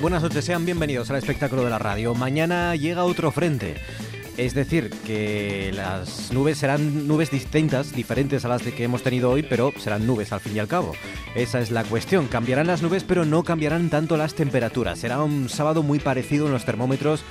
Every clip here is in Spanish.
Buenas noches, sean bienvenidos al espectáculo de la radio. Mañana llega otro frente. Es decir, que las nubes serán nubes distintas, diferentes a las de que hemos tenido hoy, pero serán nubes al fin y al cabo. Esa es la cuestión. Cambiarán las nubes, pero no cambiarán tanto las temperaturas. Será un sábado muy parecido en los termómetros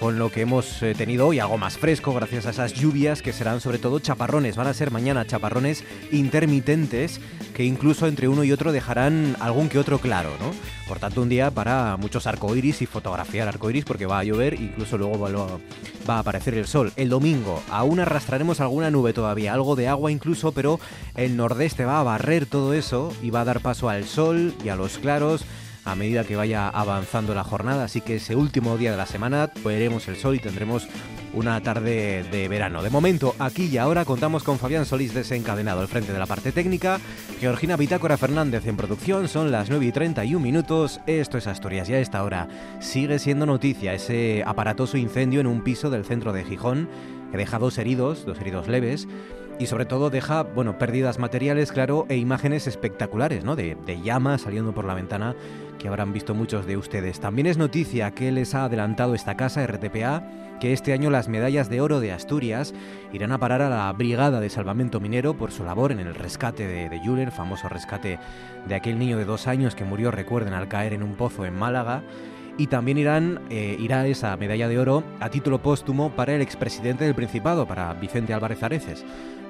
con lo que hemos eh, tenido hoy, algo más fresco gracias a esas lluvias que serán sobre todo chaparrones. Van a ser mañana chaparrones intermitentes que incluso entre uno y otro dejarán algún que otro claro, ¿no? Por tanto, un día para muchos arcoiris y fotografiar arcoiris porque va a llover, incluso luego va, a aparecer el sol. El domingo aún arrastraremos alguna nube todavía, algo de agua incluso, pero el nordeste va a barrer todo eso y va a dar paso al sol y a los claros a medida que vaya avanzando la jornada. Así que ese último día de la semana veremos el sol y tendremos una tarde de verano. De momento, aquí y ahora contamos con Fabián Solís desencadenado al frente de la parte técnica, Georgina Bitácora Fernández en producción, son las 9 y 31 minutos, esto es Asturias y a esta hora sigue siendo noticia ese aparatoso incendio en un piso del centro de Gijón que deja dos heridos, dos heridos leves, y sobre todo deja, bueno, pérdidas materiales, claro, e imágenes espectaculares, ¿no? De, de llamas saliendo por la ventana que habrán visto muchos de ustedes. También es noticia que les ha adelantado esta casa, RTPA, que este año las medallas de oro de Asturias irán a parar a la Brigada de Salvamento Minero por su labor en el rescate de, de famoso rescate de aquel niño de dos años que murió, recuerden, al caer en un pozo en Málaga y también irán, eh, irá esa medalla de oro a título póstumo para el expresidente del Principado, para Vicente Álvarez Areces.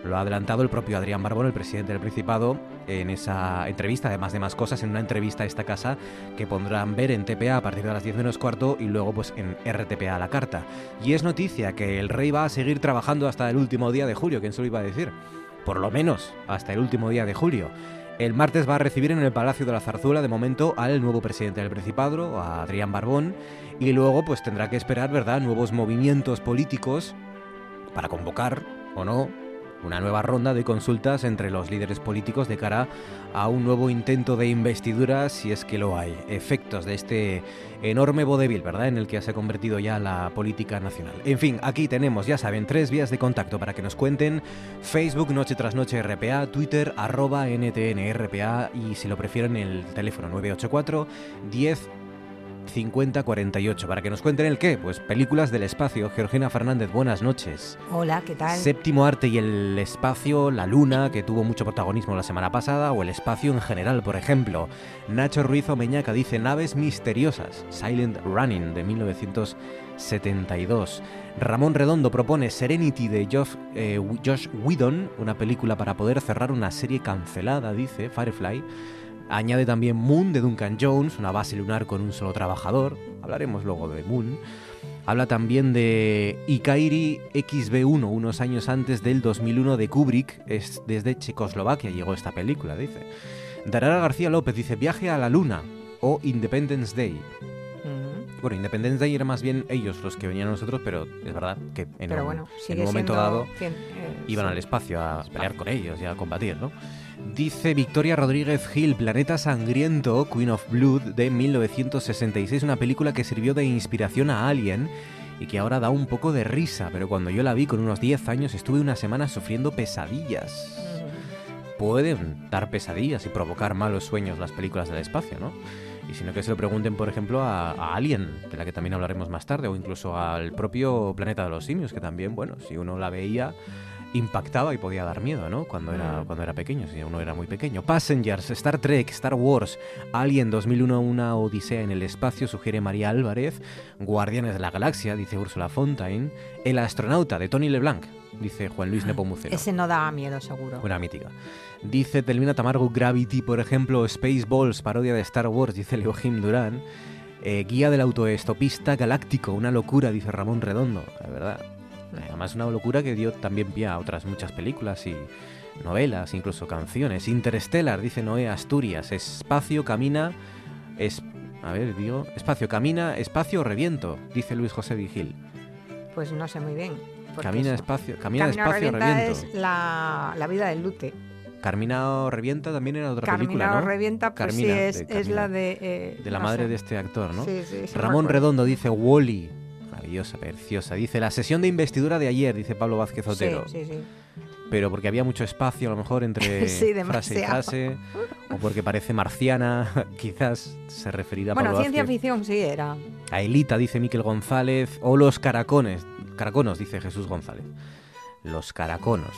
Lo ha adelantado el propio Adrián Barbón, el presidente del Principado, en esa entrevista, además de más cosas, en una entrevista a esta casa que pondrán ver en TPA a partir de las 10 menos cuarto y luego pues en RTPA a la carta. Y es noticia que el rey va a seguir trabajando hasta el último día de julio, ¿quién se lo iba a decir? Por lo menos hasta el último día de julio. El martes va a recibir en el Palacio de la Zarzuela de momento al nuevo presidente del Principado, a Adrián Barbón, y luego pues tendrá que esperar, ¿verdad?, nuevos movimientos políticos para convocar o no una nueva ronda de consultas entre los líderes políticos de cara a un nuevo intento de investidura, si es que lo hay. Efectos de este enorme vodevil, ¿verdad?, en el que se ha convertido ya la política nacional. En fin, aquí tenemos, ya saben, tres vías de contacto para que nos cuenten. Facebook Noche tras Noche RPA, Twitter arroba NTN RPA y si lo prefieren el teléfono 984 10 5048 para que nos cuenten el qué. Pues películas del espacio. Georgina Fernández, buenas noches. Hola, ¿qué tal? Séptimo arte y el espacio, la luna, que tuvo mucho protagonismo la semana pasada, o el espacio en general, por ejemplo. Nacho Ruiz Omeñaca dice Naves misteriosas, Silent Running de 1972. Ramón Redondo propone Serenity de Josh, eh, Josh Whedon, una película para poder cerrar una serie cancelada, dice Firefly. Añade también Moon de Duncan Jones, una base lunar con un solo trabajador. Hablaremos luego de Moon. Habla también de Ikairi XB1, unos años antes del 2001 de Kubrick. Es desde Checoslovaquia llegó esta película, dice. Darara García López dice Viaje a la Luna o Independence Day. Bueno, Independence Day era más bien ellos los que venían a nosotros, pero es verdad que en, un, momento dado eh, iban al espacio a pelear con ellos y a combatir, ¿no? Dice Victoria Rodríguez Gil, Planeta Sangriento, Queen of Blood, de 1966, una película que sirvió de inspiración a Alien y que ahora da un poco de risa, pero cuando yo la vi con unos 10 años estuve una semana sufriendo pesadillas. Pueden dar pesadillas y provocar malos sueños las películas del espacio, ¿no? Y sino que se lo pregunten, por ejemplo, a, a, Alien, de la que también hablaremos más tarde, o incluso al propio Planeta de los Simios, que también, bueno, si uno la veía impactaba y podía dar miedo, ¿no? Cuando era, mm. cuando era pequeño, si uno era muy pequeño. Passengers, Star Trek, Star Wars, Alien 2001, una odisea en el espacio, sugiere María Álvarez. Guardianes de la Galaxia, dice Úrsula Fontaine. El astronauta, de Tony LeBlanc, dice Juan Luis ah, Nepomuceno. Ese no da miedo, seguro. Una mítica. Dice Telmina Tamargo Gravity, por ejemplo, Spaceballs, parodia de Star Wars, dice Leojim Durán. Eh, guía del autoestopista galáctico, una locura, dice Ramón Redondo, la verdad. Además, una locura que dio también pie a otras muchas películas y novelas, incluso canciones. Interstellar, dice Noé Asturias. Espacio camina, es A ver, digo, espacio, camina, espacio, reviento, dice Luis José Vigil. Pues no sé muy bien. Camina espacio, camina despacio, reviento. es la, la vida del Lute. Carmina Revienta también era otra película, ¿no? Revienta, pues sí, es, es, la de... Eh, de la madre de este actor, ¿no? Sí, sí, Ramón Redondo dice Wally. Maravillosa, preciosa. Dice la sesión de investidura de ayer, dice Pablo Vázquez Otero. Sí, sí, sí. Pero porque había mucho espacio a lo mejor entre frase y frase, o porque parece marciana, quizás se referirá a Bueno, Pablo ciencia Vázquez. ficción sí era. A Elita, dice Miquel González, o los caracones, caraconos, dice Jesús González. Los caraconos.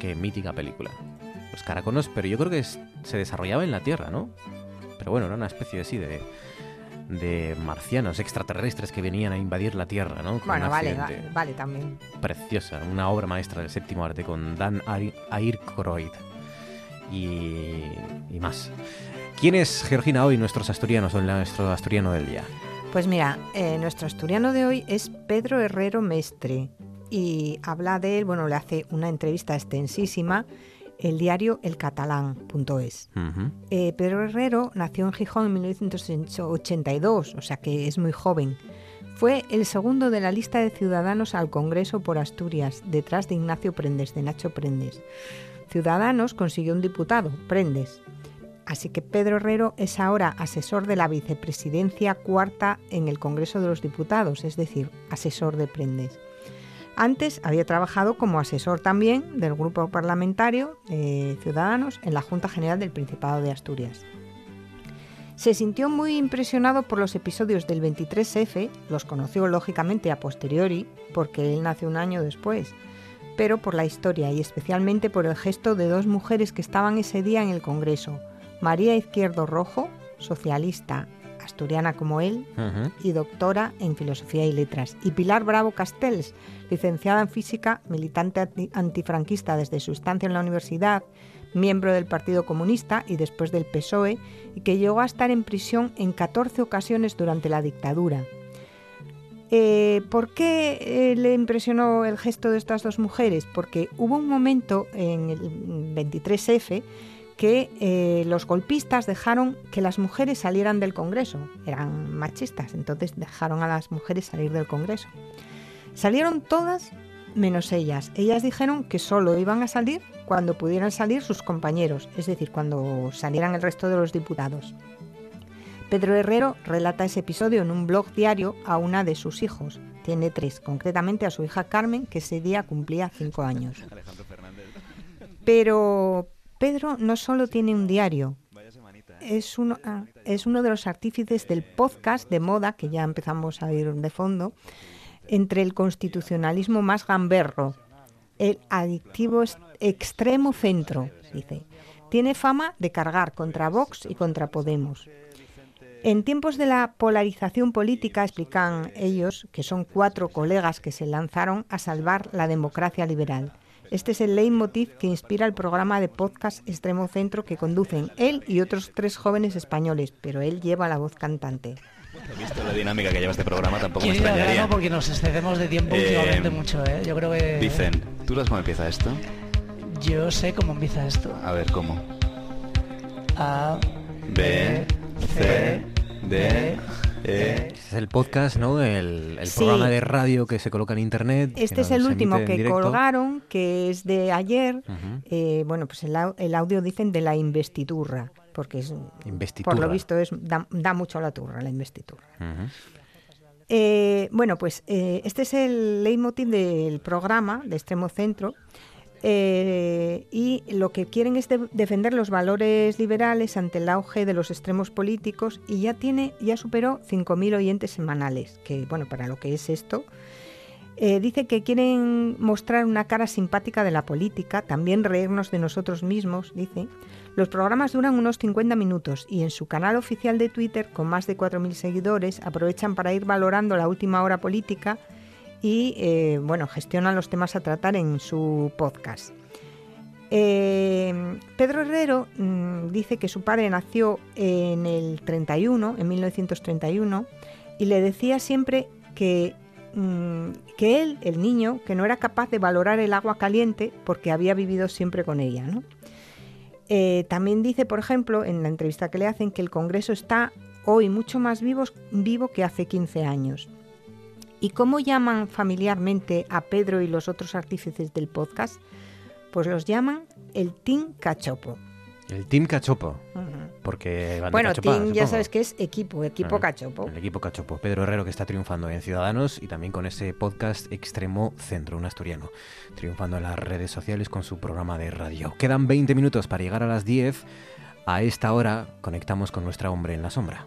Qué mítica película. Los caraconos, pero yo creo que es- se desarrollaba en la Tierra, ¿no? Pero bueno, era una especie así de, de marcianos, extraterrestres que venían a invadir la Tierra, ¿no? Con Bueno, vale, vale, también. Preciosa, una obra maestra del séptimo arte con Dan Aykroyd y, y más. ¿Quién es Georgina hoy, nuestros asturianos o nuestro asturiano del día? Pues mira, eh, nuestro asturiano de hoy es Pedro Herrero Mestre y habla de él, bueno, le hace una entrevista extensísima el diario elcatalán.es. Ujú. Eh, Pedro Herrero nació en Gijón en 1982, o sea que es muy joven. Fue el segundo de la lista de ciudadanos al Congreso por Asturias, detrás de Ignacio Prendes, de Nacho Prendes. Ciudadanos consiguió un diputado, Prendes. Así que Pedro Herrero es ahora asesor de la vicepresidencia cuarta en el Congreso de los Diputados, es decir, asesor de Prendes. Antes había trabajado como asesor también del grupo parlamentario eh, Ciudadanos en la Junta General del Principado de Asturias. Se sintió muy impresionado por los episodios del 23F, los conoció lógicamente a posteriori, porque él nació un año después, pero por la historia y especialmente por el gesto de dos mujeres que estaban ese día en el Congreso, María Izquierdo Rojo, socialista, asturiana como él, y doctora en Filosofía y Letras, y Pilar Bravo Castells, licenciada en Física, militante anti- antifranquista desde su estancia en la universidad, miembro del Partido Comunista y después del PSOE, y que llegó a estar en prisión en 14 ocasiones durante la dictadura. Eh, ¿Por qué eh, le impresionó el gesto de estas dos mujeres? Porque hubo un momento en el 23F que eh, los golpistas dejaron que las mujeres salieran del Congreso. Eran machistas, entonces dejaron a las mujeres salir del Congreso. Salieron todas menos ellas. Ellas dijeron que solo iban a salir cuando pudieran salir sus compañeros, es decir, cuando salieran el resto de los diputados. Pedro Herrero relata ese episodio en un blog diario a una de sus hijos. Tiene tres, concretamente a su hija Carmen, que ese día cumplía cinco años. Pero Pedro no solo tiene un diario, es uno, ah, es uno de los artífices del podcast de moda, que ya empezamos a ir de fondo, entre el constitucionalismo más gamberro, el adictivo es- extremo centro, dice. Tiene fama de cargar contra Vox y contra Podemos. En tiempos de la polarización política, explican ellos, que son cuatro colegas que se lanzaron a salvar la democracia liberal. Este es el leitmotiv que inspira el programa de podcast Extremo Centro que conducen él y otros tres jóvenes españoles, pero él lleva la voz cantante. Visto la dinámica que lleva este programa, tampoco me ir al extrañaría. porque nos excedemos de tiempo Eh, últimamente mucho, ¿eh? Yo creo que... Dicen, ¿tú sabes cómo empieza esto? Yo sé cómo empieza esto. A ver, ¿cómo? A... B, C, D, E... Este es el podcast, ¿no? El, el Sí. programa de radio que se coloca en internet. Este es el último que colgaron, que es de ayer. Eh, bueno, pues el, au- el audio dicen de la investidurra, porque es, por lo visto es, da, da mucho la turra, la investidurra. Ujú. Eh, bueno, pues eh, este es el leitmotiv del programa de Extremo Centro. Eh, y lo que quieren es de- defender los valores liberales ante el auge de los extremos políticos y ya tiene ya superó 5.000 oyentes semanales que bueno para lo que es esto eh, dice que quieren mostrar una cara simpática de la política, también reírnos de nosotros mismos, dice. Los programas duran unos 50 minutos y en su canal oficial de Twitter, con más de 4.000 seguidores, aprovechan para ir valorando la última hora política y, eh, bueno, gestionan los temas a tratar en su podcast. Eh, Pedro Herrero mm, dice que su padre nació en el 31, en 1931, y le decía siempre que, mm, que él, el niño, que no era capaz de valorar el agua caliente porque había vivido siempre con ella. ¿no? Eh, también dice, por ejemplo, en la entrevista que le hacen, que el Congreso está hoy mucho más vivo que hace 15 años. ¿Y cómo llaman familiarmente a Pedro y los otros artífices del podcast? Pues los llaman el Team Cachopo. El Team Cachopo. Ujú. Porque van Bueno, Team ya sabes que es equipo, equipo Ah, Cachopo. El equipo Cachopo. Pedro Herrero que está triunfando en Ciudadanos y también con ese podcast Extremo Centro, un asturiano. Triunfando en las redes sociales con su programa de radio. Quedan 20 minutos para llegar a las 10. A esta hora conectamos con nuestra hombre en la sombra.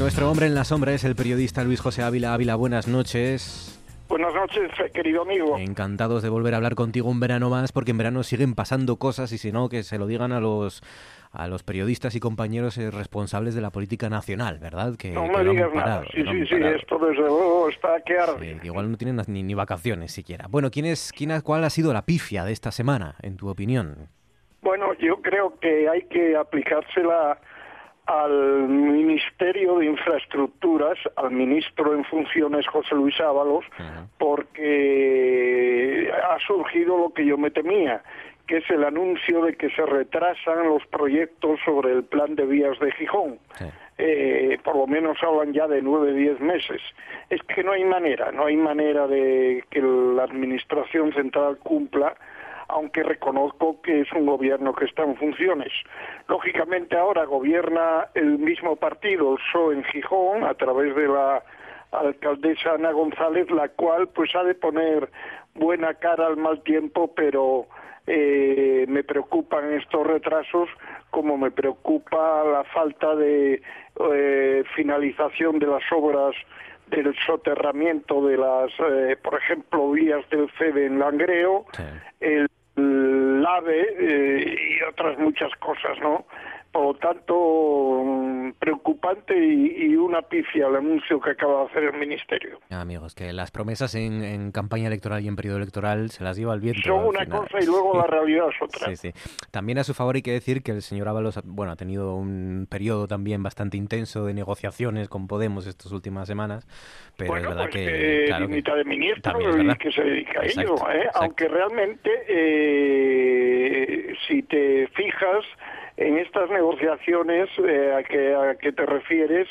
Nuestro hombre en la sombra es el periodista Luis José Ávila. Ávila, buenas noches. Buenas noches, eh, querido amigo. Encantados de volver a hablar contigo un verano más, porque en verano siguen pasando cosas y si no, que se lo digan a los a los periodistas y compañeros eh, responsables de la política nacional, ¿verdad? Que, No me digas nada. Sí, sí, sí, esto desde luego está que arde. igual no tienen ni, ni vacaciones siquiera. Bueno, ¿quién es, quién ¿cuál ha sido la pifia de esta semana, en tu opinión? Bueno, yo creo que hay que aplicársela al Ministerio de Infraestructuras, al ministro en funciones José Luis Ábalos, porque ha surgido lo que yo me temía, que es el anuncio de que se retrasan los proyectos sobre el plan de vías de Gijón. Sí. eh, por lo menos hablan ya de nueve, diez meses. Es que no hay manera, no hay manera de que la Administración Central cumpla, aunque reconozco que es un gobierno que está en funciones. Lógicamente ahora gobierna el mismo partido, el PSOE en Gijón, a través de la alcaldesa Ana González, la cual pues ha de poner buena cara al mal tiempo, pero eh, me preocupan estos retrasos como me preocupa la falta de eh, finalización de las obras del soterramiento de las, eh, por ejemplo, vías del FEDE en Langreo, Sí. el, el AVE eh, y otras muchas cosas, ¿no? Por lo tanto, mm, preocupante y, y una pifia el anuncio que acaba de hacer el Ministerio. Amigos, que las promesas en, en campaña electoral y en periodo electoral se las lleva el viento. Son una final. cosa y luego la realidad es otra. Sí, sí. También a su favor hay que decir que el señor Ábalos ha- bueno, ha tenido un periodo también bastante intenso de negociaciones con Podemos estas últimas semanas, pero bueno, es verdad pues que... claro mitad de ministro también es y que se dedica a Exacto, ello, ¿eh? aunque realmente eh, si te fijas en estas negociaciones eh, a, que, a que te refieres,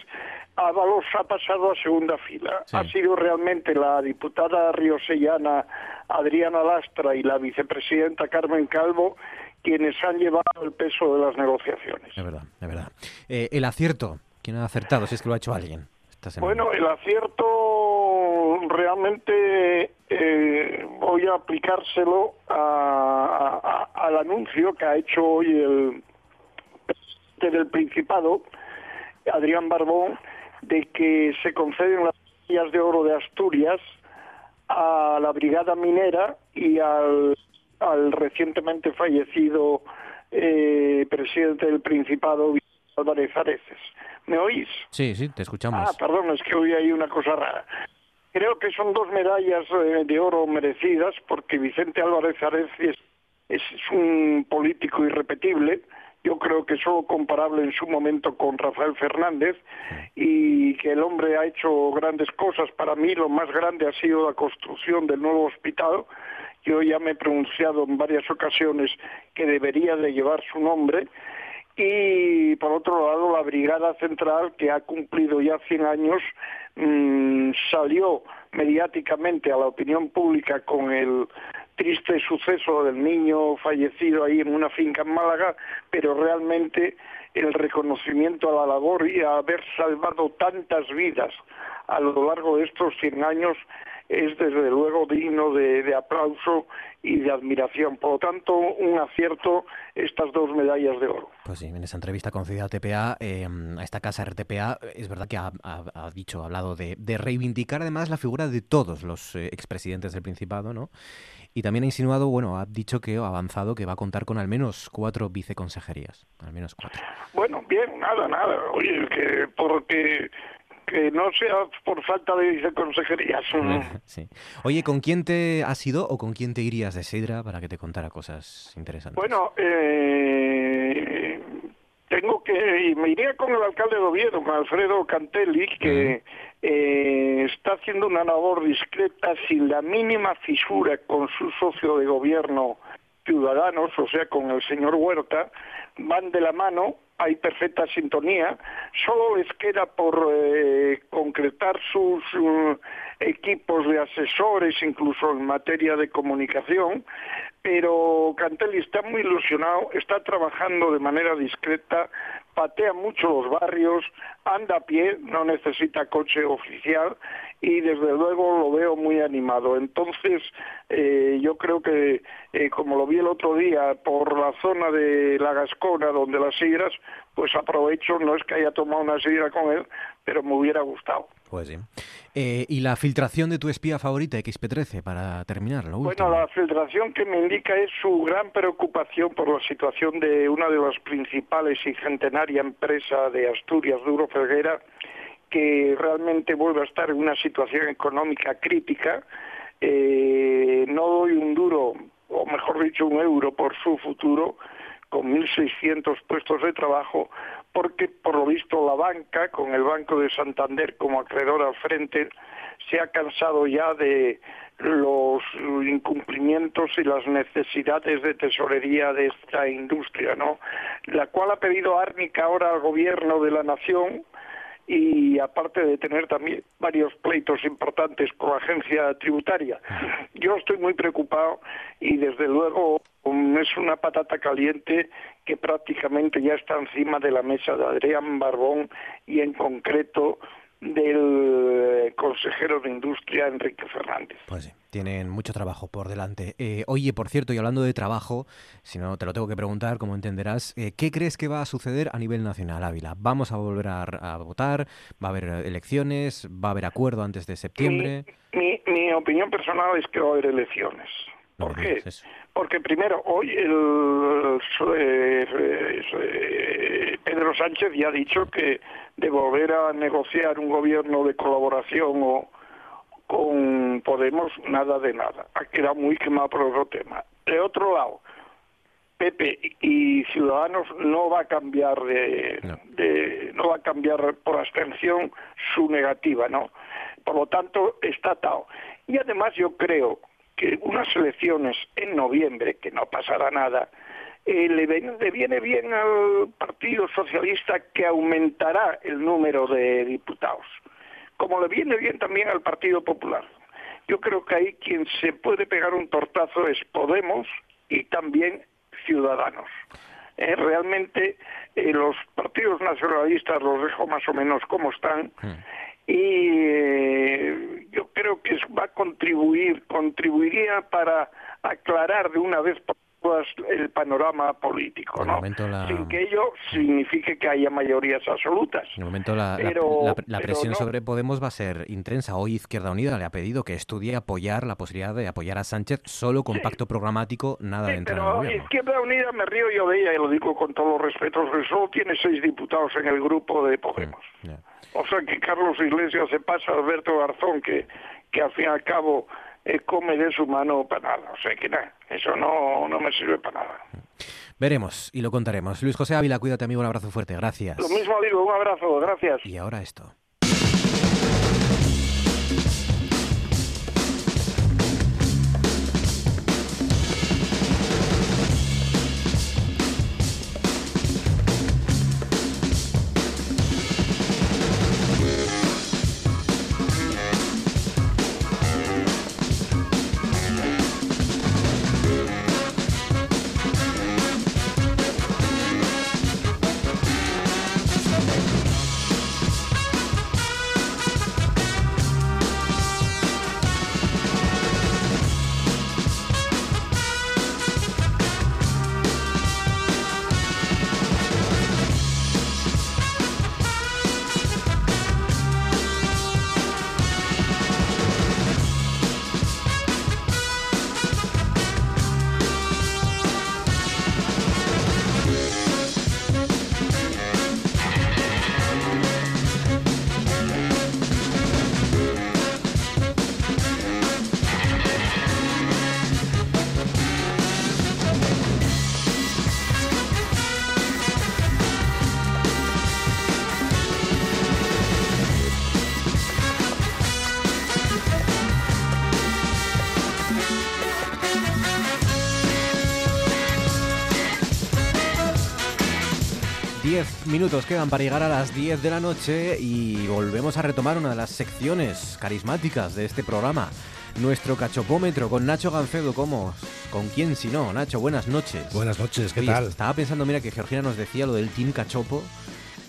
Ábalos ha pasado a segunda fila. Sí. Ha sido realmente la diputada riosellana Adriana Lastra y la vicepresidenta Carmen Calvo quienes han llevado el peso de las negociaciones. Es verdad, es verdad. Eh, el acierto, ¿quién ha acertado? Si es que lo ha hecho alguien. Bueno, el acierto realmente eh, voy a aplicárselo a- a- al anuncio que ha hecho hoy el presidente del Principado, Adrián Barbón, de que se conceden las medallas de oro de Asturias a la Brigada Minera y al, al recientemente fallecido eh, presidente del Principado, Álvarez Areces. ¿Me oís? Sí, sí, te escuchamos. Ah, perdón, es que hoy hay una cosa rara. Creo que son dos medallas eh, de oro merecidas porque Vicente Álvarez Areces es, es un político irrepetible. Yo creo que solo comparable en su momento con Rafael Fernández y que el hombre ha hecho grandes cosas. Para mí lo más grande ha sido la construcción del nuevo hospital. Yo ya me he pronunciado en varias ocasiones que debería de llevar su nombre y por otro lado la Brigada Central que ha cumplido ya 100 años mm, salió mediáticamente a la opinión pública con el triste suceso del niño fallecido ahí en una finca en Málaga, pero realmente el reconocimiento a la labor y a haber salvado tantas vidas a lo largo de estos 100 años es desde luego digno de, de aplauso y de admiración. Por lo tanto, un acierto estas dos medallas de oro. Pues sí, en esa entrevista concedida a TPA, eh, a esta casa RTPA, es verdad que ha, ha- ha dicho, ha hablado de, de reivindicar además la figura de todos los eh, expresidentes del Principado, ¿no? Y también ha insinuado, bueno, ha dicho que ha avanzado que va a contar con al menos cuatro viceconsejerías, al menos cuatro. Bueno, bien, nada, nada. Oye, que porque que no sea por falta de viceconsejerías. Sí. Oye, ¿con quién te has ido o con quién te irías de Sidra para que te contara cosas interesantes? Bueno, eh, tengo que, me iría con el alcalde de Oviedo, con Alfredo Cantelli, que eh, está haciendo una labor discreta sin la mínima fisura con su socio de gobierno Ciudadanos, o sea, con el señor Huerta, van de la mano, hay perfecta sintonía, solo les queda por eh, concretar sus eh, equipos de asesores, incluso en materia de comunicación, pero Cantelli está muy ilusionado, está trabajando de manera discreta, patea mucho los barrios, anda a pie, no necesita coche oficial y desde luego lo veo muy animado. Entonces, eh, yo creo que, eh, como lo vi el otro día por la zona de La Gascona, donde las sidras, pues aprovecho, no es que haya tomado una sidra con él, pero me hubiera gustado. Pues sí. Eh, ¿Y la filtración de tu espía favorita, XP13, para terminar? Lo último. Bueno, la filtración que me indica es su gran preocupación por la situación de una de las principales y centenaria empresa de Asturias, Duro Felguera, que realmente vuelve a estar en una situación económica crítica. Eh, no doy un duro, o mejor dicho, un euro por su futuro, con 1.600 puestos de trabajo, porque por lo visto la banca, con el Banco de Santander como acreedor al frente, se ha cansado ya de los incumplimientos y las necesidades de tesorería de esta industria, ¿no? La cual ha pedido árnica ahora al gobierno de la nación y aparte de tener también varios pleitos importantes con la agencia tributaria. Yo estoy muy preocupado y desde luego um, es una patata caliente que prácticamente ya está encima de la mesa de Adrián Barbón y en concreto del eh, consejero de Industria Enrique Fernández. Pues sí, tienen mucho trabajo por delante. Eh, oye, por cierto, y hablando de trabajo, si no te lo tengo que preguntar, como entenderás, eh, ¿qué crees que va a suceder a nivel nacional, Ávila? ¿Vamos a volver a, a votar? ¿Va a haber elecciones? ¿Va a haber acuerdo antes de septiembre? Mi, mi, mi opinión personal es que va a haber elecciones. ¿Por qué? Porque primero, hoy el, eh, eh, Pedro Sánchez ya ha dicho que de volver a negociar un gobierno de colaboración o con Podemos, nada de nada. Ha quedado muy quemado por otro tema. De otro lado, Pepe y Ciudadanos no va a cambiar de, No. de- no va a cambiar por abstención su negativa, ¿no? Por lo tanto, está atado. Y además yo creo que unas elecciones en noviembre, que no pasará nada, eh, le, ven- le viene bien al Partido Socialista que aumentará el número de diputados, como le viene bien también al Partido Popular. Yo creo que ahí quien se puede pegar un tortazo es Podemos y también Ciudadanos. Eh, realmente eh, los partidos nacionalistas los dejo más o menos como están y eh, yo creo que va a contribuir, contribuiría para aclarar de una vez por todas el panorama político, ¿no? la- Sin que ello signifique que haya mayorías absolutas. En el momento la, Pero- la- presión no. sobre Podemos va a ser intensa. Hoy Izquierda Unida le ha pedido que estudie apoyar la posibilidad de apoyar a Sánchez solo con pacto programático, nada de Sí, al pero gobierno. Izquierda Unida me río yo de ella y lo digo con todos los respetos, que solo tiene seis diputados en el grupo de Podemos. Ya. O sea que Carlos Iglesias se pasa a Alberto Garzón, que, que al fin y al cabo eh, come de su mano para nada. O sea que nada, eso no, no me sirve para nada. Veremos y lo contaremos. Luis José Ávila, cuídate amigo, un abrazo fuerte, gracias. Lo mismo digo, un abrazo, gracias. Y ahora esto. Minutos quedan para llegar a las 10 de la noche y volvemos a retomar una de las secciones carismáticas de este programa. Nuestro cachopómetro con Nacho Gancedo, ¿cómo? ¿Con quién si no? Nacho, buenas noches. Buenas noches, ¿qué Oye, tal? Estaba pensando, mira, que Georgina nos decía lo del Team Cachopo.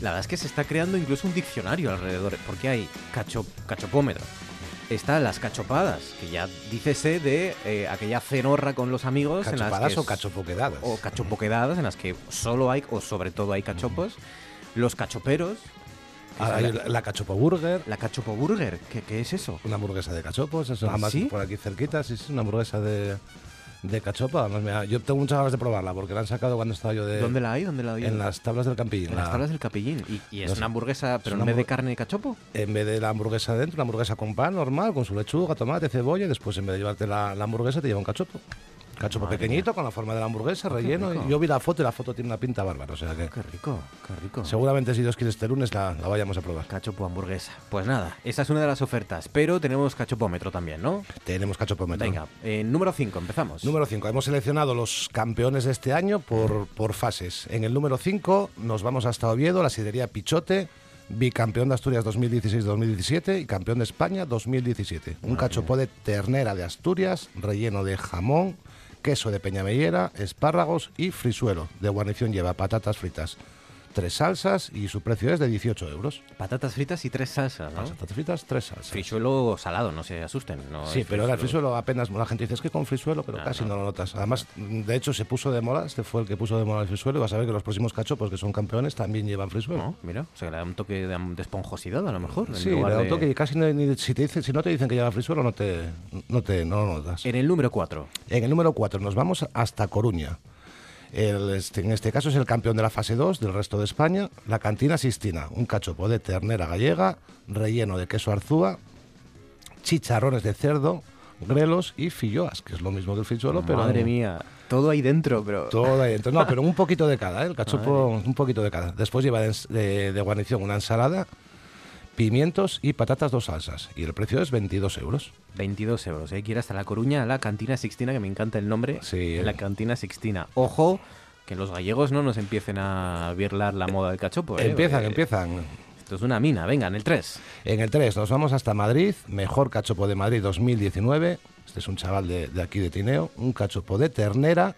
La verdad es que se está creando incluso un diccionario alrededor, porque hay cacho, cachopómetro. Están las cachopadas, que ya dícese de eh, aquella cenorra con los amigos. en las ¿Cachopadas que o cachopoquedadas? O cachopoquedadas, en las que solo hay, o sobre todo hay cachopos. Los cachoperos. Ah, la, la, cachopo burger, la cachopo burger. ¿Qué, qué es eso? una hamburguesa de cachopos, eso ¿Ah, sí? por aquí cerquita, sí, sí, una hamburguesa de, de cachopa. Además, mira, yo tengo muchas ganas de probarla porque la han sacado cuando estaba yo de ¿Dónde la hay? ¿Dónde la hay? en las tablas del Campillín. En las la- tablas del capellín. Y, y es No una hamburguesa, pero una en vez de carne de cachopo. En vez de la hamburguesa dentro, una hamburguesa con pan normal, con su lechuga, tomate, cebolla, y después en vez de llevarte la, la hamburguesa te lleva un cachopo. Cachopo Madre pequeñito con la forma de la hamburguesa, qué relleno. y yo vi la foto y la foto tiene una pinta bárbara. O sea que Qué rico, qué rico. seguramente si Dios quiere este lunes la, la vayamos a probar. Cachopo hamburguesa. Pues nada, esa es una de las ofertas, pero tenemos cachopómetro también, ¿no? Tenemos cachopómetro. Venga, eh, número 5, empezamos. Número 5. Hemos seleccionado los campeones de este año por, por fases. En el número 5 nos vamos hasta Oviedo, la sidería Pichote, bicampeón de Asturias 2016-2017 y campeón de España 2017. Un cachopó de ternera de Asturias, relleno de jamón, queso de peñamellera, espárragos y frisuelo. De guarnición lleva patatas fritas, tres salsas y su precio es de 18 euros. Patatas fritas y tres salsas, ¿no? Patatas fritas, tres salsas. Frisuelo salado, no se asusten. No Sí, pero ahora el frisuelo apenas la gente dice es que con frisuelo, pero No, casi no. no. lo notas. Además, de hecho, se puso de moda, este fue el que puso de moda el frisuelo, y vas a ver que los próximos cachopos que son campeones también llevan frisuelo. No, mira, o sea, le da un toque de, de esponjosidad a lo mejor. Sí, le da un de- toque y casi ni- si, te dice, si no te dicen que lleva frisuelo, no te, no te no lo notas. En el número 4. En el número 4 nos vamos hasta Coruña. El, este- en este caso es el campeón de la fase 2 del resto de España, la cantina Sistina, un cachopo de ternera gallega, relleno de queso arzúa, chicharrones de cerdo, grelos y filloas, que es lo mismo que el frisuelo, pero Madre mía, todo ahí dentro, pero... todo ahí dentro. No, pero un poquito de cada, ¿eh? el cachopo, un poquito de cada. Después lleva de, de- de guarnición una ensalada, pimientos y patatas dos salsas. Y el precio es 22 euros. 22 euros. Hay que ir hasta La Coruña, a la Cantina Sixtina, que me encanta el nombre. Sí, eh. La Cantina Sixtina. Ojo, que los gallegos no nos empiecen a virlar la moda del cachopo. ¿eh? empiezan, Porque empiezan. Esto es una mina. Venga, en el 3. En el 3 nos vamos hasta Madrid, mejor cachopo de Madrid 2019. Este es un chaval de, de aquí de Tineo, un cachopo de ternera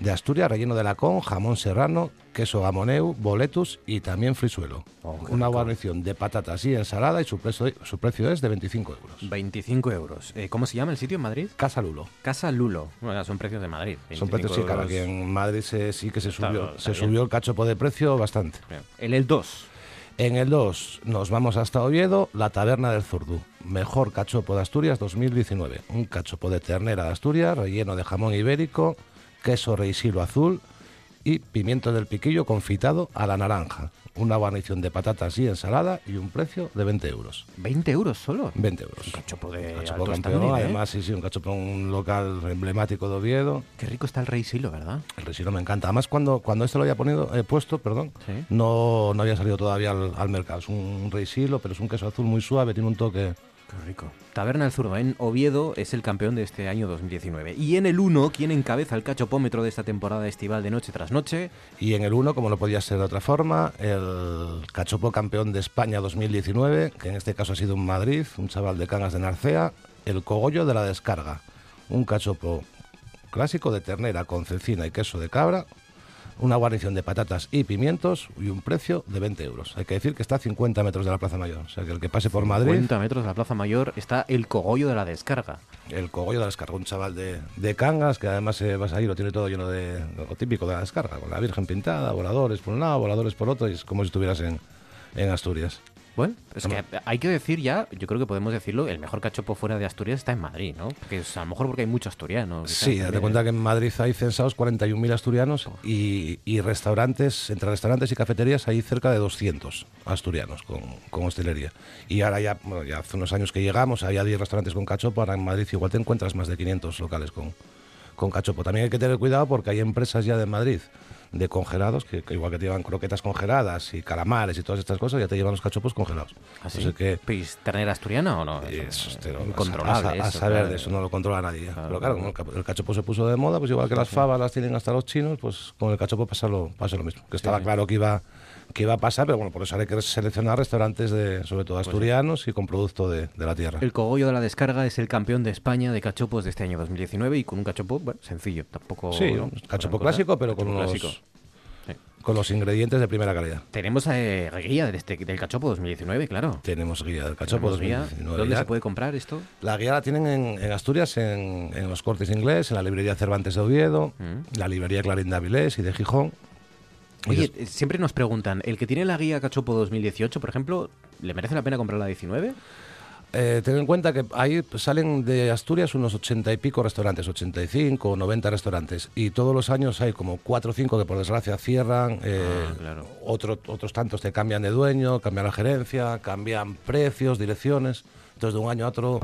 de Asturias, relleno de lacón, jamón serrano, queso gamoneu, boletus y también frisuelo. Oh, Una guarnición de patatas y ensalada y su precio, su precio es de 25 euros. 25 euros. Eh, ¿Cómo se llama el sitio en Madrid? Casa Lulo. Casa Lulo. Bueno, son precios de Madrid. Son 25 precios, sí, claro, euros. aquí en Madrid se- sí que se subió, se bien. subió el cachopo de precio bastante. En el 2. En el 2 nos vamos hasta Oviedo, la Taberna del Zurdú. Mejor cachopo de Asturias 2019. Un cachopo de ternera de Asturias, relleno de jamón ibérico, queso reisilo azul y pimiento del piquillo confitado a la naranja. Una guarnición de patatas y ensalada y un precio de 20 euros. 20 euros solo. 20 euros. Un cachopo de Cachopo alto campeón, standing, ¿eh? además, sí, sí, un cachopo en un local emblemático de Oviedo. Qué rico está el rey Silo, ¿verdad? El resino me encanta. Además, cuando, cuando este lo había ponido, eh, puesto, perdón, Sí. no, no había salido todavía al, al mercado. Es un rey silo, pero es un queso azul muy suave, tiene un toque. Qué rico. Taberna del Zurdo en Oviedo es el campeón de este año 2019. Y en el 1, ¿quién encabeza el cachopómetro de esta temporada estival de noche tras noche? Y en el 1, como no podía ser de otra forma, el cachopo campeón de España 2019, que en este caso ha sido un Madrid, un chaval de Cangas de Narcea, el cogollo de la descarga. Un cachopo clásico de ternera con cecina y queso de cabra, una guarnición de patatas y pimientos y un precio de 20 euros. Hay que decir que está a 50 metros de la Plaza Mayor. O sea que el que pase por Madrid, 50 metros de la Plaza Mayor está el cogollo de la descarga. el cogollo de la descarga, un chaval de, de Cangas, que además eh, vas ahí, lo tiene todo lleno de lo típico de la descarga, con la Virgen pintada, voladores por un lado, voladores por otro, y es como si estuvieras en, en Asturias. Bueno, es que hay que decir ya, yo creo que podemos decirlo, el mejor cachopo fuera de Asturias está en Madrid, ¿no? Que es a lo mejor porque hay mucho asturiano. quizás Sí, date cuenta que en Madrid hay censados 41.000 asturianos y, y restaurantes, entre restaurantes y cafeterías hay cerca de 200 asturianos con, con hostelería. Y ahora ya, bueno, ya hace unos años que llegamos, había 10 restaurantes con cachopo, ahora en Madrid igual te encuentras más de 500 locales con, con cachopo. También hay que tener cuidado porque hay empresas ya de Madrid de congelados, que, que igual que te llevan croquetas congeladas y calamares y todas estas cosas, ya te llevan los cachopos congelados. ¿Así? Así que ¿Pues ternera asturiana o no? eso, no, incontrolable. a, a- a eso, saber claro. de eso, no lo controla nadie. Claro, Pero claro, como el ca- el cachopo se puso de moda, pues igual que las fabas las tienen hasta los chinos, pues con el cachopo pasa lo, pasa lo mismo. Que estaba sí. claro que iba, que iba a pasar, pero bueno, por eso hay que seleccionar restaurantes, de, sobre Pues todo asturianos y con producto de, de la tierra. El cogollo de la descarga es el campeón de España de cachopos de este año 2019 y con un cachopo bueno, sencillo, tampoco. Sí, cachopo clásico, pero con unos, clásico. Con los ingredientes de primera calidad. Tenemos eh, guía del, este- del cachopo 2019, claro. Tenemos guía del cachopo Tenemos guía. 2019 ¿Dónde ya. se puede comprar esto? La guía la tienen en, en Asturias, en, en los cortes inglés, en la librería Cervantes de Oviedo, Mm. la librería Clarín de Avilés y de Gijón. Oye, eh, siempre nos preguntan, ¿el que tiene la guía cachopo 2018, por ejemplo, le merece la pena comprar la 19? Eh, ten en cuenta que ahí salen de Asturias unos 80 y pico restaurantes, 85 o 90 restaurantes, y todos los años hay como 4 o 5 que por desgracia cierran, eh, Ah, claro. otro- otros tantos te cambian de dueño, cambian la gerencia, cambian precios, direcciones, entonces de un año a otro...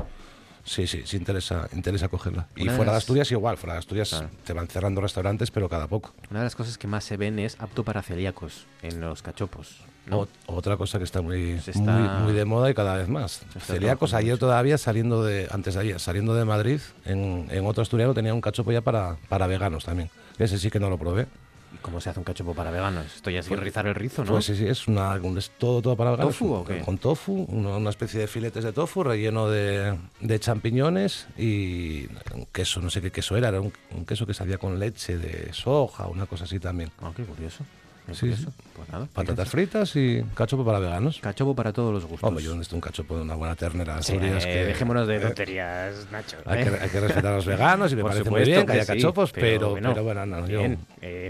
Sí, sí, sí interesa, interesa cogerla. Y Una fuera de las- Asturias igual, fuera de Asturias Claro. te van cerrando restaurantes, pero cada poco. Una de las cosas que más se ven es apto para celíacos en los cachopos. ¿no? Ot- otra cosa que está muy, está- muy, muy de moda y cada vez más. Celíacos, ayer todavía saliendo de, antes de ayer, saliendo de Madrid, en, en otro asturiano tenía un cachopo ya para, para veganos también. Ese sí que no lo probé. ¿Y ¿Cómo se hace un cachopo para veganos? Esto ya es rizar el rizo, ¿no? Pues sí, sí, es, una, es todo, todo para veganos. ¿Tofu o qué? Con tofu, una, especie de filetes de tofu relleno de, de champiñones y un queso, no sé qué queso era, era un, un queso que se hacía con leche de soja, una cosa así también. Ah, qué curioso. Sí. Pues nada, Patatas fritas y cachopo para veganos. Cachopo para todos los gustos. Hombre, yo necesito un cachopo de una buena ternera. Sí, Asturias eh, que- dejémonos de eh, tonterías, Nacho. Hay ¿eh? que, hay que respetar a los veganos y me Por parece muy bien que haya cachopos, pero, pero bueno, bueno, no, yo- bien,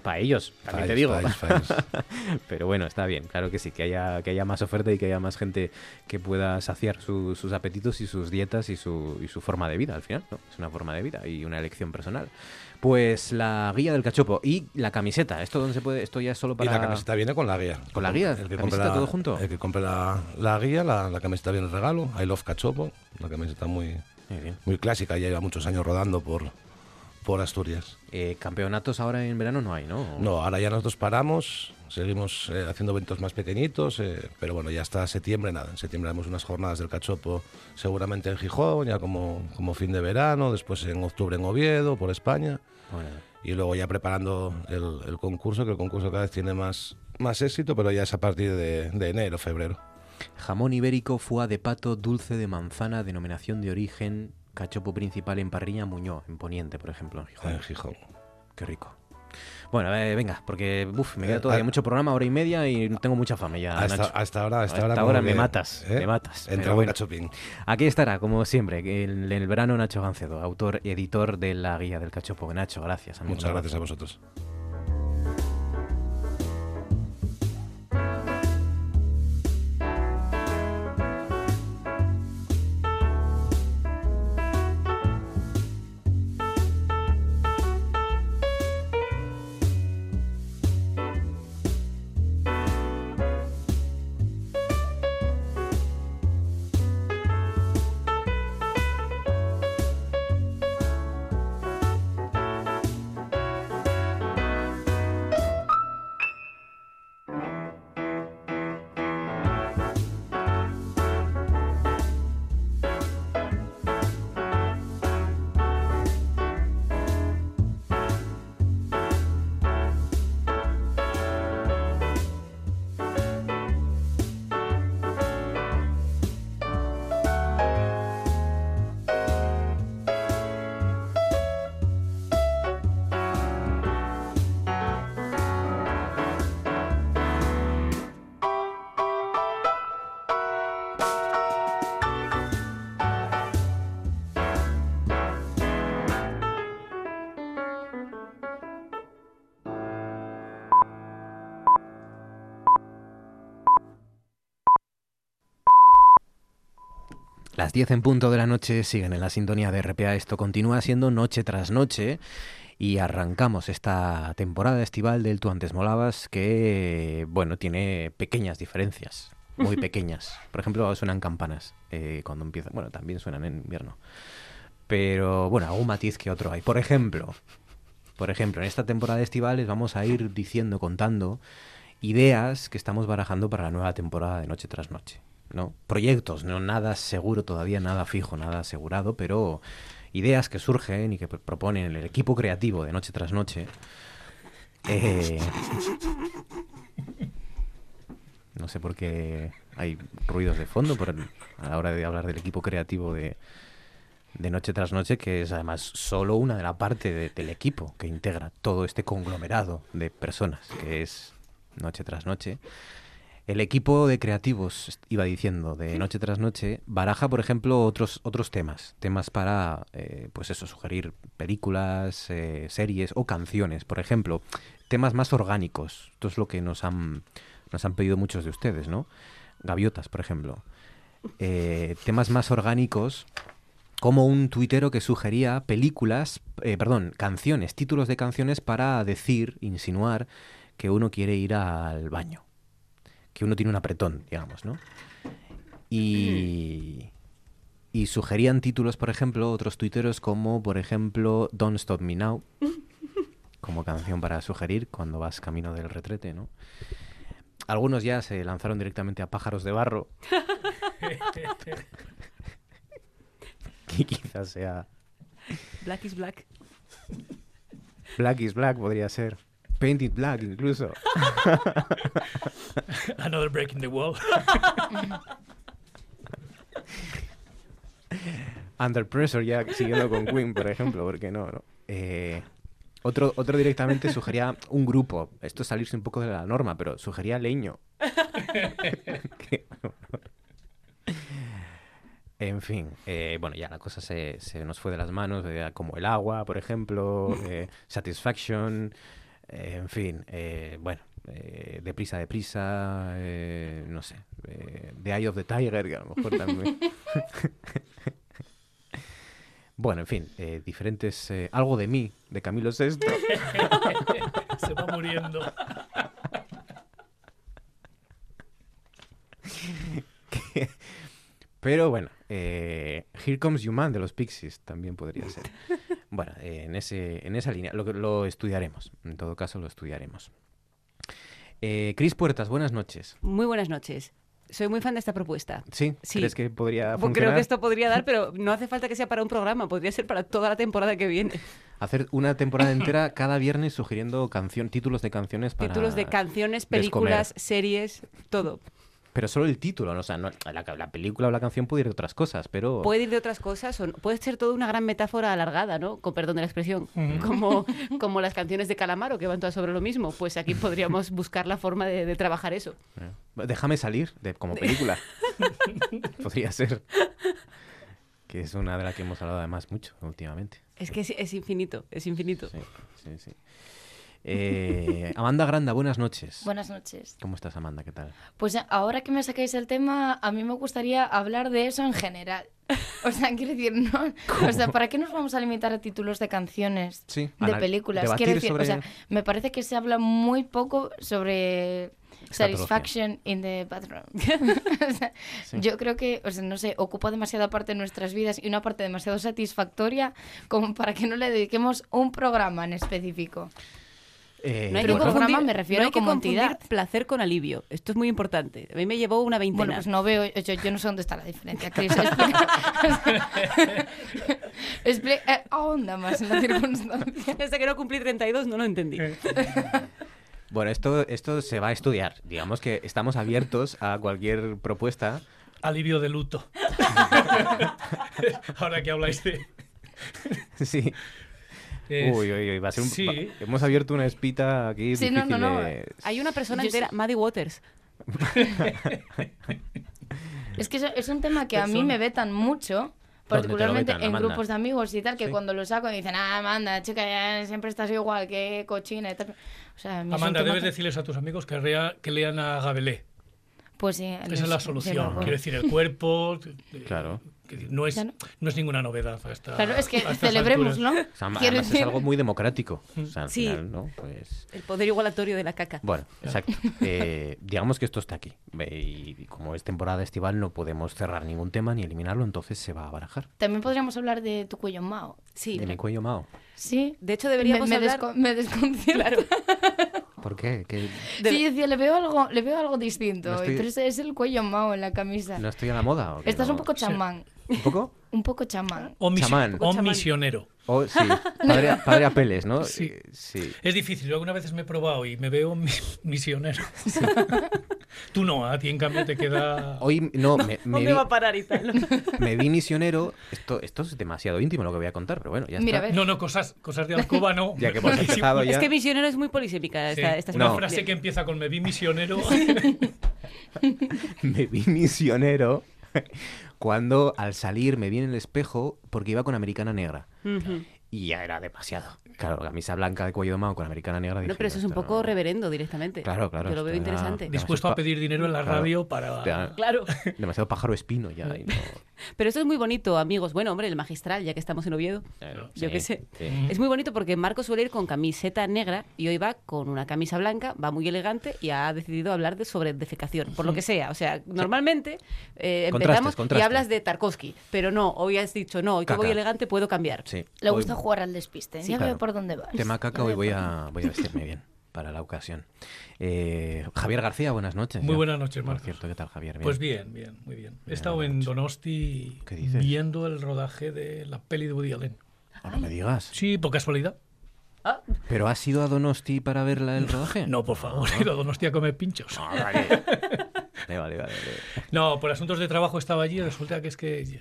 para ellos, también te digo. pero bueno, está bien, claro que sí, que haya, que haya más oferta y que haya más gente que pueda saciar su- sus apetitos y sus dietas y su, y su forma de vida al final, ¿no? Es una forma de vida y una elección personal. Pues la guía del cachopo y la camiseta, ¿esto dónde se puede? Esto ya es solo Y para... la camiseta viene con la guía. ¿Con la guía? El que ¿Camiseta compre la, todo junto? El que compre la, la guía, la, la camiseta viene el regalo. I love cachopo. La camiseta muy, muy clásica, ya lleva muchos años rodando por, por Asturias. Eh, campeonatos ahora en verano no hay, ¿no? No, ahora ya nosotros paramos, seguimos eh, haciendo eventos más pequeñitos, eh, pero bueno, ya hasta septiembre nada. En septiembre haremos unas jornadas del cachopo seguramente en Gijón, ya como, como fin de verano, después en octubre en Oviedo, por España, Bueno, y luego ya preparando el, el concurso, que el concurso cada vez tiene más, más éxito, pero ya es a partir de, de enero, febrero. Jamón ibérico, foie de pato, dulce de manzana, denominación de origen, cachopo principal en parrilla, Muñoz, en Poniente, por ejemplo, en Gijón. En Gijón. Qué rico. Bueno, eh, venga, porque uf, me queda Eh, todavía a- mucho programa, hora y media, y tengo mucha fama ya, Hasta, Nacho. hasta ahora, hasta Hasta ahora, ahora como me que, matas, ¿eh? me matas, bueno. cachopín. Aquí estará, como siempre, en el verano Nacho Gancedo, autor y editor de la guía del cachopo. Nacho, gracias. amigo. Muchas gracias a vosotros. Las 10 en punto de la noche siguen en la sintonía de RPA. Esto continúa siendo noche tras noche y arrancamos esta temporada estival del Tú antes molabas que, bueno, tiene pequeñas diferencias, muy pequeñas. Por ejemplo, suenan campanas eh, cuando empieza. Bueno, también suenan en invierno. Pero, bueno, algún matiz que otro hay. Por ejemplo, Por ejemplo, en esta temporada estival les vamos a ir diciendo, contando ideas que estamos barajando para la nueva temporada de Noche tras Noche. ¿No? Proyectos, no nada seguro todavía, nada fijo, nada asegurado, pero ideas que surgen y que pr- proponen el equipo creativo de Noche tras Noche. Eh, no sé por qué hay ruidos de fondo por a la hora de hablar del equipo creativo de, de Noche tras Noche, que es además solo una de la parte de- del equipo que integra todo este conglomerado de personas que es Noche tras Noche. El equipo de creativos, iba diciendo, de Noche tras Noche, baraja, por ejemplo, otros, otros temas. Temas para, eh, pues eso, sugerir películas, eh, series o canciones. Por ejemplo, temas más orgánicos. Esto es lo que nos han, nos han pedido muchos de ustedes, ¿no? Gaviotas, por ejemplo. Eh, temas más orgánicos como un tuitero que sugería películas, perdón, canciones, títulos de canciones para decir, insinuar que uno quiere ir al baño, que uno tiene un apretón, digamos, ¿no? Y, y sugerían títulos, por ejemplo, otros tuiteros como, por ejemplo, Don't Stop Me Now, como canción para sugerir cuando vas camino del retrete, ¿no? Algunos ya se lanzaron directamente a pájaros de barro, que quizás sea Black is black. Black is Black, podría ser. Painted Black, incluso. Another breaking the wall. Under Pressure, ya siguiendo con Queen, por ejemplo, porque no, no. Eh, otro, otro directamente sugería un grupo. Esto es salirse un poco de la norma, pero sugería Leño. En fin, eh, bueno, ya la cosa se, se nos fue de las manos, eh, como el agua, por ejemplo, Satisfaction, eh, en fin, eh, bueno, eh, deprisa, deprisa, eh, no sé, eh, The Eye of the Tiger, que a lo mejor también. Bueno, en fin, eh, diferentes. eh, algo de mí, de Camilo VI. Se va muriendo. Pero bueno, eh, Here Comes You Man de los Pixies también podría ser. Bueno, eh, en, ese, en esa línea. Lo, estudiaremos. En todo caso, lo estudiaremos. Eh, Cris Puertas, buenas noches. Muy buenas noches. Soy muy fan de esta propuesta. ¿Sí? Sí. ¿Crees que podría funcionar? Creo que esto podría dar, pero no hace falta que sea para un programa, podría ser para toda la temporada que viene. Hacer una temporada entera cada viernes sugiriendo canción, títulos de canciones para... Títulos de canciones, descomer. películas, series, todo. Pero solo el título, ¿no? o sea, no- la, la película o la canción puede ir de otras cosas, pero... Puede ir de otras cosas, o no- puede ser toda una gran metáfora alargada, ¿no? Con perdón de la expresión. Como, como las canciones de Calamaro, que van todas sobre lo mismo. Pues aquí podríamos buscar la forma de, de trabajar eso. Eh, Déjame salir de, como película. Podría ser. Que es una de las que hemos hablado además mucho últimamente. Es que es, es infinito, es infinito. Sí, sí, sí. Eh, Amanda Granda, buenas noches. Buenas noches. ¿Cómo estás, Amanda? ¿Qué tal? Pues ahora que me sacáis el tema, a mí me gustaría hablar de eso en general. O sea, quiero decir, no, o sea, ¿para qué nos vamos a limitar a títulos de canciones, Sí, de películas? Quiero decir, sobre- o sea, me parece que se habla muy poco sobre satisfaction in the bathroom. O sea, Sí. Yo creo que, o sea, no sé, ocupa demasiada parte de nuestras vidas y una parte demasiado satisfactoria como para que no le dediquemos un programa en específico. Eh, No hay, Pero que un confundir, programa me refiero no hay que como confundir entidad. placer con alivio. Esto es muy importante. A mí me llevó una veintena. Bueno, pues no veo, yo, yo no sé dónde está la diferencia, Chris. Explica. Expli- eh, ahonda más en la circunstancia. Hasta que no cumplí 32 no lo entendí. Bueno, esto, esto se va a estudiar. Digamos que estamos abiertos a cualquier propuesta. Alivio de luto. Ahora que habláis de... Sí. Es- Uy, uy, uy, va a ser un... Sí. va- hemos abierto una espita aquí Sí, no, no, no. de- Hay una persona Yo entera, sí- Maddie Waters. Es que es un tema que a mí me vetan mucho, particularmente vetan, en Amanda? grupos de amigos y tal, que Sí. cuando lo saco me dicen, ah, Amanda, chica, ya siempre estás igual, que cochina y tal. O sea, Amanda, debes que- decirles a tus amigos que, rea- que lean a Gabelé. Pues sí. Esa es la solución. Quiero decir, el cuerpo... Claro. No es, Claro. no es ninguna novedad. a esta- Claro, es que celebremos, alturas. ¿no? O sea, Quiero además es algo muy democrático. O sea, al Sí. final, ¿no? Pues... El poder igualatorio de la caca. Bueno, exacto. Eh, digamos que esto está aquí. Y como es temporada estival, no podemos cerrar ningún tema ni eliminarlo, entonces se va a barajar. También podríamos hablar de tu cuello mao. Sí. De mi cuello mao. Sí. De hecho, deberíamos me, me hablar... desco- me desconcierta. ¿Por qué? Sí, decía, le veo algo, le veo algo distinto. No estoy- Pero ese es el cuello mao en la camisa. no estoy a la moda. ¿o qué? Estás No. un poco chamán. ¿Un poco? Un poco chamán. O, misi- Chamán. o misionero. O, sí, padre, padre a peles, ¿no? Sí. Eh, sí. Es difícil. Yo algunas veces me he probado y me veo mi- misionero. Tú no, a ti en cambio te queda... Hoy no, me, me ¿Dónde vi, va a parar y tal? me vi misionero. Esto, esto es demasiado íntimo lo que voy a contar, pero bueno, ya Mira, está. a ver. No, no, cosas, cosas de alcoba no. Ya que hemos empezado ya. Es que misionero es muy polisémica sí. esta, esta Una frase que empieza con me vi misionero. me vi misionero cuando al salir me vi en el espejo porque iba con americana negra. Y ya era demasiado. Claro, camisa blanca de cuello de mao con americana negra. No, dije, pero eso es un poco no- reverendo directamente. Claro, claro. Yo lo veo interesante. Dispuesto a pedir dinero en la Claro. radio para... Ya, Claro. Demasiado pájaro espino ya. y no- Pero esto es muy bonito, amigos. Bueno, hombre, el magistral, ya que estamos en Oviedo. Claro, Yo sí, qué sé. sí. Es muy bonito porque Marco suele ir con camiseta negra y hoy va con una camisa blanca, va muy elegante y ha decidido hablar de sobre defecación, por lo que sea. O sea, normalmente eh, Contrastes, empezamos y hablas de Tarkovsky, pero no, hoy has dicho, no, hoy que voy elegante puedo cambiar. Sí. Le Hoy- gusta jugar al despiste. Sí, ya claro. Por dónde vas. Tema caca, Ya hoy veo voy a, voy a vestirme bien para la ocasión. Eh, Javier García, buenas noches. Muy ya. buenas noches, Por Marcos. cierto, ¿qué tal, Javier? Pues bien, bien, muy bien. He estado en. Donosti ¿Qué dices? viendo el rodaje de la peli de Woody Allen. Oh, no me digas. Sí, por casualidad. ¿Pero has ido a Donosti para ver la- el rodaje? No, por favor, he ido a Donosti a comer pinchos. Ah, vale. Vale, vale, vale, vale. No, por asuntos de trabajo estaba allí y resulta que es que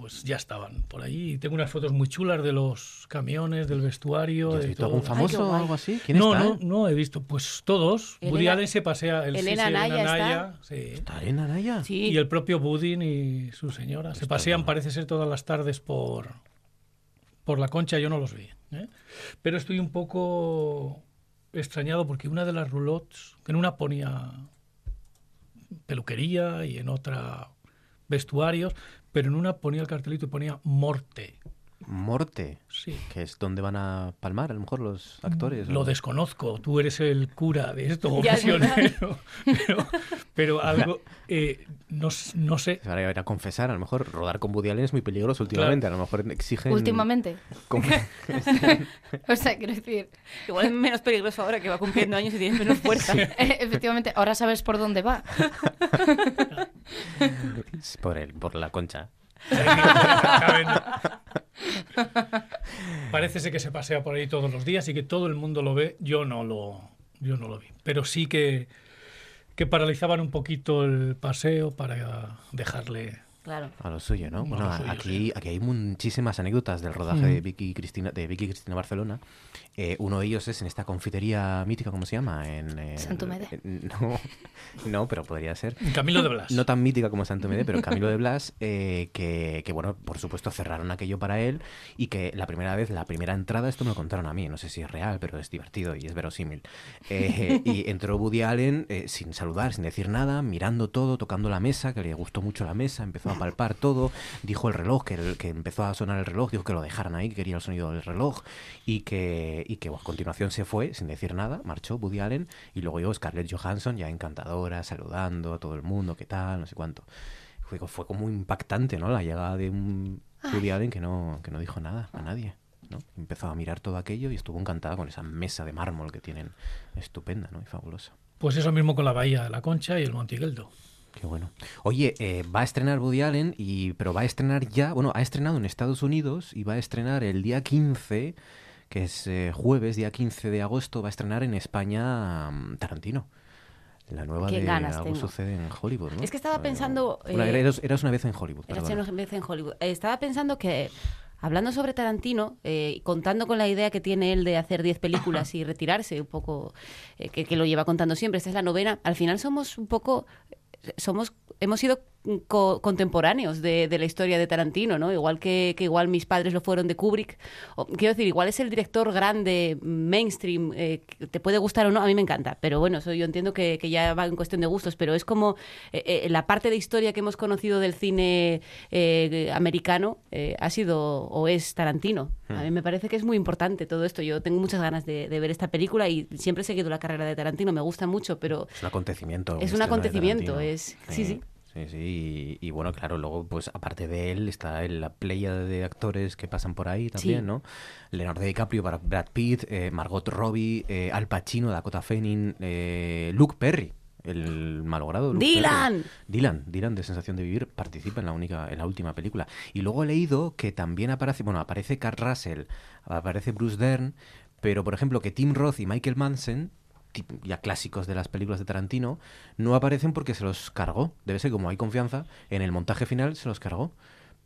pues ya estaban por allí. Y tengo unas fotos muy chulas de los camiones, del vestuario. ¿Y ¿Has de visto todo. algún famoso o algo así? ¿Quién no, está? no, eh? no he visto. Pues todos. Elena- Woody Allen se pasea. El Elena sí, sí, Naya está. Naya, sí. ¿Está Elena Naya? Sí. Y el propio Budin y su señora. Se pasean, parece ser, todas las tardes por, por la concha. Yo no los vi. ¿eh? Pero estoy un poco extrañado porque una de las roulottes, que en una ponía peluquería y en otra vestuarios, pero en una ponía el cartelito y ponía morte. Morte. Sí. Que es donde van a palmar, a lo mejor, los actores. Lo ¿o? desconozco, tú eres el cura de esto, o misionero, pero, pero algo, eh, no, no sé, Se van a ir a confesar, a lo mejor rodar con Woody Allen es muy peligroso últimamente, a lo mejor exigen... Últimamente. Con- O sea, quiero decir, Igual es menos peligroso ahora que va cumpliendo años y tiene menos fuerza. efectivamente, ahora sabes por dónde va. por, el, por la concha. Parece ser que se pasea por ahí todos los días y que todo el mundo lo ve. Yo no lo, yo no lo vi. Pero sí que, que paralizaban un poquito el paseo para dejarle. Claro. A lo suyo, ¿no? Bueno, suyo, aquí, aquí hay muchísimas anécdotas del rodaje de Vicky y Cristina, de Vicky y Cristina Barcelona. Eh, uno de ellos es en esta confitería mítica, ¿cómo se llama? En, Santomede. en- no, no, pero podría ser. Camilo de Blas. No tan mítica como Santo Mede, pero Camilo de Blas, eh, que, que, bueno, por supuesto cerraron aquello para él y que la primera vez, la primera entrada, esto me lo contaron a mí, no sé si es real, pero es divertido y es verosímil. Eh, y entró Woody Allen eh, sin saludar, sin decir nada, mirando todo, tocando la mesa, que le gustó mucho la mesa, empezó a palpar todo, dijo el reloj, que, el- que empezó a sonar el reloj, dijo que lo dejaran ahí, que quería el sonido del reloj y que, y que a continuación se fue sin decir nada, marchó Woody Allen y luego llegó Scarlett Johansson ya encantadora, saludando a todo el mundo, qué tal, no sé cuánto. Fue, fue como impactante, ¿no? La llegada de un Woody Allen que no, que no dijo nada a nadie. ¿no? Empezó a mirar todo aquello y estuvo encantada con esa mesa de mármol que tienen estupenda ¿no? y fabulosa. Pues eso mismo con la Bahía de la Concha y el Montigueldo. Qué bueno. Oye, eh, va a estrenar Woody Allen, y, pero va a estrenar ya, bueno, ha estrenado en Estados Unidos y va a estrenar el día 15, que es eh, jueves, día 15 de agosto, va a estrenar en España mm, Tarantino. La nueva Qué de ganas Algo tengo. sucede en Hollywood, ¿no? Es que estaba pensando, Bueno, eh, eras, eras una vez en Hollywood. Era perdona. una vez en Hollywood. Eh, Estaba pensando que, hablando sobre Tarantino, eh, contando con la idea que tiene él de hacer 10 películas y retirarse un poco, eh, que, que lo lleva contando siempre, esta es la novena, al final somos un poco, somos, hemos sido co- contemporáneos de, de la historia de Tarantino, ¿no? Igual que, que igual mis padres lo fueron de Kubrick. O- quiero decir, igual es el director grande, mainstream, eh, te puede gustar o no, a mí me encanta, pero bueno, eso yo entiendo que, que ya va en cuestión de gustos, pero es como eh, eh, la parte de historia que hemos conocido del cine eh, americano ha sido o es Tarantino. A mí me parece que es muy importante todo esto. Yo tengo muchas ganas de, de ver esta película y siempre he seguido la carrera de Tarantino, me gusta mucho, pero Es un acontecimiento. Es un acontecimiento, es- sí, sí. Sí, sí, y, y bueno, claro, luego, pues aparte de él, está la playa de actores que pasan por ahí también, Sí. ¿no? Leonardo DiCaprio, Brad Brad Pitt, eh, Margot Robbie, eh, Al Pacino, Dakota Fanning, eh, Luke Perry, el malogrado Luke ¡Dylan! Perry. Dylan, Dylan de Sensación de Vivir participa en la única, en la última película. Y luego he leído que también aparece, bueno, aparece Kurt Russell, aparece Bruce Dern, pero por ejemplo que Tim Roth y Michael Manson ya clásicos de las películas de Tarantino, no aparecen porque se los cargó. Debe ser como hay confianza, en el montaje final se los cargó.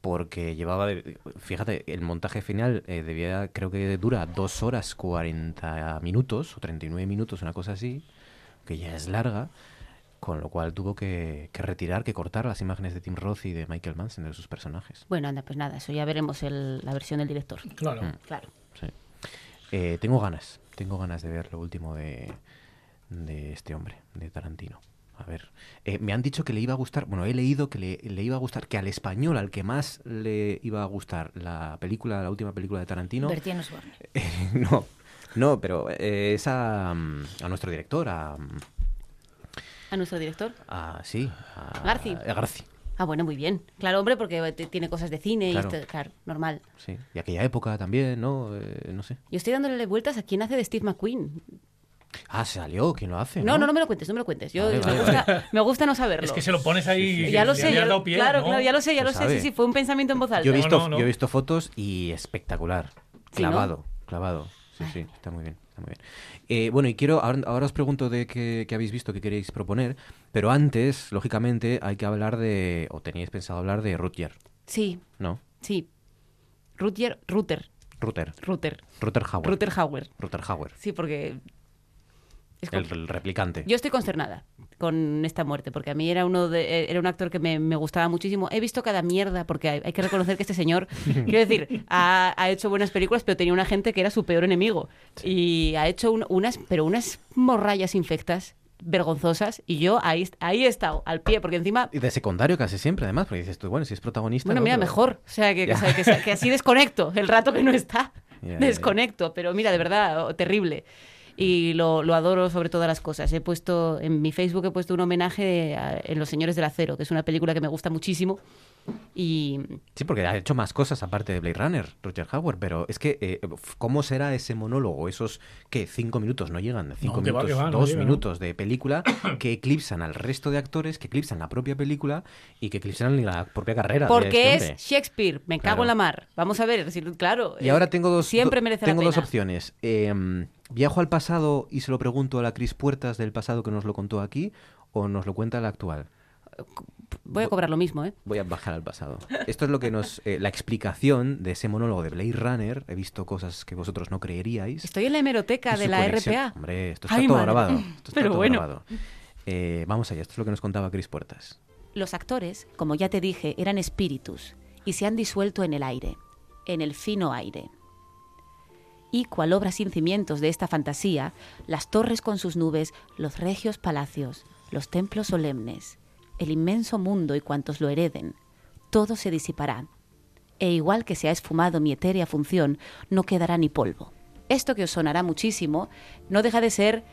Porque llevaba, de- fíjate, el montaje final eh, debía, creo que dura dos horas 40 minutos o 39 minutos, una cosa así, que ya es larga, con lo cual tuvo que, que retirar, que cortar las imágenes de Tim Roth y de Michael Manson, de sus personajes. bueno, anda, pues nada, eso ya veremos el- la versión del director. Claro. Mm. Claro. Sí. Eh, tengo ganas, tengo ganas de ver lo último de, de este hombre, de Tarantino. A ver, eh, me han dicho que le iba a gustar, bueno, he leído que le, le iba a gustar, que al español, al que más le iba a gustar la película, la última película de Tarantino, Osborne. no, no, pero eh, es a, a nuestro director, a, ¿A nuestro director? a- sí, a Garci. a Garci, Ah, bueno, muy bien. Claro, hombre, porque tiene cosas de cine Claro. y esto, claro, normal. sí, y aquella época también, ¿no? Eh, no sé. Yo estoy dándole vueltas a quién hace de Steve McQueen. Ah, salió, ¿quién lo hace? No, no, no me lo cuentes, no me lo cuentes. Yo Vale, me, vale, gusta, me gusta no saberlo. Es que se lo pones ahí. ya lo sé, ya dado lo, pie, claro, ¿no? claro, ya lo sé, ya Se lo sé. sabe. Sí, sí, fue un pensamiento en voz alta. Yo he visto, no, no. yo he visto fotos y espectacular. Sí, ¿no? Clavado, clavado. Sí, sí, está muy bien. Está muy bien. Eh, bueno, y quiero, ahora, ahora os pregunto de qué, qué habéis visto, qué queréis proponer, pero antes, lógicamente, hay que hablar de, o teníais pensado hablar de Rutger, Sí, ¿no? sí. Rutger, Ruter, Ruter, Ruter, Ruter Hauer. Ruter Hauer. Ruter Hauer, Sí, porque... el, el replicante. Yo estoy consternada con esta muerte, porque a mí era uno de, eh, era un actor que me, me gustaba muchísimo. He visto cada mierda, porque hay, hay que reconocer que este señor, quiero decir, ha, ha hecho buenas películas, pero tenía una gente que era su peor enemigo. Y ha hecho un- unas, pero unas morrayas infectas vergonzosas, y yo ahí, ahí he estado, al pie, porque encima... Y de secundario casi siempre, además, porque dices tú, bueno, si es protagonista... Bueno, ¿no? mira, Pero- mejor. O sea, que, o sea, que, que así desconecto el rato que no está. Desconecto. Pero mira, de verdad, oh, terrible. Y lo, lo adoro sobre todas las cosas. He puesto, en mi Facebook he puesto un homenaje a- en Los Señores del Acero, que es una película que me gusta muchísimo. Y Sí, porque ha hecho más cosas aparte de Blade Runner, Roger Howard, pero es que, eh, ¿cómo será ese monólogo? Esos, ¿qué? Cinco minutos, no llegan, cinco que va, minutos, que va, no dos llega, ¿no? minutos de película que eclipsan al resto de actores, que eclipsan la propia película y que eclipsan la propia carrera. de porque este es. Shakespeare, me cago Claro. en la mar. Vamos a ver, claro. Y ahora tengo dos, Siempre merece tengo la dos pena. opciones. Eh, ¿Viajo al pasado y se lo pregunto a la Cris Puertas del pasado que nos lo contó aquí o nos lo cuenta la actual? Voy a cobrar lo mismo, ¿eh? Voy a bajar al pasado. Esto es lo que nos. eh, la explicación de ese monólogo de Blade Runner. He visto cosas que vosotros no creeríais. Estoy en la hemeroteca de la conexión- RPA. Hombre, esto está Ay, todo madre. grabado. Esto está Pero todo bueno. grabado. Eh, vamos allá, esto es lo que nos contaba Cris Puertas. Los actores, como ya te dije, eran espíritus y se han disuelto en el aire, en el fino aire. Y cual obra sin cimientos de esta fantasía, las torres con sus nubes, los regios palacios, los templos solemnes, el inmenso mundo y cuantos lo hereden, todo se disipará. E igual que se ha esfumado mi etérea función, no quedará ni polvo. Esto que os sonará muchísimo no deja de ser.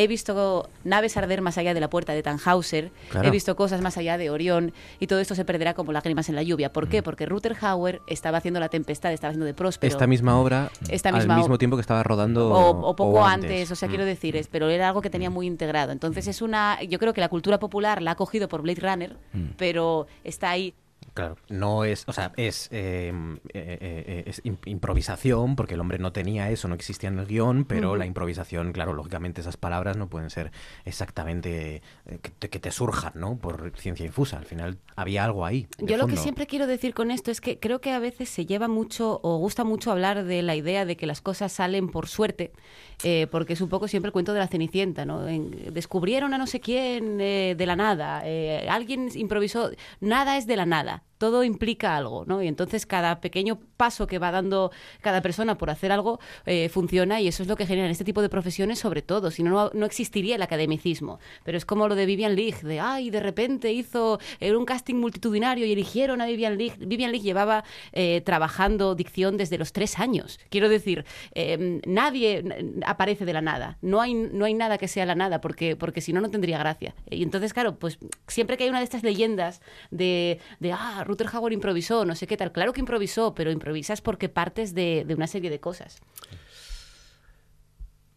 He visto naves arder más allá de la puerta de Tannhauser, Claro. he visto cosas más allá de Orión, y todo esto se perderá como lágrimas en la lluvia. ¿Por Mm. qué? Porque Ruther Hauer estaba haciendo La Tempestad, estaba haciendo de Próspero. Esta misma obra, Esta al mismo tiempo que estaba rodando. o, o poco antes. o sea, Mm. quiero decir, es, pero era algo que tenía muy integrado. Entonces es una, yo creo que la cultura popular la ha cogido por Blade Runner, Mm. pero está ahí. Claro, no es, o sea, es, eh, eh, eh, es improvisación, porque el hombre no tenía eso, no existía en el guion, pero la improvisación, claro, lógicamente esas palabras no pueden ser exactamente que te, que te surjan, ¿no? Por ciencia infusa. Al final había algo ahí. Yo lo que siempre quiero decir con esto es que creo que a veces se lleva mucho o gusta mucho hablar de la idea de que las cosas salen por suerte, eh, porque es un poco siempre el cuento de la Cenicienta, ¿no? En- descubrieron a no sé quién eh, de la nada, eh, alguien improvisó, nada es de la nada. Todo implica algo, ¿no? Y entonces cada pequeño paso que va dando cada persona por hacer algo eh, funciona y eso es lo que genera en este tipo de profesiones sobre todo, si no, no, existiría el academicismo. Pero es como lo de Vivian Leigh, de, ay, de repente hizo eh, un casting multitudinario y eligieron a Vivian Leigh. Vivian Leigh llevaba eh, trabajando dicción desde los tres años. Quiero decir, eh, nadie aparece de la nada. No hay, no hay nada que sea la nada, porque, porque si no, no tendría gracia. Y entonces, claro, pues siempre que hay una de estas leyendas de, de ah, Ruther Hauer improvisó, no sé qué tal. Claro que improvisó, pero improvisas porque partes de, de una serie de cosas.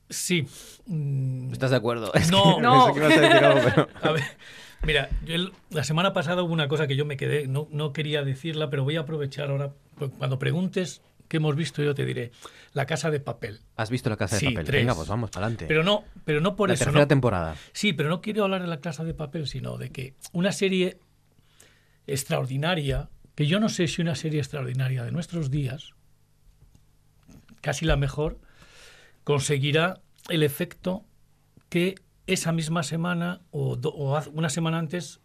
Sí. Mm, ¿Estás de acuerdo? Es que No, que ibas a decir algo, pero- A ver, mira, yo el- la semana pasada hubo una cosa que yo me quedé, no, no quería decirla, pero voy a aprovechar ahora. Cuando preguntes qué hemos visto, yo te diré. La casa de papel. ¿Has visto la casa de Sí, papel? tres. Venga, pues vamos, para adelante. Pero no, pero no por la eso. tercera no- temporada. Sí, pero no quiero hablar de la casa de papel, sino de que una serie extraordinaria, que yo no sé si una serie extraordinaria de nuestros días, casi la mejor, conseguirá el efecto que esa misma semana o, do- o una semana antes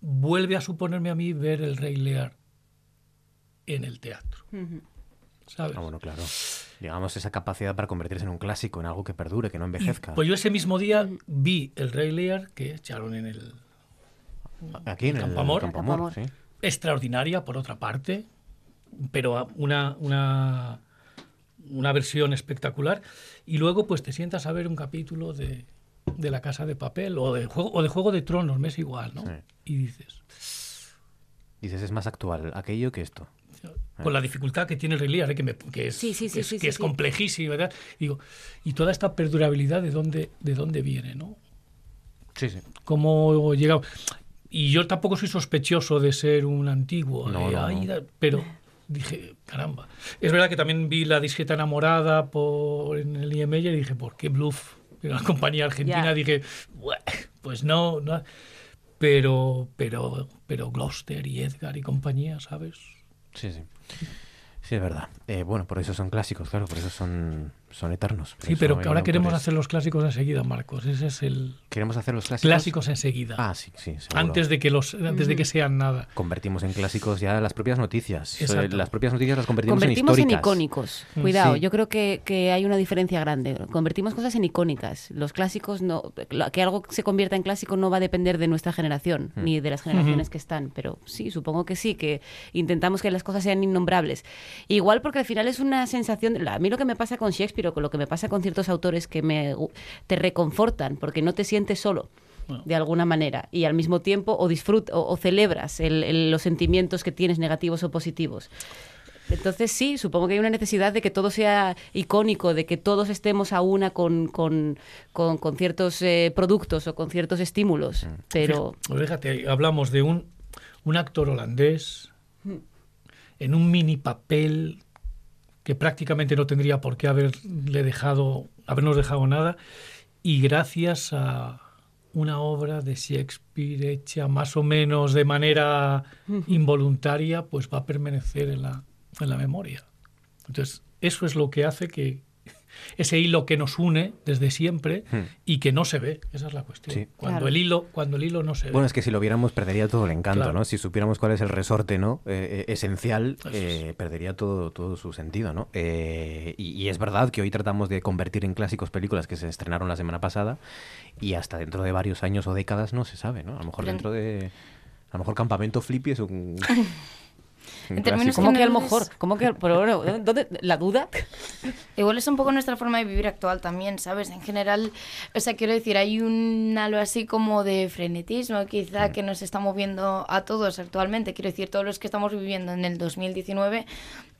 vuelve a suponerme a mí ver el Rey Lear en el teatro. ¿sabes? Ah, bueno, claro. Digamos, esa capacidad para convertirse en un clásico, en algo que perdure, que no envejezca. Pues yo ese mismo día vi el Rey Lear que echaron en el Aquí en el sí. extraordinaria por otra parte, pero una, una, una versión espectacular. Y luego pues te sientas a ver un capítulo de, de La Casa de Papel o de Juego, o de Juego de Tronos, me es igual, ¿no? Sí. Y dices, Dices, es más actual aquello que esto. con la dificultad que tiene el Rey Lear, ¿eh? que, me- que es, Sí, sí, sí, que es, sí, que sí, es sí. complejísimo, ¿verdad? Digo, y toda esta perdurabilidad de dónde, de dónde viene, ¿no? Sí, sí. cómo llega. Y yo tampoco soy sospechoso de ser un antiguo, pero dije, caramba. Es verdad que también vi la discreta enamorada por, en el IML y dije, ¿por qué Bluff? Era una compañía argentina, dije, "Bueh, pues no, no. Pero, pero, pero Gloucester y Edgar y compañía, ¿sabes? Sí, sí. Sí, es verdad. Eh, bueno, por eso son clásicos, claro, por eso son, son eternos. Sí, pero ahora queremos autores- hacer los clásicos enseguida, Marcos. Ese es el Queremos hacer los clásicos. clásicos enseguida. Ah, sí, sí, seguro. antes de que los, antes de que sean nada. Convertimos en clásicos ya las propias noticias. Eh, Exacto. Las propias noticias las convertimos, Convertimos en en, históricas. icónicos. Mm, Cuidado, sí. yo creo que, que hay una diferencia grande. Convertimos cosas en icónicas. Los clásicos no. Que algo se convierta en clásico no va a depender de nuestra generación, Mm. ni de las generaciones que están. Pero sí, supongo que sí, que intentamos que las cosas sean innombrables. Igual porque al final es una sensación. A mí lo que me pasa con Shakespeare o con lo que me pasa con ciertos autores que me, te reconfortan, porque no te sientes solo de alguna manera y al mismo tiempo o disfrutas o, o celebras el- el- los sentimientos que tienes negativos o positivos. Entonces sí, supongo que hay una necesidad de que todo sea icónico, de que todos estemos a una con, con, con- con ciertos eh, productos o con ciertos estímulos. Pero Fíjate, Fíjate, hablamos de un, un actor holandés en un mini papel que prácticamente no tendría por qué haberle dejado, habernos dejado nada, y gracias a una obra de Shakespeare hecha más o menos de manera involuntaria, pues va a permanecer en la, en la memoria. Entonces, eso es lo que hace que ese hilo que nos une desde siempre Hmm. y que no se ve, esa es la cuestión. Sí. Cuando Claro. el hilo, cuando el hilo no se ve. Bueno, es que si lo viéramos perdería todo el encanto, Claro. ¿no? Si supiéramos cuál es el resorte, ¿no? Eh, eh, esencial, es. eh, perdería todo, todo su sentido, ¿no? Eh, y, y es verdad que hoy tratamos de convertir en clásicos películas que se estrenaron la semana pasada y hasta dentro de varios años o décadas no se sabe, ¿no? A lo mejor dentro de... A lo mejor Campamento Flippy es un... En términos clásico. ¿Cómo que a lo mejor? ¿Cómo que, pero bueno, ¿dónde, ¿la duda? Igual es un poco nuestra forma de vivir actual también, ¿sabes? En general, o sea, quiero decir, hay un halo así como de frenetismo quizá que nos está moviendo a todos actualmente. Quiero decir, todos los que estamos viviendo en el 2019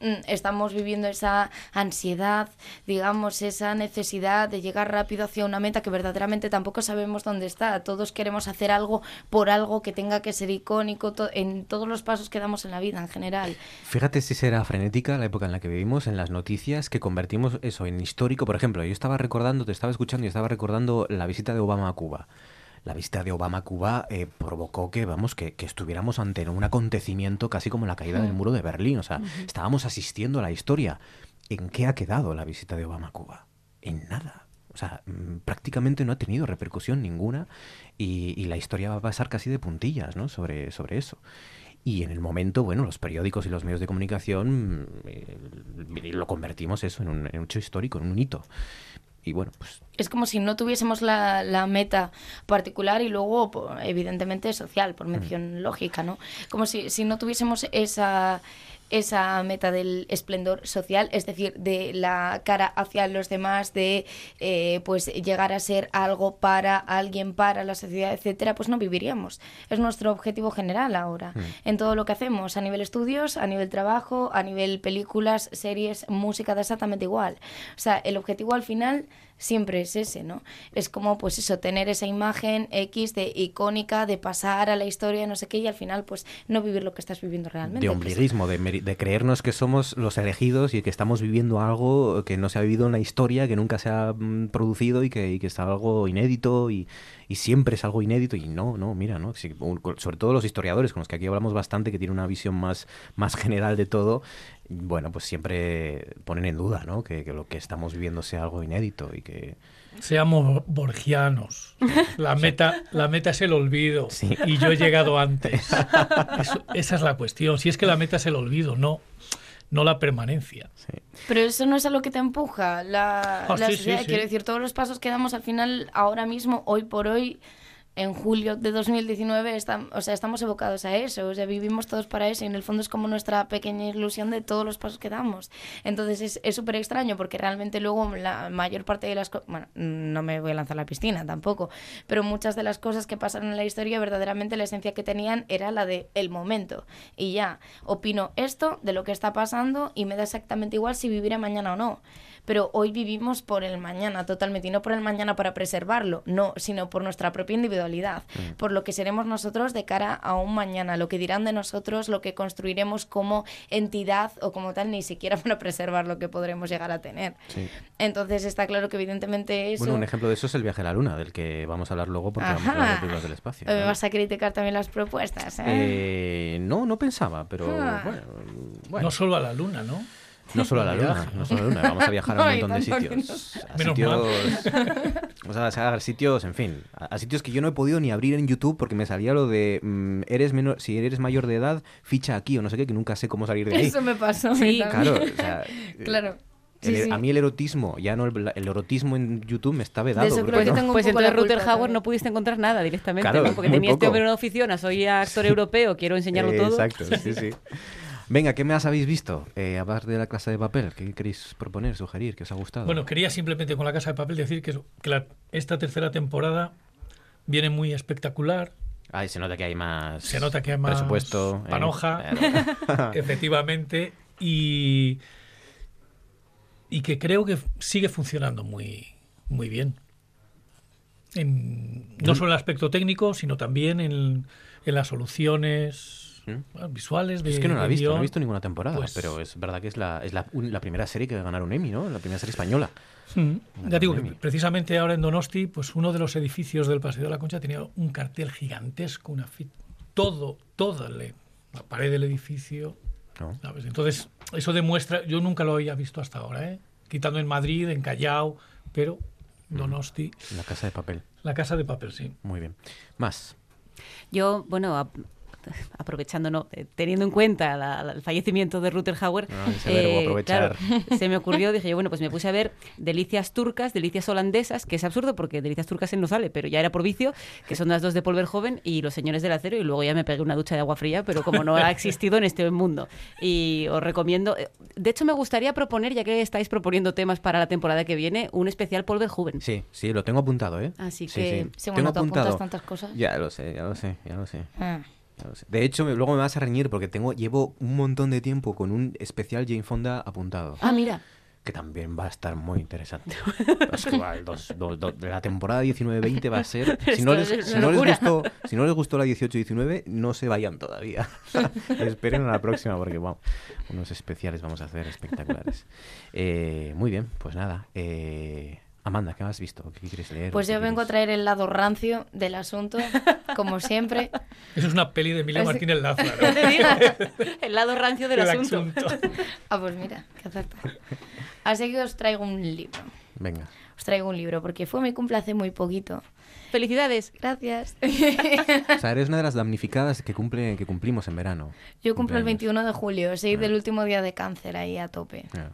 mm, estamos viviendo esa ansiedad, digamos, esa necesidad de llegar rápido hacia una meta que verdaderamente tampoco sabemos dónde está. Todos queremos hacer algo por algo que tenga que ser icónico to- en todos los pasos que damos en la vida en general. Fíjate si será frenética la época en la que vivimos, en las noticias, que convertimos eso en histórico. Por ejemplo, yo estaba recordando, te estaba escuchando y estaba recordando la visita de Obama a Cuba. La visita de Obama a Cuba eh, provocó que, vamos, que, que estuviéramos ante un acontecimiento casi como la caída del muro de Berlín. O sea, estábamos asistiendo a la historia. ¿En qué ha quedado la visita de Obama a Cuba? En nada. O sea, mm, prácticamente no ha tenido repercusión ninguna y, y la historia va a pasar casi de puntillas, ¿no? Sobre, sobre eso. Y en el momento, bueno, los periódicos y los medios de comunicación mm, eh, lo convertimos eso en un, en un hecho histórico, en un hito. Y bueno, pues Es como si no tuviésemos la, la meta particular y luego, evidentemente, social, por mención lógica, ¿no? Como si, si no tuviésemos esa, esa meta del esplendor social, es decir, de la cara hacia los demás, de eh, pues llegar a ser algo para alguien, para la sociedad, etcétera, pues no viviríamos. Es nuestro objetivo general ahora, en todo lo que hacemos, a nivel estudios, a nivel trabajo, a nivel películas, series, música, da exactamente igual. O sea, el objetivo al final siempre es ese, ¿no? Es como, pues eso, tener esa imagen X de icónica, de pasar a la historia, no sé qué, y al final, pues no vivir lo que estás viviendo realmente. de ombliguismo, de, de creernos que somos los elegidos y que estamos viviendo algo que no se ha vivido en la historia, que nunca se ha mm, producido y que, y que es algo inédito y, y siempre es algo inédito. Y no, no, mira, ¿no? Sobre todo los historiadores, con los que aquí hablamos bastante, que tienen una visión más, más general de todo, bueno, pues siempre ponen en duda, ¿no? Que, que lo que estamos viviendo sea algo inédito y que... Seamos borgianos. La meta, la meta es el olvido. Y yo he llegado antes. Eso- esa es la cuestión. Si es que la meta es el olvido, no, no la permanencia. Pero eso no es a lo que te empuja la, Ah, la sí, sí, sociedad. sí. Quiero decir, todos los pasos que damos al final, ahora mismo, hoy por hoy, en julio de 2019, estam- o sea, estamos evocados a eso. O sea, vivimos todos para eso y en el fondo es como nuestra pequeña ilusión de todos los pasos que damos. Entonces es- súper extraño porque realmente luego la mayor parte de las cosas, bueno, no me voy a lanzar a la piscina tampoco, pero muchas de las cosas que pasan en la historia, verdaderamente la esencia que tenían era la de el momento. Y ya, opino esto de lo que está pasando y me da exactamente igual si viviré mañana o no. Pero hoy vivimos por el mañana totalmente y no por el mañana para preservarlo, no, sino por nuestra propia individualidad, por lo que seremos nosotros de cara a un mañana, lo que dirán de nosotros, lo que construiremos como entidad o como tal, ni siquiera para preservar lo que podremos llegar a tener. Sí. Entonces está claro que evidentemente eso... Bueno, un ejemplo de eso es el viaje a la luna, del que vamos a hablar luego porque vamos a hablar de Ajá. del espacio. Me vas a criticar también las propuestas, ¿eh? Eh, no, no pensaba, pero Ah. bueno, bueno. No solo a la luna, ¿no? No solo a la luna, no solo a la luna, vamos a viajar a un montón de sitios. A sitios, vamos a sacar sitios, en fin, a, a sitios que yo no he podido ni abrir en YouTube porque me salía lo de mm, eres menor, si eres mayor de edad, ficha aquí o no sé qué, que nunca sé cómo salir de ahí. Eso me pasó. Sí. Claro, o sea, claro. el- Sí, sí. a mí el erotismo, ya no el, el erotismo en YouTube me está vedado. eso creo que no- tengo un Pues entonces la Ruther Hauer no pudiste encontrar nada directamente, Claro, ¿no? Porque tenía este poco. hombre en una oficina, soy actor europeo, quiero enseñarlo Eh, todo. Exacto, sí, sí. Venga, ¿qué más habéis visto? Eh, aparte de la clase de papel, ¿qué queréis proponer, sugerir? ¿Qué os ha gustado? Bueno, quería simplemente con la casa de papel decir que, que la- esta tercera temporada viene muy espectacular. Ay, se nota que hay más. Se nota que hay más presupuesto. eh, panoja, efectivamente, y, y que creo que sigue funcionando muy, muy bien. En- no solo en el aspecto técnico, sino también en, en las soluciones bueno, visuales de ¿Mm? es que no la he visto, no he visto ninguna temporada, Pues- pero es verdad que es la, es la, un- la primera serie que va a ganar un Emmy, ¿no? La primera serie española. Mm. Ya digo que precisamente ahora en Donosti, pues uno de los edificios del Paseo de la Concha tenía un cartel gigantesco, una fi- todo, toda la pared del edificio. ¿no? ¿sabes? Entonces, eso demuestra, yo nunca lo había visto hasta ahora, ¿eh? quitando en Madrid, en Callao, pero Donosti, La casa de papel. la casa de papel, sí. Muy bien. Más. Yo, bueno, aprovechando, no, eh, teniendo en cuenta la- la- el fallecimiento de Rutger Hauer, Ah, aprovechar. claro, se me ocurrió, dije yo, bueno, pues me puse a ver delicias turcas, delicias holandesas, que es absurdo porque delicias turcas él no sale, pero ya era por vicio, que son las dos de Polver Joven y Los Señores del Acero, y luego ya me pegué una ducha de agua fría, pero como no ha existido en este mundo. Y os recomiendo, eh, de hecho me gustaría proponer, ya que estáis proponiendo temas para la temporada que viene, un especial Polver Joven. Sí, sí, lo tengo apuntado, ¿eh? Así Sí, que- sí. Sí, bueno, tengo apuntas apuntado. tantas cosas. Ya lo sé, ya lo sé, ya lo sé. Ah. De hecho, me- luego me vas a reñir porque tengo llevo un montón de tiempo con un especial Jane Fonda apuntado. Ah, mira. Que también va a estar muy interesante. Es que va, el dos- dos- dos- de la temporada 19-20 va a ser... Si no, les, si no les gustó, si no les gustó la 18-19, no se vayan todavía. Esperen a la próxima porque vamos, unos especiales vamos a hacer espectaculares. Eh, muy bien, pues nada. eh, Amanda, ¿qué has visto? ¿Qué quieres leer? Pues ¿Qué yo vengo a traer el lado rancio del asunto, como siempre. Eso es una peli de Emilia Martínez Lázaro. No te digas, el lado rancio del El asunto. Ah, pues mira, qué acertado. Así que os traigo un libro. Venga. Os traigo un libro porque fue mi cumple hace muy poquito. Felicidades. Gracias. O sea, eres una de las damnificadas que, cumple, que cumplimos en verano. Yo cumplo el Cumpleaños. 21 de julio, soy del último día de cáncer ahí a tope. Ah,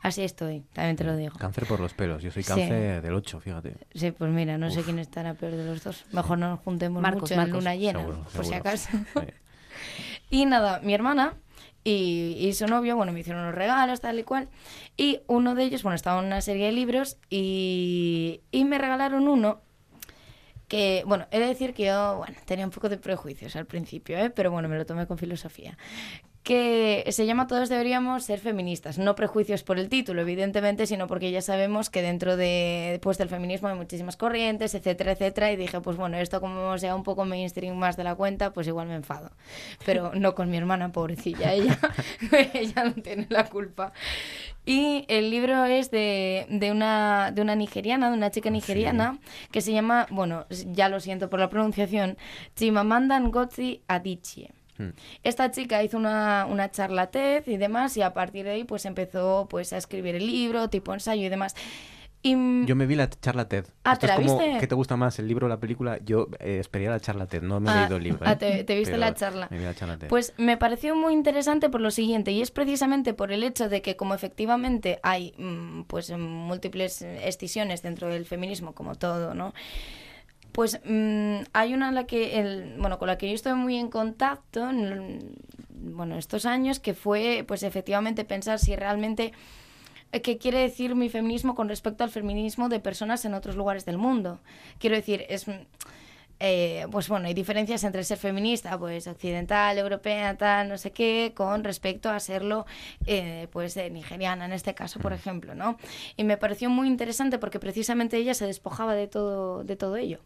Así estoy, también te lo digo. Cáncer por los pelos. Yo soy Sí. cáncer del 8, fíjate. Sí, pues mira, no sé quién estará peor de los dos. Mejor no nos juntemos Marcos, mucho en luna llena, Seguro, por si acaso. Sí. Y nada, mi hermana y, y su novio, bueno, me hicieron unos regalos, tal y cual. Y uno de ellos, bueno, estaba en una serie de libros y, y me regalaron uno que, bueno, he de decir que yo, bueno, tenía un poco de prejuicios al principio, ¿eh? pero bueno, me lo tomé con filosofía. Que se llama Todos deberíamos ser feministas. No prejuicios por el título, evidentemente, sino porque ya sabemos que dentro de, pues, del feminismo hay muchísimas corrientes, etcétera, etcétera. Y dije, pues bueno, esto como sea un poco mainstream más de la cuenta, pues igual me enfado. Pero no con mi hermana, pobrecilla. Ella, ella no tiene la culpa. Y el libro es de, de, una, de una nigeriana, de una chica nigeriana, que se llama, bueno, ya lo siento por la pronunciación, Chimamanda Ngozi Adichie. Hmm. Esta chica hizo una, una charla TED y demás, y a partir de ahí pues empezó pues a escribir el libro, tipo ensayo y demás. Y, Yo me vi la charla TED. Ah, Esto ¿te es la como, viste? ¿qué te gusta más, el libro o la película? Yo eh, esperé a la charla TED, no me he Ah, leído el libro. ah, ¿eh? te- te viste Pero la charla. Me vi la charla TED. Pues me pareció muy interesante por lo siguiente, y es precisamente por el hecho de que como efectivamente hay mm, pues múltiples escisiones dentro del feminismo, como todo, ¿no? Pues mm, hay una en la que el, bueno, con la que yo estoy muy en contacto en bueno, estos años que fue pues efectivamente pensar si realmente eh, qué quiere decir mi feminismo con respecto al feminismo de personas en otros lugares del mundo. Quiero decir, es mm, eh, pues bueno, hay diferencias entre ser feminista, pues occidental, europea, tal, no sé qué, con respecto a serlo, eh, pues eh, nigeriana en este caso, por ejemplo, ¿no? Y me pareció muy interesante porque precisamente ella se despojaba de todo, de todo ello.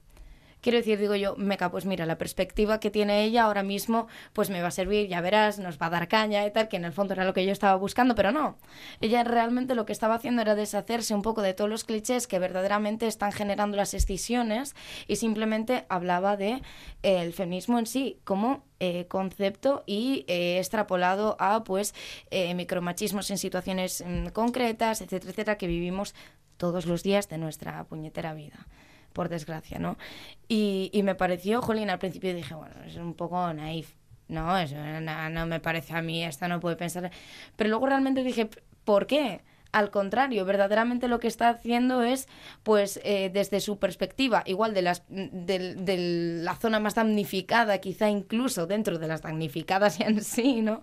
Quiero decir, digo yo, meca, pues mira, la perspectiva que tiene ella ahora mismo, pues me va a servir, ya verás, nos va a dar caña y tal, que en el fondo era lo que yo estaba buscando, pero no. Ella realmente lo que estaba haciendo era deshacerse un poco de todos los clichés que verdaderamente están generando las escisiones y simplemente hablaba de eh, el feminismo en sí como eh, concepto y eh, extrapolado a pues eh, micromachismos en situaciones mm, concretas, etcétera, etcétera, que vivimos todos los días de nuestra puñetera vida por desgracia, ¿no? Y, me pareció, jolín, al principio dije, bueno, es un poco naif, no, eso no, me parece a mí, esto no puede pensar. Pero luego realmente dije, ¿por qué? Al contrario, verdaderamente lo que está haciendo es, pues, eh, desde su perspectiva, igual de, las, de, de la zona más damnificada, quizá incluso dentro de las damnificadas en sí, ¿no?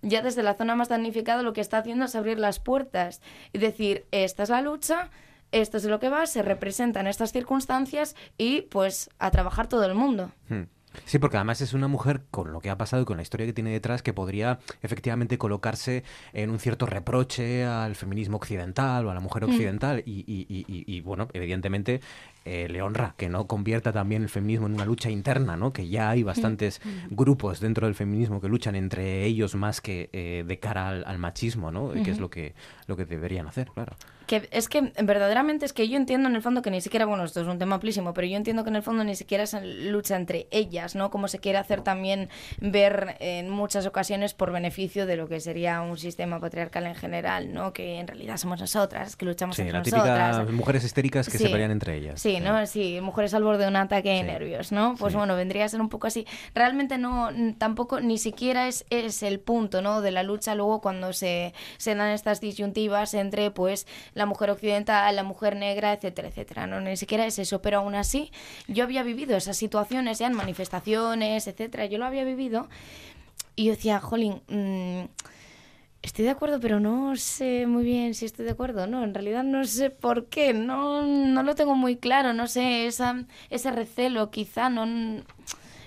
Ya desde la zona más damnificada lo que está haciendo es abrir las puertas y decir, esta es la lucha, esto es de lo que va, se representan estas circunstancias y pues a trabajar todo el mundo. Hmm. Sí, porque además es una mujer con lo que ha pasado y con la historia que tiene detrás que podría efectivamente colocarse en un cierto reproche al feminismo occidental o a la mujer Mm. occidental y, y- y- y- y, bueno, evidentemente eh, le honra que no convierta también el feminismo en una lucha interna, ¿no? Que ya hay bastantes grupos dentro del feminismo que luchan entre ellos más que eh, de cara al, al machismo, ¿no? Que es lo que, lo que deberían hacer, claro. Que es que verdaderamente es que yo entiendo en el fondo que ni siquiera, bueno, esto es un tema amplísimo, pero yo entiendo que en el fondo ni siquiera es lucha entre ellas, ¿no? Como se quiere hacer también ver en muchas ocasiones por beneficio de lo que sería un sistema patriarcal en general, ¿no? Que en realidad somos nosotras, que luchamos Sí, entre la nosotras. típica mujeres histéricas que Sí. se pelean entre ellas. Sí, Sí, ¿no? Sí, mujeres al borde de un ataque de nervios, ¿no? Pues bueno, vendría a ser un poco así. Realmente no, tampoco, ni siquiera es, es el punto, ¿no? De la lucha luego cuando se, se dan estas disyuntivas entre, pues, la mujer occidental, la mujer negra, etcétera, etcétera, ¿no? Ni siquiera es eso, pero aún así yo había vivido esas situaciones ya en manifestaciones, etcétera, yo lo había vivido y yo decía, jolín, mm, Estoy de acuerdo, pero no sé muy bien si estoy de acuerdo. No, en realidad no sé por qué. No, no lo tengo muy claro. No sé, esa, ese recelo quizá no...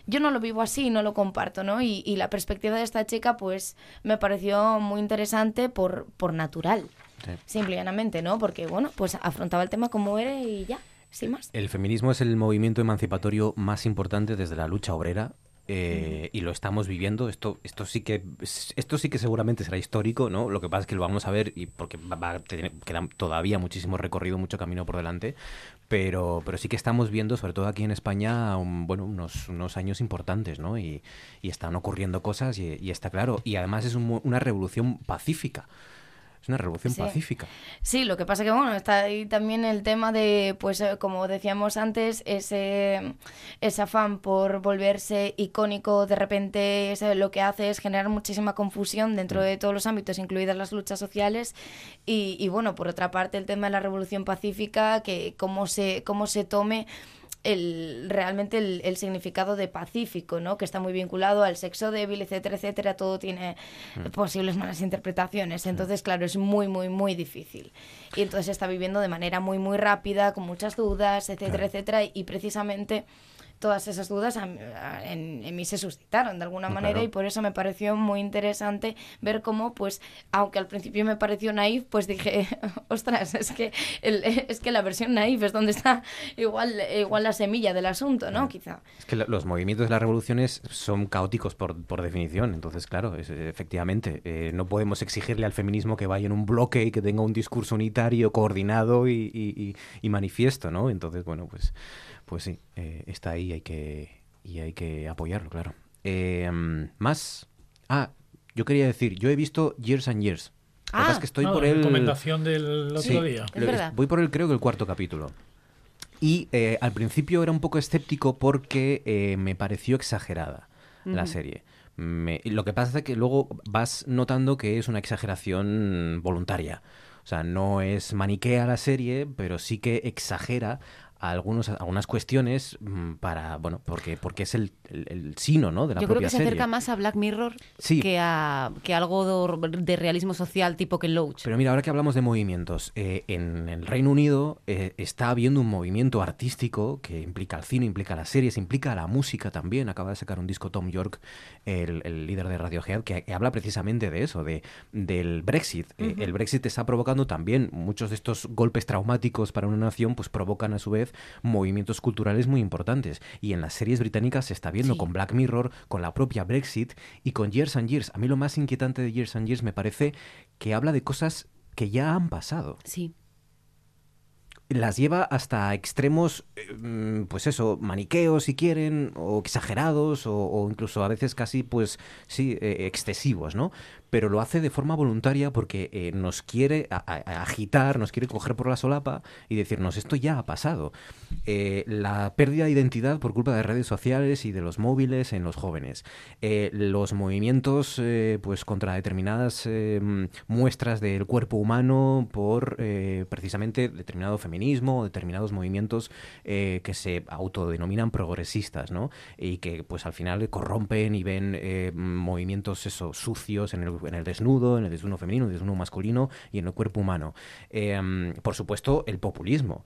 Yo no lo vivo así, no lo comparto, ¿no? Y, y la perspectiva de esta chica, pues, me pareció muy interesante por, por natural. Simple y llanamente, ¿no? Porque, bueno, pues afrontaba el tema como era y ya, sin más. El feminismo es el movimiento emancipatorio más importante desde la lucha obrera. eh, y lo estamos viviendo esto esto sí que esto sí que seguramente será histórico no lo que pasa es que lo vamos a ver y porque va, va a tener- queda todavía muchísimo recorrido mucho camino por delante pero pero sí que estamos viendo sobre todo aquí en España un- bueno unos, unos años importantes no y, y están ocurriendo cosas y, y está claro y además es un una revolución pacífica es una revolución Sí. pacífica Sí, lo que pasa que bueno, está ahí también el tema de, pues eh, como decíamos antes, ese, ese afán por volverse icónico, de repente ese lo que hace es generar muchísima confusión dentro de todos los ámbitos, incluidas las luchas sociales. Y, y bueno, por otra parte, el tema de la revolución pacífica, que cómo se, cómo se tome el, realmente el, el significado de pacífico, ¿no? Que está muy vinculado al sexo débil, etcétera, etcétera. Todo tiene Mm. posibles malas interpretaciones. Entonces, claro, es muy, muy, muy difícil. Y entonces está viviendo de manera muy, muy rápida, con muchas dudas, etcétera, etcétera. Y precisamente todas esas dudas a- a- en, en mí se suscitaron de alguna Claro. manera y por eso me pareció muy interesante ver cómo, pues, aunque al principio me pareció naif, pues dije, ostras, es que, el- es que la versión naif es donde está igual, igual la semilla del asunto, ¿no? Quizá. Es que lo- los movimientos de las revoluciones son caóticos por, por definición. Entonces, claro, es- efectivamente, eh, no podemos exigirle al feminismo que vaya en un bloque y que tenga un discurso unitario, coordinado y, y- y- y manifiesto, ¿no? Entonces, bueno, pues, pues sí, eh, está ahí hay que, y hay que apoyarlo, claro. Eh, mm, más. Ah, yo quería decir, yo he visto Years and Years. Ah. es que estoy Ah, por la el... recomendación del otro Sí, día. Es lo- verdad. Voy por el, creo que el cuarto capítulo. Y eh, al principio era un poco escéptico porque eh, me pareció exagerada la serie. Me- y lo que pasa es que luego vas notando que es una exageración voluntaria. O sea, no es maniquea la serie, pero sí que exagera algunos, algunas cuestiones mm, para, bueno, porque, porque es el, el, el sino, ¿no? De la Yo creo propia que se acerca más a Black Mirror Sí. que a que a algo de, de realismo social tipo Ken Loach. Pero mira, ahora que hablamos de movimientos, eh, en el Reino Unido eh, está habiendo un movimiento artístico que implica al cine, implica a las series, implica a la música también. Acaba de sacar un disco Tom York, el, el líder de Radiohead, que, que habla precisamente de eso, de, del Brexit. Eh, el Brexit está provocando también muchos de estos golpes traumáticos para una nación, pues provocan a su vez movimientos culturales muy importantes. Y en las series británicas se está viendo Sí. con Black Mirror, con la propia Brexit y con Years and Years. A mí lo más inquietante de Years and Years me parece que habla de cosas que ya han pasado. Sí. Las lleva hasta extremos, eh, pues eso, maniqueos si quieren, o exagerados, o, o incluso a veces casi, pues sí, eh, excesivos, ¿no? Pero lo hace de forma voluntaria porque eh, nos quiere agitar, nos quiere coger por la solapa y decirnos, esto ya ha pasado. Eh, la pérdida de identidad por culpa de redes sociales y de los móviles en los jóvenes. Eh, los movimientos pues contra determinadas muestras del cuerpo humano por precisamente determinado feminismo determinados movimientos que se autodenominan progresistas, ¿no? Y que pues al final corrompen y ven movimientos eso, sucios en el, en el desnudo, en el desnudo femenino, en el desnudo masculino y en el cuerpo humano. Eh, por supuesto, el populismo.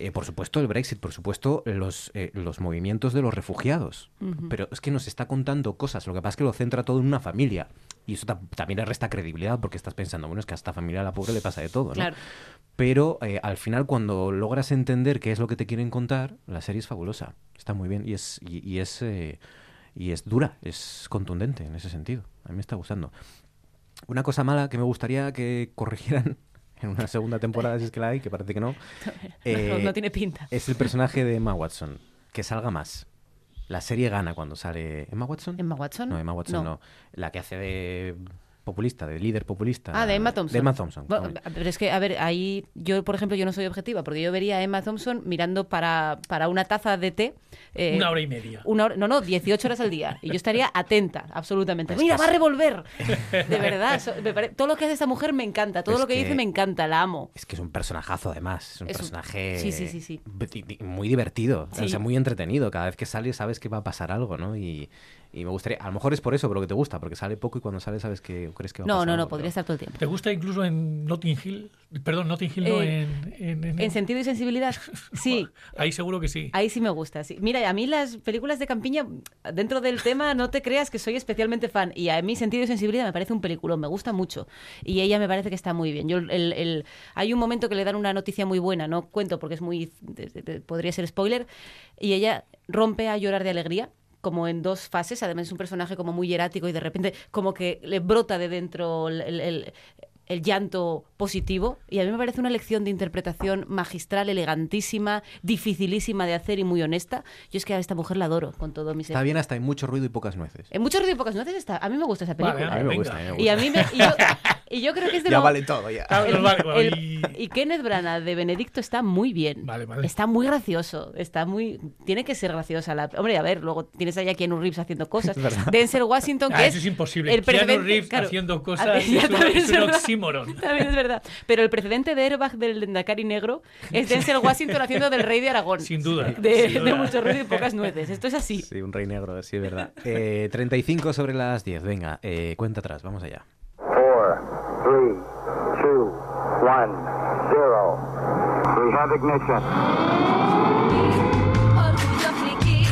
Eh, por supuesto, el Brexit, por supuesto, los, eh, los movimientos de los refugiados. Pero es que nos está contando cosas. Lo que pasa es que lo centra todo en una familia. Y eso ta- también le resta credibilidad porque estás pensando, bueno, es que a esta familia a la pobre le pasa de todo, ¿no? Claro. Pero eh, al final, cuando logras entender qué es lo que te quieren contar, la serie es fabulosa. Está muy bien y es, y, y es, eh, y es dura, es contundente en ese sentido. A mí me está gustando. Una cosa mala que me gustaría que corrigieran en una segunda temporada, si es que la hay, que parece que no. No, no tiene pinta. Es el personaje de Emma Watson. Que salga más. La serie gana cuando sale. ¿Emma Watson? ¿Emma Watson? No, Emma Watson no. No. La que hace de populista, de líder populista. Ah, de Emma Thompson. De Emma Thompson. Bueno, pero es que, a ver, ahí yo, por ejemplo, yo no soy objetiva, porque yo vería a Emma Thompson mirando para, para una taza de té. eh, Una hora y media. una hora- no, no, 18 horas al día. Y yo estaría atenta, absolutamente. Es Mira, que va a revolver. De verdad, so- me pare- todo lo que hace esta mujer me encanta. Todo Es lo que, que- dice me encanta, la amo. Es que es un personajazo, además. Es un Es un- personaje sí, sí, sí, sí. muy divertido. Sí. O sea, muy entretenido. Cada vez que sale sabes que va a pasar algo, ¿no? Y, y me gustaría... A lo mejor es por eso, pero que te gusta, porque sale poco y cuando sale sabes que crees que va a No, pasar no, no, algo, podría estar todo el tiempo. ¿Te gusta incluso en Notting Hill? Perdón, Notting Hill no, Eh, en, en- en- En sentido y sensibilidad, sí. Ahí seguro que sí. Ahí sí me gusta, sí. Mira, a mí las películas de Campiña, dentro del tema, no te creas que soy especialmente fan. Y a mí Sentido y Sensibilidad me parece un peliculón, me gusta mucho. Y ella me parece que está muy bien. Yo, el, el- hay un momento que le dan una noticia muy buena, no cuento porque es muy... de- de- de- podría ser spoiler, y ella rompe a llorar de alegría como en dos fases, además es un personaje como muy hierático y de repente como que le brota de dentro el, el llanto positivo y a mí me parece una lección de interpretación magistral, elegantísima, dificilísima de hacer y muy honesta. Yo es que a esta mujer la adoro con todo mi ser. Está bien hasta hay mucho ruido y pocas nueces. En muchos ruido y pocas nueces está. A mí me gusta esa Vale, película. a mí me ¿eh? gusta, a mí me Y a gusta. mí me, y yo, y yo creo que es de Ya lo- vale todo, ya. El- vale, vale, el- y Kenneth Branagh de Benedicto está muy bien. Está muy gracioso. Está muy. Tiene que ser graciosa la. Hombre, a ver, luego tienes allá a Keanu Reeves haciendo cosas. Denzel Washington, que Ah, es. eso es imposible. El Keanu Reeves claro. haciendo cosas Ah, ya es un- es un oxímoron. También es verdad. Pero el precedente de Airbag del Dendacari negro es Denzel Washington haciendo del rey de Aragón. Sin duda. De, Sin de mucho ruido y pocas nueces. Esto es así. Sí, un rey negro, sí, es verdad. Eh, 35 sobre las 10. Venga, eh, cuenta atrás, vamos allá. Four, three, two, one, zero. We have ignition. Orgullo friki,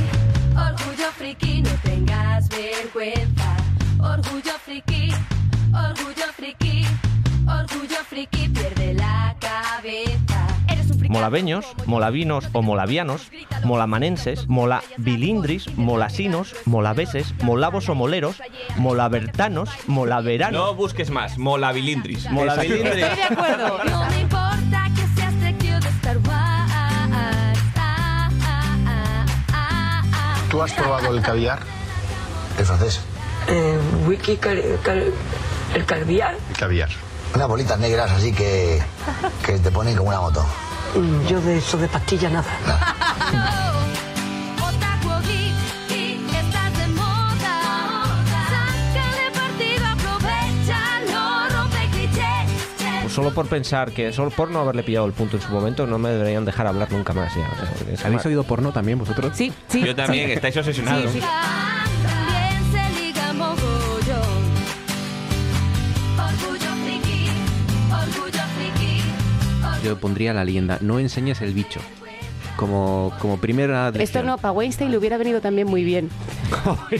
orgullo friki, no tengas vergüenza. Orgullo friki, orgullo friki, orgullo friki, pierde la cabeza. Eres un friki. Molaveños, molavinos o molavianos, molamanenses, molabilindris, molasinos, molaveses, molavos o moleros, molabertanos, molaveranos. No busques más, molabilindris. Molabilindris. Estoy de acuerdo. No me importa que seas de Star Wars. ¿Tú has probado el caviar? El francés. Eh, wiki el caviar. El caviar. Unas bolitas negras así que, que te ponen como una moto. Mm, Yo de eso de pastilla nada. Pues solo por pensar que, solo por no haberle pillado el punto en su momento, no me deberían dejar hablar nunca más. Ya, o sea, ¿Habéis más- oído porno también vosotros? Sí, sí. Yo también, estáis obsesionados. Yo pondría la leyenda, no enseñes el bicho. Como, como primera Esto lección. no, para Weinstein le hubiera venido también muy bien. Y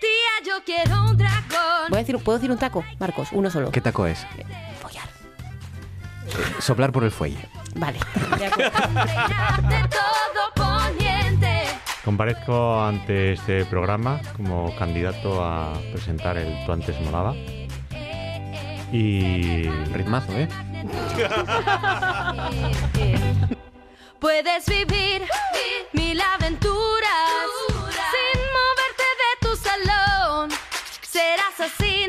tía, yo quiero un dragón. Voy a decir, ¿Puedo decir un taco, Marcos? Uno solo. ¿Qué taco es? Follar. Eh, Soplar por el fuelle. Vale. Comparezco ante este programa como candidato a presentar el Tú antes molaba. Y. Ritmazo, ¿eh? Puedes vivir mil aventuras sin moverte de tu salón. Serás así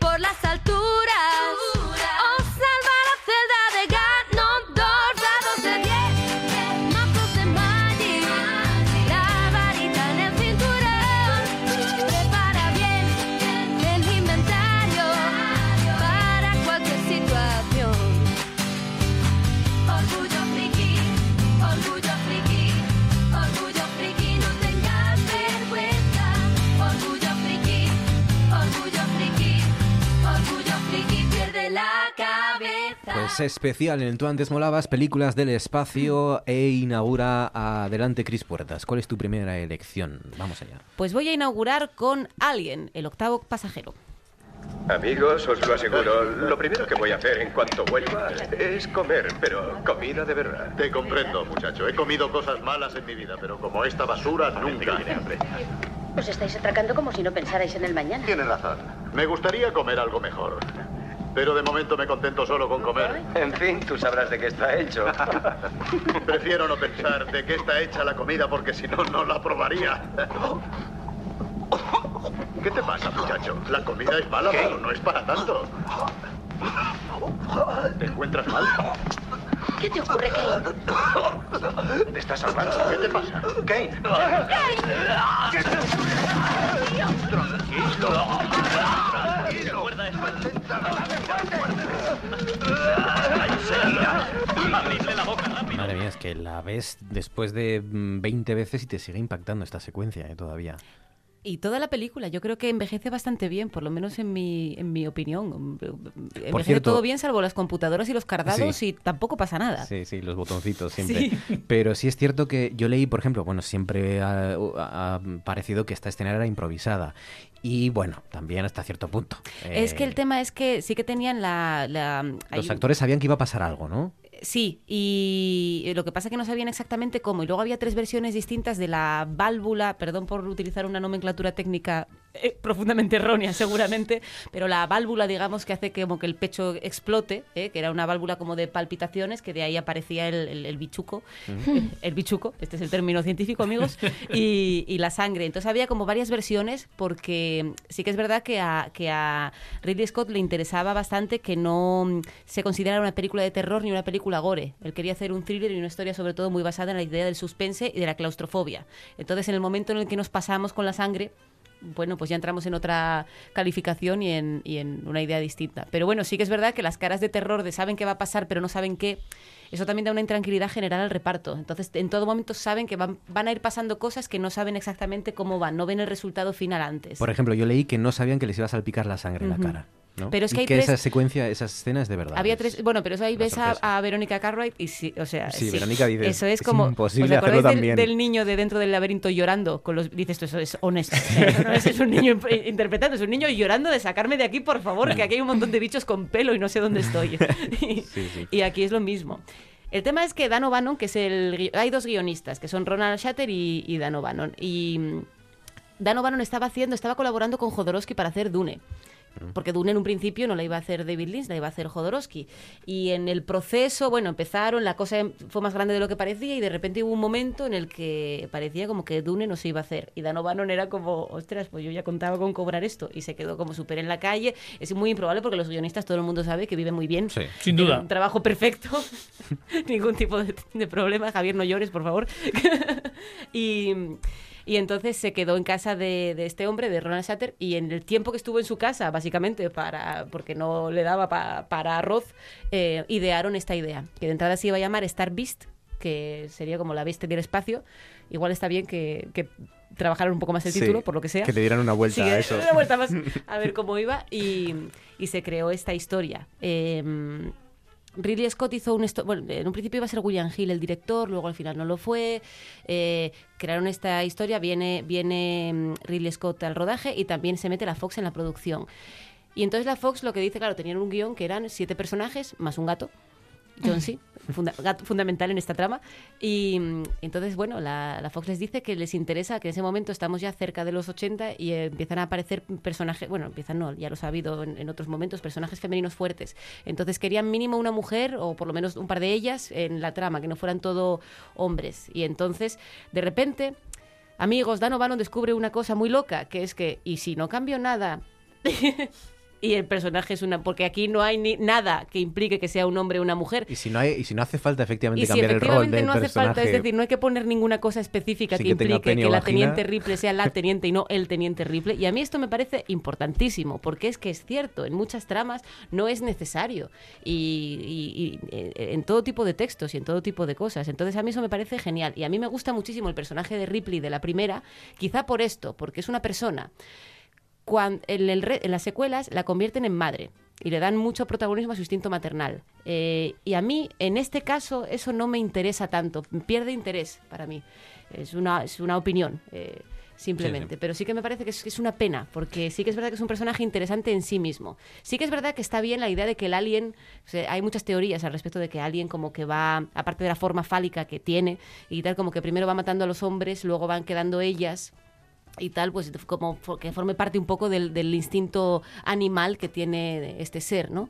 por las alturas. Pues especial en el Tú antes molabas, películas del espacio e inaugura Adelante Cris Puertas. ¿Cuál es tu primera elección? Vamos allá. Pues voy a inaugurar con Alien, el octavo pasajero. Amigos, os lo aseguro, lo primero que voy a hacer en cuanto vuelva es comer, pero comida de verdad. Te comprendo, muchacho. He comido cosas malas en mi vida, pero como esta basura nunca. Os estáis atracando como si no pensarais en el mañana. Tienes razón. Me gustaría comer algo mejor. Pero de momento me contento solo con comer. En fin, tú sabrás de qué está hecho. Prefiero no pensar de qué está hecha la comida porque si no, no la probaría. ¿Qué te pasa, muchacho? La comida es mala, pero no es para tanto. ¿Te encuentras mal? ¿Qué te ocurre, Kane? ¿Te estás ahogando? ¿Qué te pasa? Kane. Madre mía, es que la ves después de mm, 20 veces y te sigue impactando esta secuencia eh, todavía. Y toda la película, yo creo que envejece bastante bien, por lo menos en mi, en mi opinión. Envejece cierto- todo bien, salvo las computadoras y los cardados, Sí. y tampoco pasa nada. Sí, sí, los botoncitos siempre. Pero sí es cierto que yo leí, por ejemplo, bueno, siempre ha, ha parecido que esta escena era improvisada. Y bueno, también hasta cierto punto. Es que Eh, el tema es que sí que tenían la... Los actores sabían que iba a pasar algo, ¿no? Sí, y lo que pasa es que no sabían exactamente cómo. Y luego había tres versiones distintas de la válvula, perdón por utilizar una nomenclatura técnica eh, profundamente errónea seguramente, pero la válvula, digamos, que hace que, como que el pecho explote, eh, que era una válvula como de palpitaciones, que de ahí aparecía el, el- el bichuco, el bichuco, este es el término científico, amigos, y, y la sangre. Entonces había como varias versiones, porque sí que es verdad que a, que a Ridley Scott le interesaba bastante que no se considerara una película de terror ni una película gore. Él quería hacer un thriller y una historia sobre todo muy basada en la idea del suspense y de la claustrofobia. Entonces en el momento en el que nos pasamos con la sangre, bueno, pues ya entramos en otra calificación y en, y en una idea distinta. Pero bueno, sí que es verdad que las caras de terror de saben qué va a pasar pero no saben qué, eso también da una intranquilidad general al reparto. Entonces, en todo momento saben que van, van a ir pasando cosas que no saben exactamente cómo van, no ven el resultado final antes. Por ejemplo, yo leí que no sabían que les iba a salpicar la sangre en la cara. ¿No? Pero es que Y hay que tres- esa secuencia, esa escena es de verdad. Había es- tres, bueno, pero eso ahí ves a, a Verónica Cartwright y sí, o sea, Sí, Verónica dice, eso es "Es como imposible ¿os acordáis hacerlo del, tan bien". del niño de dentro del laberinto llorando con los dices eso es honesto, no es, es un niño imp- interpretando, es un niño llorando de sacarme de aquí, por favor, que aquí hay un montón de bichos con pelo y no sé dónde estoy. y, y aquí es lo mismo. El tema es que Dan O'Bannon, que es el hay dos guionistas, que son Ronald Shatter y, y Dan O'Bannon y mm, Dan O'Bannon estaba haciendo, estaba colaborando con Jodorowsky para hacer Dune. Porque Dune en un principio no la iba a hacer David Lynch, la iba a hacer Jodorowsky. Y en el proceso, bueno, empezaron, la cosa fue más grande de lo que parecía y de repente hubo un momento en el que parecía como que Dune no se iba a hacer. Y Dan O'Bannon era como, ostras, pues yo ya contaba con cobrar esto. Y se quedó como súper en la calle. Es muy improbable porque los guionistas todo el mundo sabe que viven muy bien. Sin Tienen duda. Un trabajo perfecto. Ningún tipo de, de problema. Javier, no llores, por favor. y... Y entonces se quedó en casa de, de este hombre, de Ronald Shatter, y en el tiempo que estuvo en su casa, básicamente, para porque no le daba pa- para arroz, eh, idearon esta idea, que de entrada se iba a llamar Star Beast, que sería como la bestia del espacio. Igual está bien que, que trabajaran un poco más el Sí, título, por lo que sea. que le dieran una vuelta Sí, a eso. una vuelta más a ver cómo iba, y, y se creó esta historia. Eh, Ridley Scott hizo un... Bueno, en un principio iba a ser William Hill el director, luego al final no lo fue. eh, crearon esta historia, viene, viene mm, Ridley Scott al rodaje y también se mete la Fox en la producción. Y entonces la Fox lo que dice, claro, tenían un guion que eran siete personajes más un gato. John C., fundamental en esta trama. Y mm, entonces, bueno, la, la Fox les dice que les interesa, que en ese momento estamos ya cerca de los 80 y eh, empiezan a aparecer personajes, bueno, empiezan no, ya los ha habido en, en otros momentos, personajes femeninos fuertes. Entonces querían mínimo una mujer, o por lo menos un par de ellas, en la trama, que no fueran todo hombres. Y entonces, de repente, amigos, Dan O'Bannon descubre una cosa muy loca, que es que, y si no cambio nada... Y el personaje es una. Porque aquí no hay ni nada que implique que sea un hombre o una mujer. Y si no hay, y si no hace falta efectivamente Y si cambiar el rol efectivamente del no hace personaje. falta, es decir, no hay que poner ninguna cosa específica que que implique que la teniente Ripley sea la teniente y no el teniente Ripley. Y a mí esto me parece importantísimo, porque es que es cierto, en muchas tramas no es necesario. Y, y- y, eh, en todo tipo de textos y en todo tipo de cosas. Entonces a mí eso me parece genial. Y a mí me gusta muchísimo el personaje de Ripley de la primera, quizá por esto, porque es una persona en, el en las secuelas la convierten en madre y le dan mucho protagonismo a su instinto maternal. Eh, y a mí, en este caso, eso no me interesa tanto, pierde interés para mí. Es una, es una opinión. eh, Simplemente, Sí, sí. pero sí que me parece que es, que es una pena, porque sí que es verdad que es un personaje interesante en sí mismo. Sí que es verdad que está bien la idea de que el alien, o sea, hay muchas teorías al respecto de que Alien como que va, aparte de la forma fálica que tiene, y tal, como que primero va matando a los hombres, luego van quedando ellas, y tal, pues como que forme parte un poco del, instinto animal que tiene este ser, ¿no?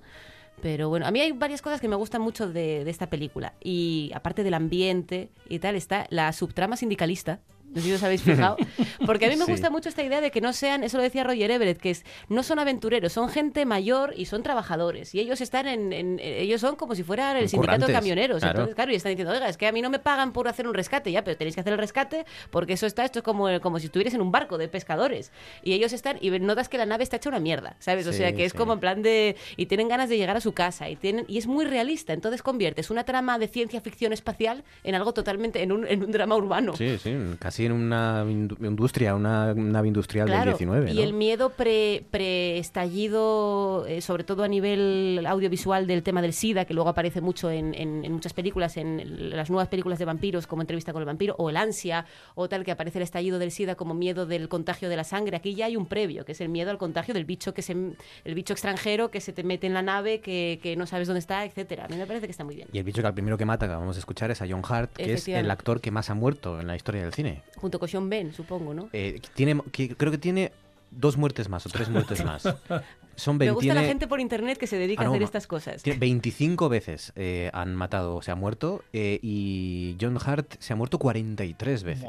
Pero bueno, a mí hay varias cosas que me gustan mucho de esta película. Y aparte del ambiente y tal, está la subtrama sindicalista No sé si os habéis fijado. Porque a mí me Sí. gusta mucho esta idea de que no sean, eso lo decía Roger Everett, que es, no son aventureros, son gente mayor y son trabajadores. Y ellos están en, en- ellos son como si fueran el sindicato de camioneros. claro. Entonces, claro, y están diciendo, oiga, es que a mí no me pagan por hacer un rescate, ya, pero tenéis que hacer el rescate porque eso está, esto es como, como si estuvieras en un barco de pescadores. Y ellos están, y notas que la nave está hecha una mierda, ¿sabes? O Sí, sea, que es sí. como en plan de, y tienen ganas de llegar a su casa, y tienen, y es muy realista. Entonces conviertes una trama de ciencia ficción espacial en algo totalmente, en un, en un drama urbano. Sí, sí, casi en una indu- industria, una nave industrial Claro, del 19, y el miedo pre, preestallido, eh, sobre todo a nivel audiovisual del tema del SIDA, que luego aparece mucho en, en- en muchas películas, en las nuevas películas de vampiros, como Entrevista con el vampiro, o el ansia, o tal, que aparece el estallido del SIDA como miedo del contagio de la sangre. Aquí ya hay un previo, que es el miedo al contagio del bicho que se, el bicho extranjero que se te mete en la nave, que, que no sabes dónde está, etcétera. A mí me parece que está muy bien. Y el bicho que al primero que mata, que vamos a escuchar, es a John Hart, que es el actor que más ha muerto en la historia del cine. Junto con Sean Ben, supongo, ¿no? Eh, tiene, que- creo que tiene dos muertes más o tres muertes más. Son Me 20, gusta la gente por internet que se dedica Ah, a hacer no. estas cosas. Tiene 25 veces eh, han matado, o se ha muerto, eh, y John Hart se ha muerto 43 veces.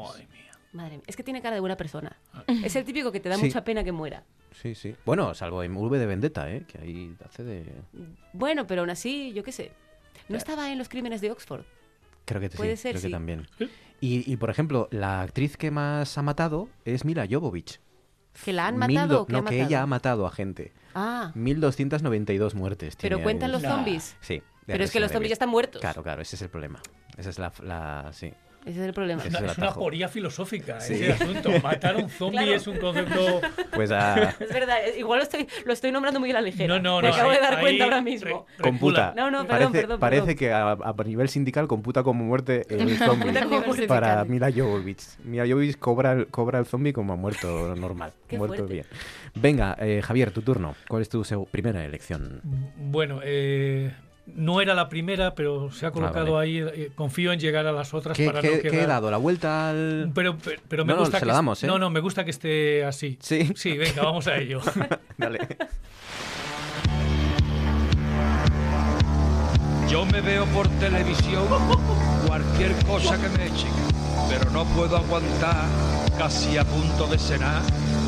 Madre mía, es que tiene cara de buena persona. Es el típico que te da Sí. mucha pena que muera. Sí, sí. Bueno, salvo en V de Vendetta, ¿eh? que ahí hace de... Bueno, pero aún así, yo qué sé. No estaba en los crímenes de Oxford. Creo que sí, Puede ser, creo que sí. también. Y, y, por ejemplo, la actriz que más ha matado es Mila Jovovich. ¿Que la han matado do- o que no, ha que matado? ella ha matado a gente. Ah, 1292 muertes. pero cuentan ahí. los zombies. Sí. Pero es que los zombies ya están muertos. Claro, claro, ese es el problema. Esa es la... la- sí. Ese es el problema. Es una poría filosófica Sí. ese asunto. Matar a un zombie Claro. es un concepto... Pues a... Es verdad, igual lo estoy, lo estoy nombrando muy a la ligera. No, no, Me no, acabo de dar ahí cuenta ahora mismo. Computa. No, no, perdón, parece, perdón, parece perdón. que a, a nivel sindical computa como muerte el zombie a para Mila Jovovich. Mila Jovovich cobra, el- cobra el zombie como muerto normal. Qué muerto fuerte. bien. Venga, eh, Javier, tu turno. ¿Cuál es tu primera elección? Bueno, eh, no era la primera, pero se ha colocado vale. ahí. eh, confío en llegar a las otras ¿Qué, para qué- no qué quedar... he dado? ¿La vuelta al...? Pero, pero, pero me No, no, gusta se que la est- damos, ¿eh? No, no, me gusta que esté así. Sí. Sí, venga, vamos a ello. Dale. Yo me veo por televisión cualquier cosa que me echen, pero no puedo aguantar, casi a punto de cenar,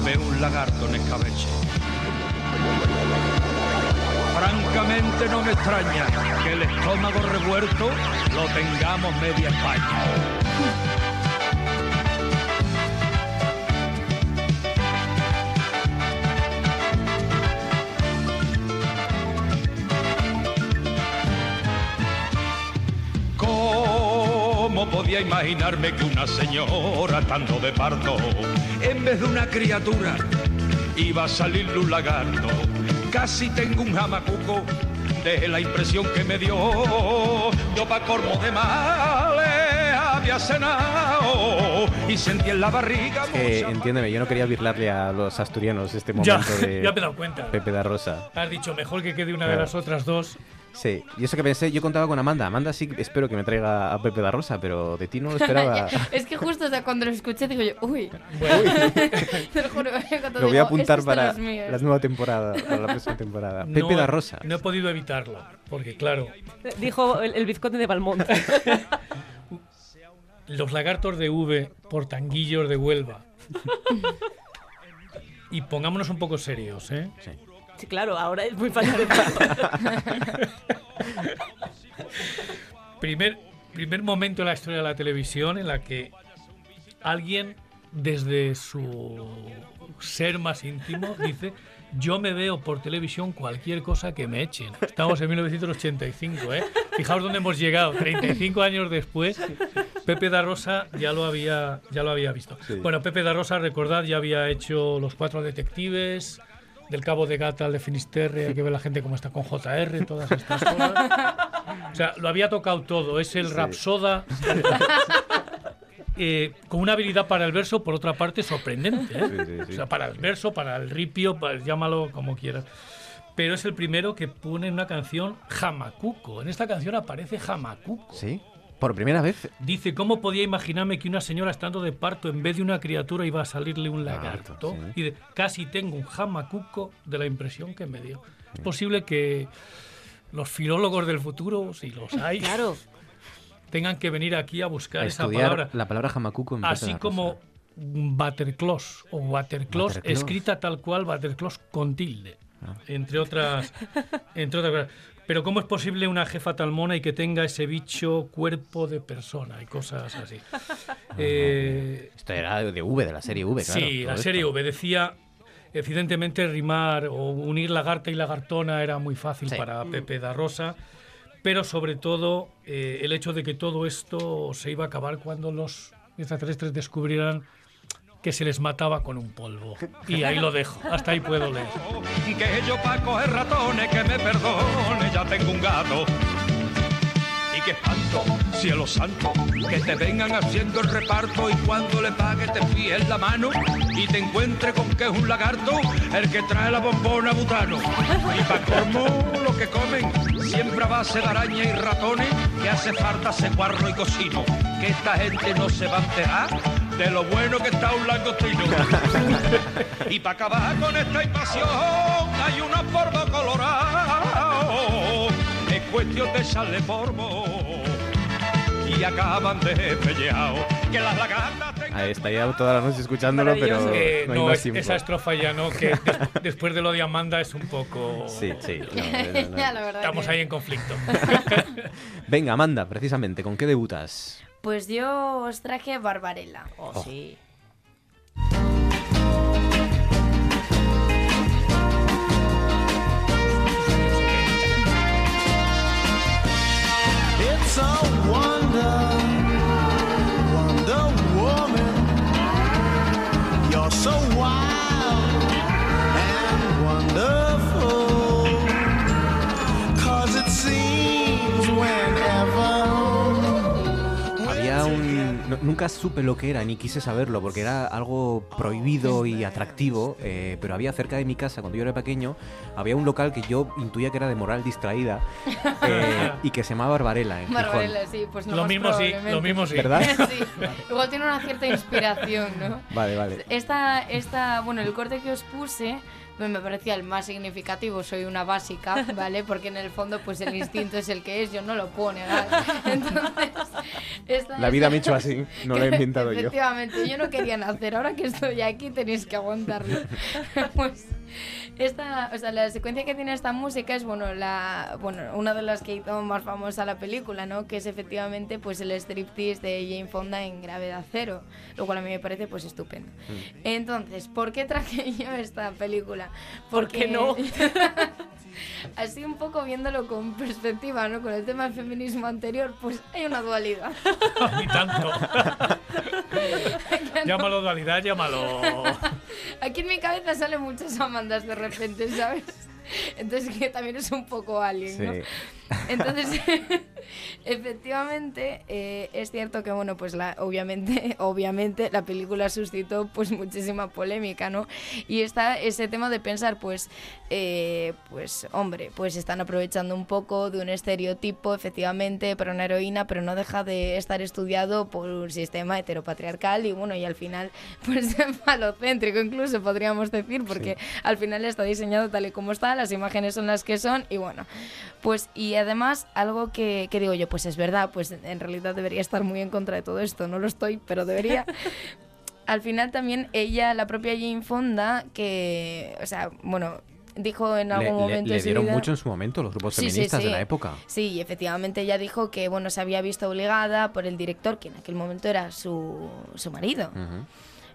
veo un lagarto en escabeche. Francamente no me extraña que el estómago revuelto lo tengamos media España. ¿Cómo podía imaginarme que una señora estando de parto, en vez de una criatura, iba a salirle un lagarto? Casi tengo un jamacuco de la impresión que me dio. Yo pa' colmo de males había cenado y sentí en la barriga Que, entiéndeme, yo no quería virlarle a los asturianos este Ya, momento de ya me he dado cuenta. Pepe da Rosa. Has dicho, mejor que quede una de las otras dos. Sí, y eso que pensé, yo contaba con Amanda. Amanda sí espero que me traiga a Pepe da Rosa, pero de ti no lo esperaba. es que justo o sea, cuando lo escuché digo yo, uy. Te lo juro, Lo voy a apuntar "Estos son para los míos". la nueva temporada, para la próxima temporada. Pepe da Rosa. No he podido evitarlo, porque claro, Dijo el, el vizconde de Balmont. los lagartos de V por tanguillos de Huelva. Y pongámonos un poco serios, ¿eh? Sí, claro, ahora es muy fácil de Primer, primer momento en la historia de la televisión en la que alguien desde su ser más íntimo dice yo me veo por televisión cualquier cosa que me echen. Estamos en 1985, ¿eh? Fijaos dónde hemos llegado, 35 años después. Pepe da Rosa ya lo había, ya lo había visto. Sí. Bueno, Pepe da Rosa, recordad, ya había hecho Los Cuatro Detectives, del Cabo de Gata al de Finisterre, hay que ver la gente cómo está con JR, todas estas cosas. O sea, lo había tocado todo. Es el Sí. Rapsoda. eh, con una habilidad para el verso, por otra parte, sorprendente. ¿eh? Sí, sí, sí. O sea, para el verso, para el ripio, para- llámalo como quieras. Pero es el primero que pone en una canción Jamacuco. En esta canción aparece Jamacuco. ¿Sí? Por primera vez. Dice, ¿cómo podía imaginarme que una señora estando de parto en vez de una criatura iba a salirle un lagarto? Y de, casi tengo un jamacuco de la impresión que me dio. Es posible que los filólogos del futuro, si los hay, Claro. tengan que venir aquí a buscar A esa palabra. la palabra jamacuco en Así como Waterclaws o Waterclaws Waterclaws. escrita tal cual Waterclaws con tilde, Ah. entre otras entre otras cosas. Pero ¿cómo es posible una jefa tal mona y que tenga ese bicho cuerpo de persona y cosas así? Eh, Esto era de V, de la serie V, claro. sí, la serie esto. V decía, evidentemente rimar o unir lagarta y lagartona era muy fácil Sí. para Pepe da Rosa, pero sobre todo eh, el hecho de que todo esto se iba a acabar cuando los extraterrestres descubrieran que se les mataba con un polvo. Y ahí lo dejo, hasta ahí puedo leer. que yo pa' coger ratones que me perdone, ya tengo un gato. Y que espanto, cielo santo, que te vengan haciendo el reparto y cuando le pague te fíes la mano y te encuentre con que es un lagarto el que trae la bombona butano. Y pa' colmo lo que comen, siempre a base de araña y ratones, que hace falta ceguarro y cocino, que esta gente no se va a enterar de lo bueno que está un langostino. y para acabar con esta invasión hay unos polvos colorados. Es cuestión de echarle polvo y acaban de pelleado. Que las lagartas Ahí está ya toda la noche escuchándolo, pero Eh, no hay no, más es- esa estrofa ya no, que des- después de lo de Amanda es un poco... Sí, sí. no, no, no. Ya, la verdad Estamos que- ahí en conflicto. Venga, Amanda, precisamente, ¿con qué debutas? Pues yo os traje Barbarella. Oh. sí. It's a no- nunca supe lo que era, ni quise saberlo, porque era algo prohibido y atractivo, eh, pero había cerca de mi casa, cuando yo era pequeño, había un local que yo intuía que era de moral distraída eh, y que se llamaba Barbarella, en Gijón. Barbarella, sí, pues no Lo mismo sí, lo mismo sí. ¿Verdad? Sí, Igual tiene una cierta inspiración, ¿no? Vale, vale. Esta, esta, bueno, el corte que os puse me parecía el más significativo. Soy una básica, ¿vale? Porque en el fondo, pues el instinto es el que es, yo no lo pone, ¿vale? Entonces, esta La vida me ha hecho así, no lo he inventado yo. Efectivamente, yo no quería nacer. Ahora que estoy aquí tenéis que aguantarlo. pues esta, o sea, la secuencia que tiene esta música es bueno, la, bueno, una de las que hizo más famosa la película, ¿no? Que es efectivamente pues el striptease de Jane Fonda en Gravedad Cero, lo cual a mí me parece pues estupendo. Entonces, ¿por qué traje yo esta película? ¿Por qué no? Así un poco viéndolo con perspectiva, ¿no? Con el tema del feminismo anterior, pues hay una dualidad. Ni tanto. llámalo dualidad, llámalo... Aquí en mi cabeza salen muchas amandas de repente, ¿sabes? Entonces que también es un poco alien, ¿no? Sí. Entonces, efectivamente, eh, es cierto que, bueno, pues la, obviamente, obviamente la película suscitó pues muchísima polémica, ¿no? Y está ese tema de pensar, pues, eh, pues, hombre, pues están aprovechando un poco de un estereotipo, efectivamente, para una heroína, pero no deja de estar estudiado por un sistema heteropatriarcal y, bueno, y al final, pues, falocéntrico incluso, podríamos decir, porque al final está diseñado tal y como está, las imágenes son las que son y, bueno, pues, y además, algo que, que digo yo, pues es verdad, pues en realidad debería estar muy en contra de todo esto, no lo estoy, pero debería. Al final también ella, la propia Jane Fonda, que, o sea, bueno, dijo en algún le- momento le dieron vida- mucho en su momento los grupos Sí, sí, feministas de la época. Sí, y efectivamente ella dijo que, bueno, se había visto obligada por el director, que en aquel momento era su, su marido, Ujú.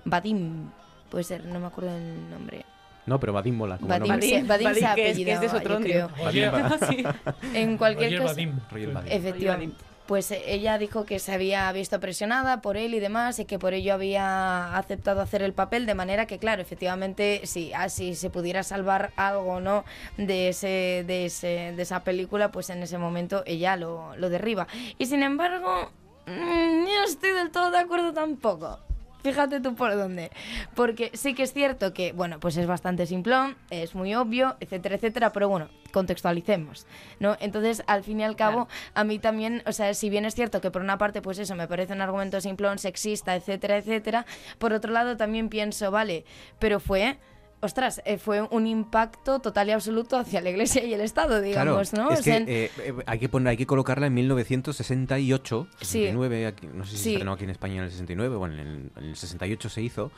Vadim, puede ser, no me acuerdo el nombre. No, pero Vadim mola. como Vadim, nombre. Vadim se Vadim, que es- que es de apellidaba, yo Sotrondio. creo. Roger- En cualquier Roger caso, Vadim. Roger Vadim. Efectivamente. Pues eh, ella dijo que se había visto presionada por él y demás y que por ello había aceptado hacer el papel de manera que claro, efectivamente, si así se pudiera salvar algo, ¿no? De ese de ese de esa película, pues en ese momento ella lo, lo derriba. Y sin embargo, mm, no estoy del todo de acuerdo tampoco. Fíjate tú por dónde. Porque sí que es cierto que, bueno, pues es bastante simplón, es muy obvio, etcétera, etcétera, pero bueno, contextualicemos, ¿no? Entonces, al fin y al cabo, a mí también, o sea, si bien es cierto que por una parte, pues eso, me parece un argumento simplón, sexista, etcétera, etcétera, por otro lado también pienso, vale, pero fue... ostras, eh, fue un impacto total y absoluto hacia la Iglesia y el Estado, digamos, claro, ¿no? Es O sea, que eh, eh, hay que poner, hay que colocarla en 1968, Sí. 69, aquí- no sé si Sí. se estrenó aquí en España en el 69, bueno, en el, en el 68 se hizo,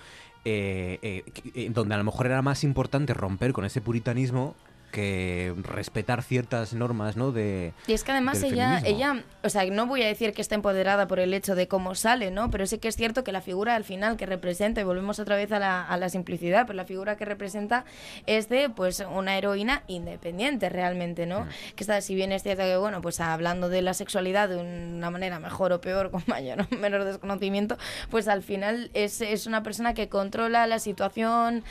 eh, eh, eh, donde a lo mejor era más importante romper con ese puritanismo que respetar ciertas normas, ¿no? De Y es que además ella, feminismo. ella, o sea, no voy a decir que está empoderada por el hecho de cómo sale, ¿no? Pero sí que es cierto que la figura al final que representa, y volvemos otra vez a la, a la simplicidad, pero la figura que representa es de, pues, una heroína independiente realmente, ¿no? Mm. Que está, si bien es cierto que, bueno, pues hablando de la sexualidad de una manera mejor o peor, con mayor o menor desconocimiento, pues al final es, es una persona que controla la situación,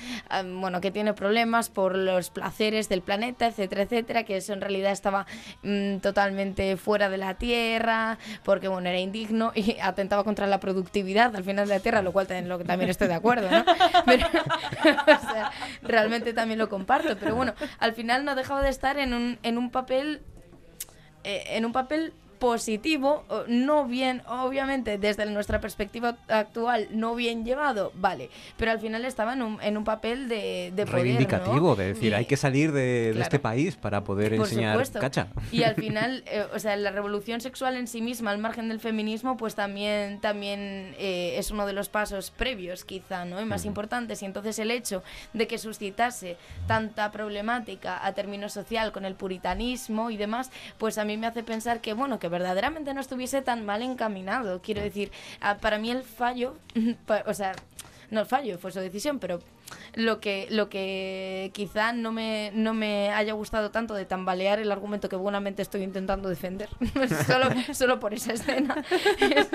bueno, que tiene problemas por los placeres del planeta, etcétera, etcétera, que eso en realidad estaba mm, totalmente fuera de la Tierra, porque bueno, era indigno y atentaba contra la productividad al final de la Tierra, lo cual también, lo también estoy de acuerdo, ¿no? Pero, o sea, realmente también lo comparto, pero bueno, al final no dejaba de estar en un, en un papel eh, en un papel positivo, no bien, obviamente desde nuestra perspectiva actual, no bien llevado, vale, pero al final estaba en un, en un papel de, de poder, reivindicativo, ¿no? de decir, Y- hay que salir de, este país para poder por enseñar supuesto. cacha. Y al final, eh, o sea, la revolución sexual en sí misma, al margen del feminismo, pues también, también eh, es uno de los pasos previos, quizá, ¿no? Y más importantes. Y entonces el hecho de que suscitase tanta problemática a término social con el puritanismo y demás, pues a mí me hace pensar que, bueno, que verdaderamente no estuviese tan mal encaminado. Quiero decir, ah, para mí el fallo, o sea, no el fallo, fue su decisión, pero lo que, lo que quizá no me, no me haya gustado tanto de tambalear el argumento que buenamente estoy intentando defender, solo, solo por esa escena, es,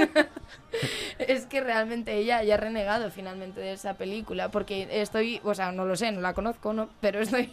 es que realmente ella haya renegado finalmente de esa película, porque estoy, o sea, no lo sé, no la conozco, ¿no? pero estoy,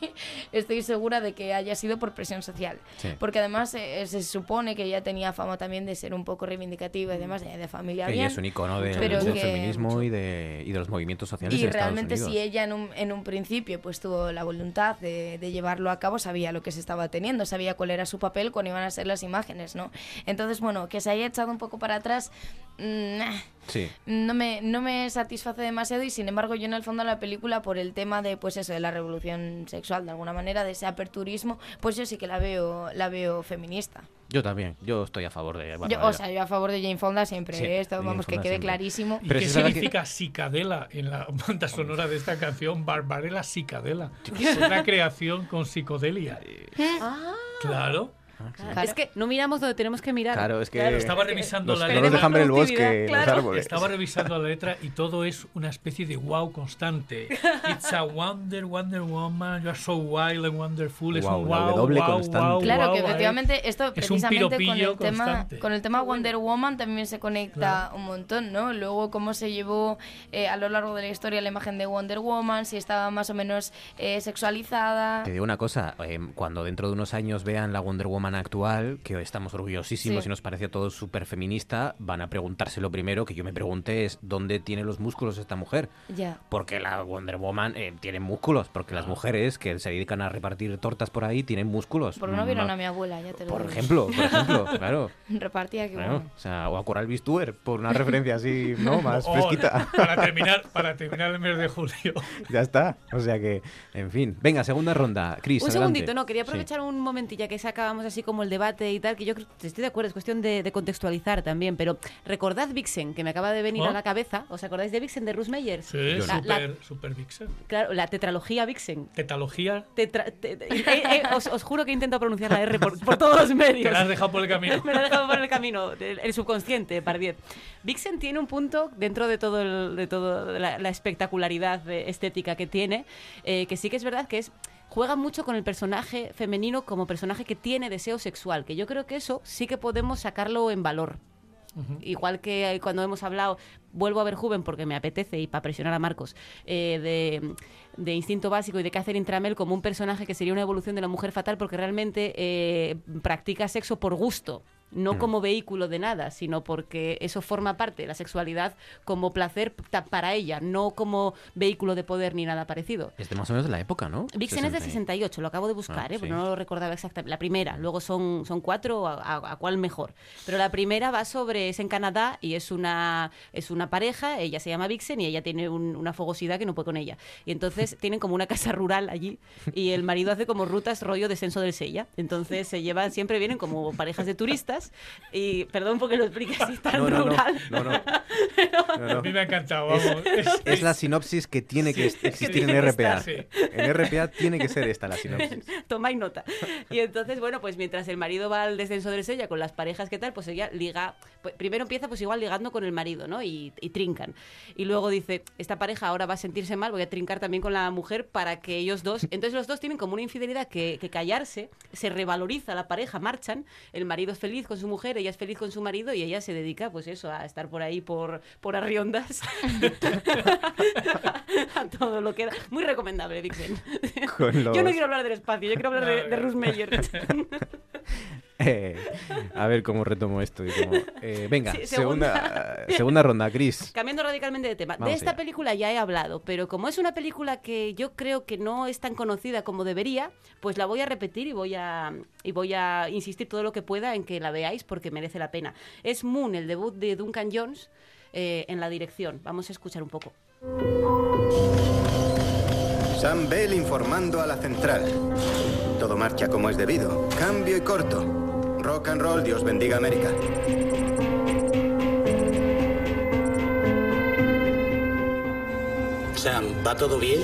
estoy segura de que haya sido por presión social, Sí. porque además eh, se supone que ella tenía fama también de ser un poco reivindicativa y demás, eh, de familia Ella bien, es un icono pero del que- feminismo y de, y de los movimientos sociales y Estados realmente Unidos. si ella en un, en un principio pues tuvo la voluntad de, llevarlo a cabo, sabía lo que se estaba teniendo, sabía cuál era su papel, cuándo iban a ser las imágenes, ¿no? Entonces, bueno, que se haya echado un poco para atrás, mm, Sí. no me, no me satisface demasiado y sin embargo yo en el fondo de la película por el tema de pues eso de la revolución sexual de alguna manera de ese aperturismo pues yo sí que la veo la veo feminista Yo también, yo estoy a favor de yo, o sea yo a favor de Jane Fonda siempre Sí, ¿eh? esto vamos que quede siempre. clarísimo ¿Y Pero qué significa cicadela en la banda sonora de esta canción? Barbarella Cicadela. Es una creación con psicodelia. Ah, Claro. Claro. Es que no miramos donde tenemos que mirar. Claro, es que Estaba revisando los- la no letra. nos dejan ver el bosque, Productividad, los claro. árboles. Estaba revisando la letra y todo es una especie de wow constante. It's a wonder, Wonder Woman, you are so wild and wonderful. Es Wow, un la wow, W wow, constante. wow, Claro, wow, que eh. efectivamente esto Es un precisamente con piropillo el tema constante. con el tema Wonder Woman también se conecta un montón, ¿no? Luego cómo se llevó eh, a lo largo de la historia la imagen de Wonder Woman, si estaba más o menos eh, sexualizada. Te digo una cosa, eh, cuando dentro de unos años vean la Wonder Woman actual, que estamos orgullosísimos Sí. y nos parece a todos súper feminista, van a preguntarse lo primero que yo me pregunté es ¿dónde tiene los músculos esta mujer? Ya. Porque la Wonder Woman eh, tiene músculos, porque las mujeres que se dedican a repartir tortas por ahí tienen músculos. Porque no vieron Ma- a mi abuela, ya te lo Por digo. ejemplo, por ejemplo, claro. Repartía que Claro, bueno. o sea, o a Coral Bistuer, por una referencia así, ¿no? Más Oh, fresquita. Para terminar, para terminar el mes de julio. ya está. O sea que, en fin. Venga, segunda ronda. Cris, Un adelante. segundito, no, quería Sí. aprovechar un momentilla que sacábamos así como el debate y tal, que yo creo, estoy de acuerdo, es cuestión de, de contextualizar también, pero recordad Vixen, que me acaba de venir ¿Oh? a la cabeza, ¿os acordáis de Vixen de Bruce Meyers? Sí, La- la- super, super Vixen. claro, la tetralogía Vixen. Tetalogía. Tetra- te- te- eh, eh, os, os juro que intento pronunciar la R por, por todos los medios. Te la has dejado por el camino. Me lo he dejado por el camino, el, el subconsciente, Pardiez. Vixen tiene un punto dentro de todo el- de todo la, la espectacularidad de- estética que tiene, eh, que sí que es verdad que es juega mucho con el personaje femenino como personaje que tiene deseo sexual, que yo creo que eso sí que podemos sacarlo en valor. Igual que cuando hemos hablado, vuelvo a ver Juven porque me apetece y para presionar a Marcos, eh, de, de Instinto Básico y de Catherine Tramell como un personaje que sería una evolución de la mujer fatal porque realmente eh, practica sexo por gusto. No Mm. como vehículo de nada, sino porque eso forma parte de la sexualidad como placer para ella, no como vehículo de poder ni nada parecido. Es de más o menos de la época, ¿no? Vixen es de 60 y- 68, lo acabo de buscar, Ah, ¿eh? sí. no lo recordaba exactamente. La primera, luego son, son cuatro, a, a- a cuál mejor. Pero la primera va sobre, es en Canadá y es una, es una pareja, ella se llama Vixen y ella tiene un- una fogosidad que no puede con ella. Y entonces tienen como una casa rural allí y el marido hace como rutas rollo descenso del Sella. Entonces se llevan, siempre vienen como parejas de turistas y, perdón porque lo explique así tan No, no, no, rural. no, no. No, no. A mí me ha encantado, vamos. Es, es la sinopsis que tiene que Sí, existir en RPA. estar, sí. En RPA tiene que ser esta la sinopsis. Tomáis nota. Y entonces, bueno, pues mientras el marido va al descenso del Sella con las parejas que tal, pues ella liga. pues, primero empieza, pues igual ligando con el marido, ¿no? Y, y trincan. Y luego dice: Esta pareja ahora va a sentirse mal, voy a trincar también con la mujer para que ellos dos. Entonces, los dos tienen como una infidelidad que, que callarse, se revaloriza la pareja, marchan. El marido es feliz con su mujer, ella es feliz con su marido y ella se dedica, pues eso, a estar por ahí por, por arriondas. a todo lo que da. Muy recomendable, Dixon. Con Yo no los- quiero hablar del espacio, yo quiero hablar de, de Ruth Meyer. Eh, a ver cómo retomo esto. y cómo- eh, venga, Sí, segunda, segunda. segunda ronda, Chris. Cambiando radicalmente de tema. Vamos de esta allá. película ya he hablado, pero como es una película que yo creo que no es tan conocida como debería, pues la voy a repetir y voy a, y voy a insistir todo lo que pueda en que la veáis porque merece la pena. Es Moon, el debut de Duncan Jones eh, en la dirección. Vamos a escuchar un poco. Sam Bell informando a la central. Todo marcha como es debido. Cambio y corto. Rock and roll, Dios bendiga América. Sam, ¿va todo bien?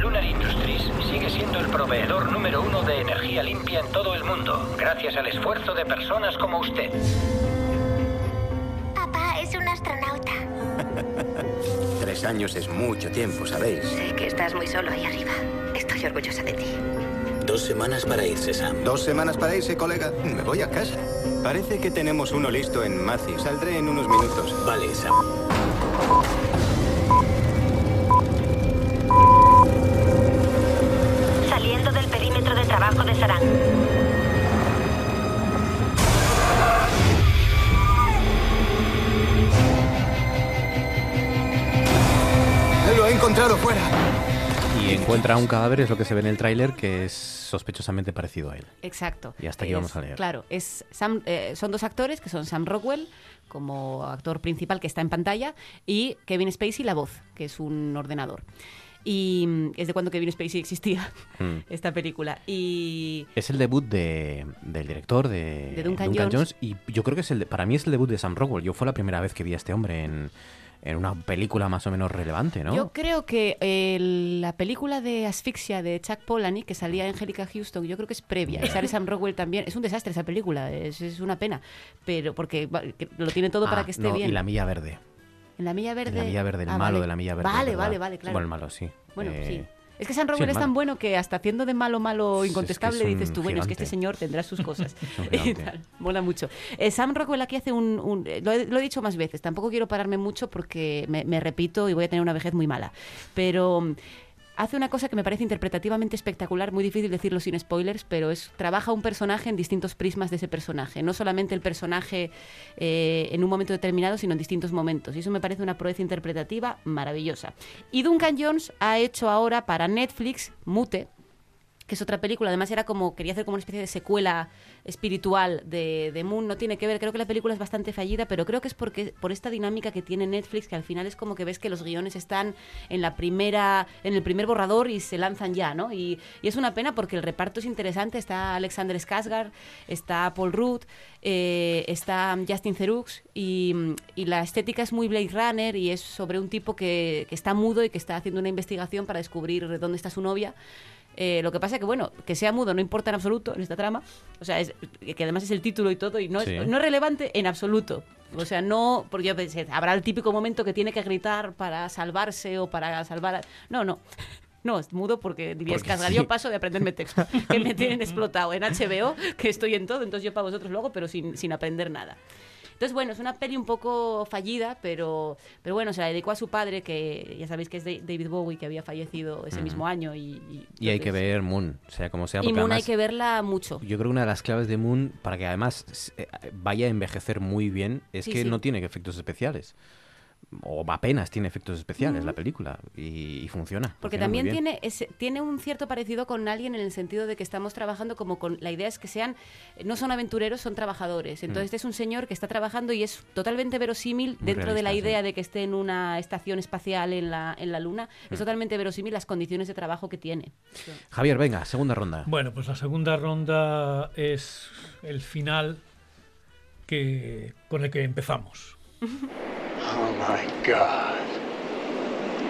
Lunar Industries sigue siendo el proveedor número uno de energía limpia en todo el mundo, gracias al esfuerzo de personas como usted. Papá es un astronauta. Tres años es mucho tiempo, ¿sabéis? Sé que estás muy solo ahí arriba. Estoy orgullosa de ti. Dos semanas para irse, Sam. Dos semanas para irse, colega. Me voy a casa. Parece que tenemos uno listo en Macy. Saldré en unos minutos. Vale, Sam. Saliendo del perímetro de trabajo de Sarán. Lo he encontrado fuera. Y encuentra un cadáver, es lo que se ve en el tráiler, que es sospechosamente parecido a él. Exacto. Y hasta aquí Es- vamos a leer. Claro, es Sam, eh, son dos actores, que son Sam Rockwell, como actor principal que está en pantalla, y Kevin Spacey, la voz, que es un ordenador. Y mm, es de cuando Kevin Spacey existía, Mm. esta película. Y Es el debut de, del director de, De Duncan Jones. y yo creo que es el para mí es el debut de Sam Rockwell. Yo fue la primera vez que vi a este hombre en, en una película más o menos relevante, ¿no? Yo creo que eh, la película de Asfixia de Chuck Palahniuk, que salía Angélica Houston, yo creo que es previa. Y sale Sam Rockwell también. Es un desastre esa película, es, es una pena. Pero porque lo tiene todo para Ah, que esté no, bien. Y la milla verde. En la milla verde. En la milla verde, el Ah, malo vale. de la milla verde. Vale, ¿verdad? vale, vale, claro. Bueno, el malo, sí. Bueno, Eh, sí. Es que sí, Rockwell el es tan bueno que hasta haciendo de malo malo incontestable es dices tú, bueno, es que este señor tendrá sus cosas. Y tal, Mola mucho. Eh, Sam Rockwell aquí hace un... un- eh, lo, he, lo he dicho más veces, tampoco quiero pararme mucho porque me, me repito y voy a tener una vejez muy mala. Pero mm, hace una cosa que me parece interpretativamente espectacular, muy difícil decirlo sin spoilers, pero es trabaja un personaje en distintos prismas de ese personaje. No solamente el personaje eh, en un momento determinado, sino en distintos momentos. Y eso me parece una proeza interpretativa maravillosa. Y Duncan Jones ha hecho ahora para Netflix Mute, que es otra película. Además, era como, quería hacer como una especie de secuela espiritual de, de Moon. No tiene que ver, creo que la película es bastante fallida, pero creo que es porque por esta dinámica que tiene Netflix, que al final es como que ves que los guiones están en la primera, en el primer borrador y se lanzan ya, ¿no? Y, es una pena porque el reparto es interesante. Está Alexander Skarsgård, está Paul Rudd, eh, está Justin Theroux y, y la estética es muy Blade Runner y es sobre un tipo que, que está mudo y que está haciendo una investigación para descubrir dónde está su novia. Eh, lo que pasa que, bueno, que sea mudo no importa en absoluto en esta trama. O sea, es, que además es el título y todo, y no, Sí. es, no es relevante en absoluto. O sea, no, porque yo pensé, habrá el típico momento que tiene que gritar para salvarse o para salvar a... No, no. No, es mudo porque dirías, Porque sí. yo paso de aprenderme texto, que me tienen explotado en HBO, que estoy en todo, entonces yo para vosotros luego, pero sin, sin aprender nada. Entonces, bueno, es una peli un poco fallida, pero, pero bueno, se la dedicó a su padre, que ya sabéis que es David Bowie, que había fallecido ese mismo año. Y, y, Y hay que ver Moon, sea como sea. Y Moon hay que verla mucho. Yo creo que una de las claves de Moon, para que además eh, vaya a envejecer muy bien, es Sí, que sí. no tiene efectos especiales. O apenas tiene efectos especiales Ujú. la película. Y, y funciona. Porque funciona también tiene, ese- tiene un cierto parecido con alguien en el sentido de que estamos trabajando como con... La idea es que sean... No son aventureros, son trabajadores. Entonces Mm. este es un señor que está trabajando y es totalmente verosímil Muy dentro de la realista, idea de que esté en una estación espacial en la, en la Luna. Es Mm. totalmente verosímil las condiciones de trabajo que tiene. Javier, venga, segunda ronda. Bueno, pues la segunda ronda es el final que con el que empezamos. Oh my God.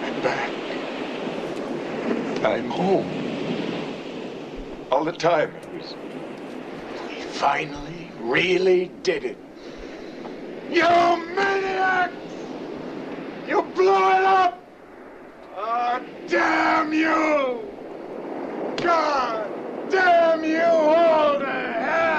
I'm back. I'm home. All the time. We finally really did it. You maniacs! You blew it up! Oh, damn you! God damn you all to hell!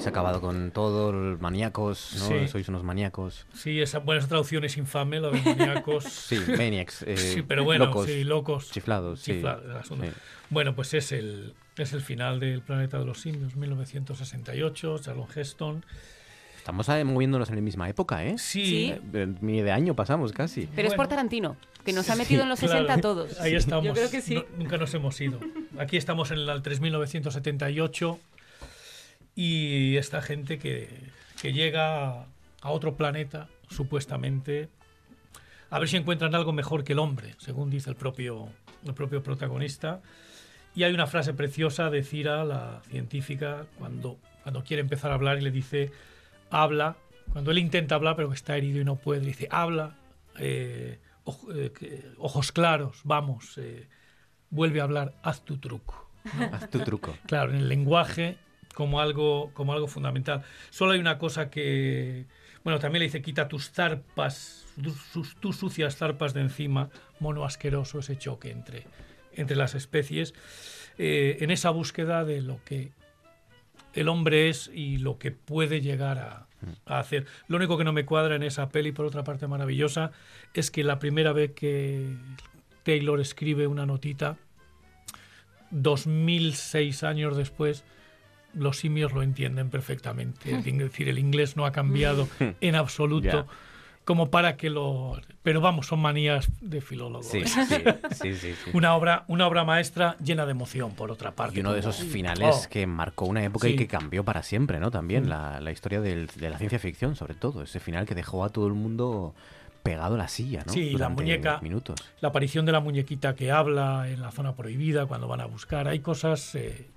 Habéis acabado con todo, los maníacos, ¿no? Sí. Sois unos maníacos. Sí, esa, bueno, esa traducción es infame, la de maníacos. Sí, maniacs, eh, sí, pero bueno, locos, sí, locos. chiflados, sí, chiflados, el asunto. sí. Bueno, pues es el, es el final del Planeta de los Simios, 1968, Charlton Heston. Estamos eh, moviéndonos en la misma época, ¿eh? Sí. Eh, Ni de año pasamos casi. Pero es por Tarantino, que nos ha metido en los 60 Claro, a todos. Ahí estamos. Yo creo que sí. No- nunca nos hemos ido. Aquí estamos en el 3978 y esta gente que, que llega a, otro planeta, supuestamente, a ver si encuentran algo mejor que el hombre, según dice el propio, el propio protagonista. Y hay una frase preciosa de Cira, la científica, cuando, cuando quiere empezar a hablar y le dice, habla, cuando él intenta hablar pero que está herido y no puede, dice, habla, eh, eh, ojos claros, vamos, eh, vuelve a hablar, haz tu truco. ¿no? Haz tu truco. Claro, en el lenguaje como algo, como algo fundamental. Solo hay una cosa que, bueno, también le dice, quita tus zarpas, tus, sucias zarpas de encima, mono asqueroso, ese choque entre, entre las especies, eh, en esa búsqueda de lo que el hombre es y lo que puede llegar a, a hacer. Lo único que no me cuadra en esa peli, por otra parte maravillosa, es que la primera vez que Taylor escribe una notita, 2006 años después, los simios lo entienden perfectamente. Es decir, el inglés no ha cambiado en absoluto. Como para que lo. Pero vamos, son manías de filólogo. Sí, ¿eh? sí, sí. Una obra, una obra maestra llena de emoción, por otra parte. Y uno de esos finales Oh. que marcó una época y que cambió para siempre, ¿no? También la, la historia del- de la ciencia ficción, sobre todo. Ese final que dejó a todo el mundo pegado a la silla, ¿no? Sí, la muñeca. Minutos. La aparición de la muñequita que habla en la zona prohibida cuando van a buscar. Hay cosas eh,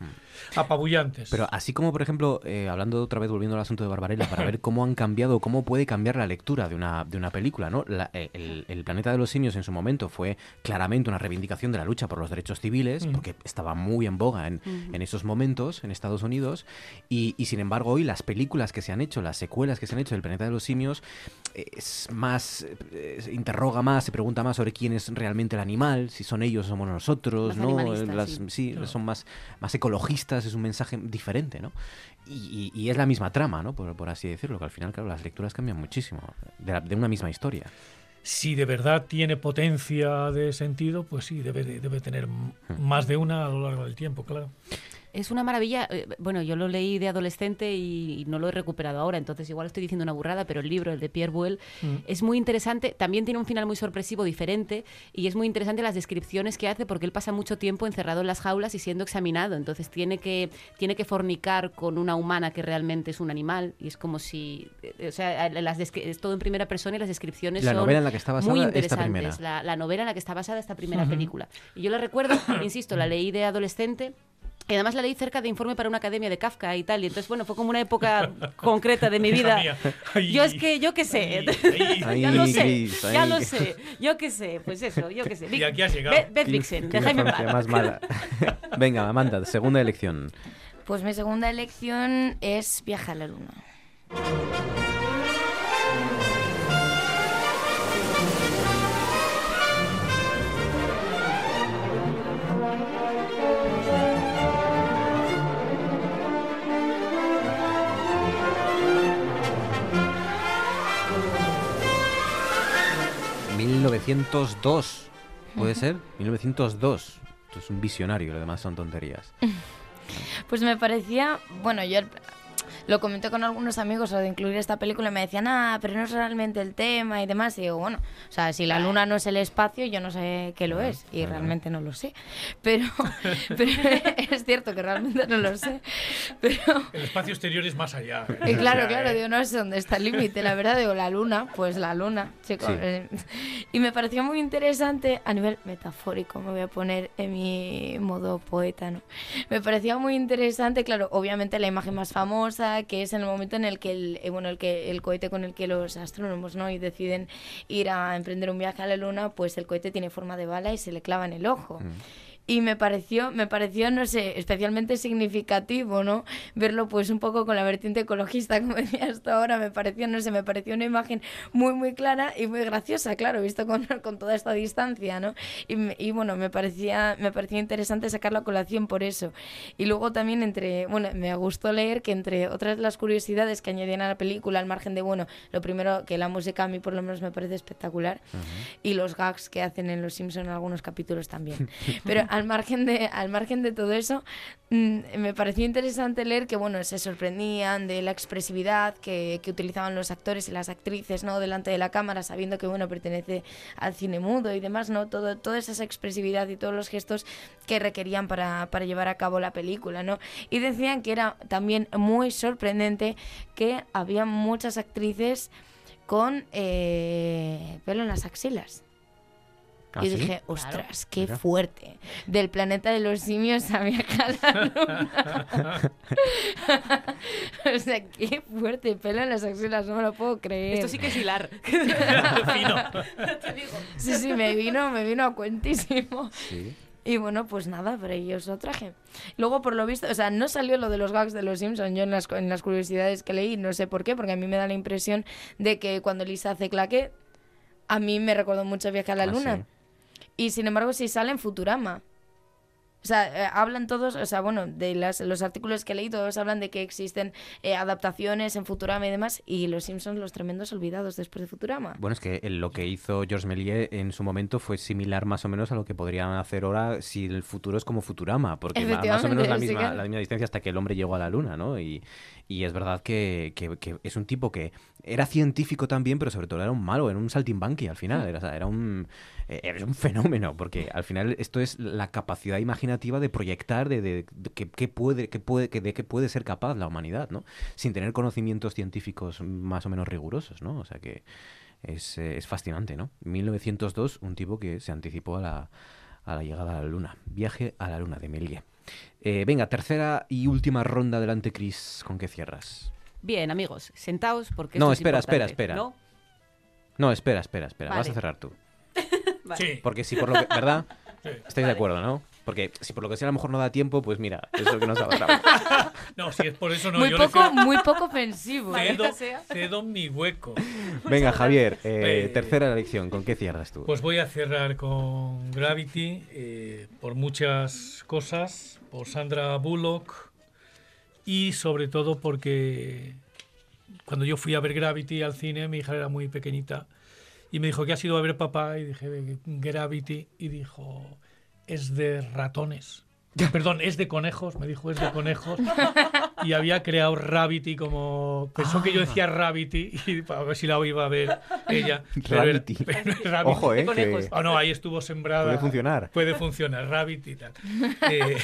apabullantes. Pero así como, por ejemplo, eh, hablando otra vez, volviendo al asunto de Barbarella, para ver cómo han cambiado, cómo puede cambiar la lectura de una, de una película, ¿no? La- eh, el, el Planeta de los Simios en su momento fue claramente una reivindicación de la lucha por los derechos civiles, Ujú. porque estaba muy en boga en, en esos momentos en Estados Unidos, y, y sin embargo hoy las películas que se han hecho, las secuelas que se han hecho del Planeta de los Simios, eh, es más, se interroga más, se pregunta más sobre quién es realmente el animal, si son ellos o somos nosotros, Más ¿no? Las- sí. sí, Claro. son más, más ecologistas, es un mensaje diferente, ¿no? Y, y- y es la misma trama, ¿no? Por, por así decirlo, que al final, claro, las lecturas cambian muchísimo de, la- de una misma historia. si de verdad tiene potencia de sentido, pues sí, debe, de- debe tener m- más de una a lo largo del tiempo, claro. Es una maravilla. eh, Bueno, yo lo leí de adolescente y no lo he recuperado ahora, entonces igual estoy diciendo una burrada, pero el libro, el de Pierre Bouel, Mm. es muy interesante. También tiene un final muy sorpresivo, diferente, y es muy interesante las descripciones que hace porque él pasa mucho tiempo encerrado en las jaulas y siendo examinado. Entonces tiene que, tiene que fornicar con una humana que realmente es un animal y es como si. eh, O sea, las es todo en primera persona y las descripciones La son novela en la que está basada muy esta interesantes. primera. La, la novela en la que está basada esta primera película. Y yo la recuerdo, insisto, la leí de adolescente. Y además la leí cerca de Informe para una academia de Kafka y tal. Y entonces, bueno, fue como una época concreta de mi vida. Ay. Yo es que, yo qué sé. Ay, ya lo sé. Ya lo sé. Yo qué sé. Pues eso, yo qué sé. Y aquí has llegado. Beth, Vixen, más mala. Venga, Amanda, segunda elección. Pues mi segunda elección es Viaje a la Luna. 1902. ¿Puede ser? 1902. Esto es un visionario, lo demás son tonterías. Pues me parecía, bueno, yo lo comenté con algunos amigos lo de incluir esta película y me decían, ah, pero no es realmente el tema y demás. Y digo, bueno, o sea, si la luna no es el espacio, yo no sé qué lo es. Y realmente no lo sé. Pero, pero es cierto que realmente no lo sé. Pero El espacio exterior es más allá. y O claro, claro, eh, digo, no sé dónde está el límite, la verdad, digo, la luna, pues la luna, chicos. Sí. eh, Y me pareció muy interesante a nivel metafórico, me voy a poner en mi modo poeta, ¿no? Me parecía muy interesante, claro, obviamente la imagen más famosa, que es en el momento en el que el, eh, bueno, el que el cohete con el que los astrónomos, ¿no? Y deciden ir a emprender un viaje a la luna, pues el cohete tiene forma de bala y se le clava en el ojo. Y me pareció, me pareció, no sé, especialmente significativo, ¿no? Verlo pues un poco con la vertiente ecologista, como decía hasta ahora, me pareció, no sé, me pareció una imagen muy, muy clara y muy graciosa, claro, visto con, con toda esta distancia, ¿no? Y, bueno, me parecía, me parecía interesante sacarlo a colación por eso. Y luego también entre, bueno, me gustó leer que entre otras las curiosidades que añadían a la película, al margen de, bueno, lo primero, que la música a mí por lo menos me parece espectacular, y los gags que hacen en Los Simpson en algunos capítulos también. Pero al margen de, al margen de todo eso, mm, me pareció interesante leer que bueno, se sorprendían de la expresividad que, utilizaban los actores y las actrices, ¿no? delante de la cámara, sabiendo que bueno, pertenece al cine mudo y demás, ¿no? Todo, toda esa expresividad y todos los gestos que requerían para, para llevar a cabo la película, ¿no? Y decían que era también muy sorprendente que había muchas actrices con eh, pelo en las axilas. ¿Ah, y sí? dije, ostras, qué Mira. fuerte. Del planeta de los simios a viajar a la luna. o sea, qué fuerte. Pelo en las axilas, no me lo puedo creer. Esto sí que es hilar. Sí, sí, me vino, me vino a cuentísimo. Sí. Y bueno, pues nada, precioso traje. Luego, por lo visto, o sea, no salió lo de los gags de los Simpsons. Yo en las, en las curiosidades que leí, no sé por qué, porque a mí me da la impresión de que cuando Lisa hace claque, a mí me recordó mucho Viaje a la Ah, Luna. sí. Y sin embargo, sí sale en Futurama. O sea, eh, hablan todos, o sea, bueno, de las, los artículos que leí, todos hablan de que existen eh, adaptaciones en Futurama y demás, y los Simpsons, los tremendos olvidados después de Futurama. Bueno, es que lo que hizo George Méliès en su momento fue similar más o menos a lo que podrían hacer ahora si el futuro es como Futurama, porque más o menos la sí, misma, claro. la misma distancia hasta que el hombre llegó a la luna, ¿no? Y, y es verdad que, que- que es un tipo que era científico también, pero sobre todo era un malo, era un saltimbanqui al final, era, o sea, era un, eh, era un fenómeno, porque al final esto es la capacidad imaginativa de proyectar de, de, de que, que puede, que puede, que de qué puede ser capaz la humanidad, ¿no? Sin tener conocimientos científicos más o menos rigurosos, ¿no? O sea que es, eh, es fascinante, ¿no? 1902, un tipo que se anticipó a la, a la llegada a la Luna. Viaje a la Luna de Méliès. Eh, venga, tercera y última ronda del Chris. ¿Con qué cierras? Bien, amigos, sentaos porque No, esto es espera, espera, espera. ¿no? No, espera, espera, espera. Vas a cerrar tú. Sí. Porque si por lo que... ¿Verdad? Sí. Estáis de acuerdo, ¿no? Porque si por lo que sea a lo mejor no da tiempo, pues mira, eso que nos ha pasado. No, si es por eso no. muy, yo poco, cedo- muy poco ofensivo. cedo, cedo mi hueco. Venga, Javier, eh, Eh, tercera elección. ¿Con qué cierras tú? Pues voy a cerrar con Gravity eh, por muchas cosas, por Sandra Bullock y sobre todo porque cuando yo fui a ver Gravity al cine, mi hija era muy pequeñita y me dijo que ha sido a ver papá y dije Gravity y dijo es de ratones. Perdón, es de conejos, me dijo es de conejos y había creado Rabbity como pensó que yo decía Rabbity y a ver si la iba a ver ella. Rabbity. Rabbity. Ojo, eh, que- Ah, no, ahí estuvo sembrada. Puede funcionar. Puede funcionar, Rabbit y tal. Eh,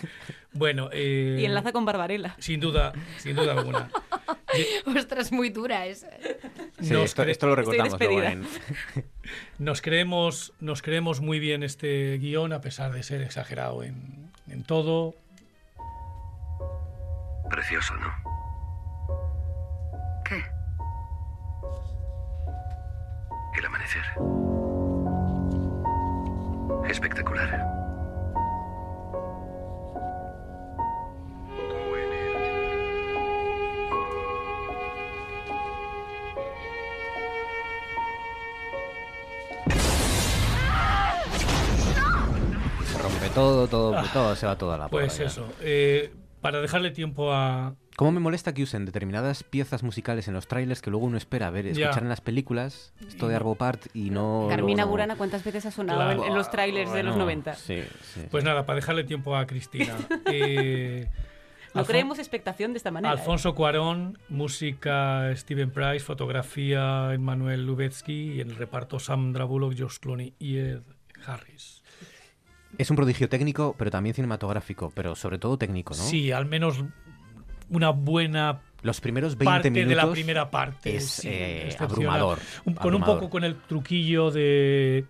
bueno, eh, Y enlaza con Barbarella. Sin duda, sin duda alguna. Ostras, muy dura esa. Sí, Nos esto, lo luego en... Nos creemos, nos creemos muy bien este guion, a pesar de ser exagerado en, en todo. Precioso, ¿no? ¿Qué? El amanecer. Espectacular. Se rompe todo, todo, todo se va todo a la Pues eso. eh, para dejarle tiempo a... ¿Cómo me molesta que usen determinadas piezas musicales en los trailers que luego uno espera ver, Ya. escuchar en las películas? Esto de Arvo Part y no... Carmina no- Burana, ¿cuántas veces ha sonado Claro. en, en los trailers de los Bueno, 90? Sí, sí. Pues nada, para dejarle tiempo a Cristina. Eh, No Alfon- creemos expectación de esta manera. ¿eh? Alfonso Cuarón, música Steven Price, fotografía Emmanuel Lubetsky y en el reparto Sandra Bullock, Josh Clooney y Ed Harris. Es un prodigio técnico, pero también cinematográfico, pero sobre todo técnico, ¿no? Sí, al menos una buena Los primeros 20 parte minutos de la primera parte. es sí, eh, abrumador. Un- con un poco con el truquillo de,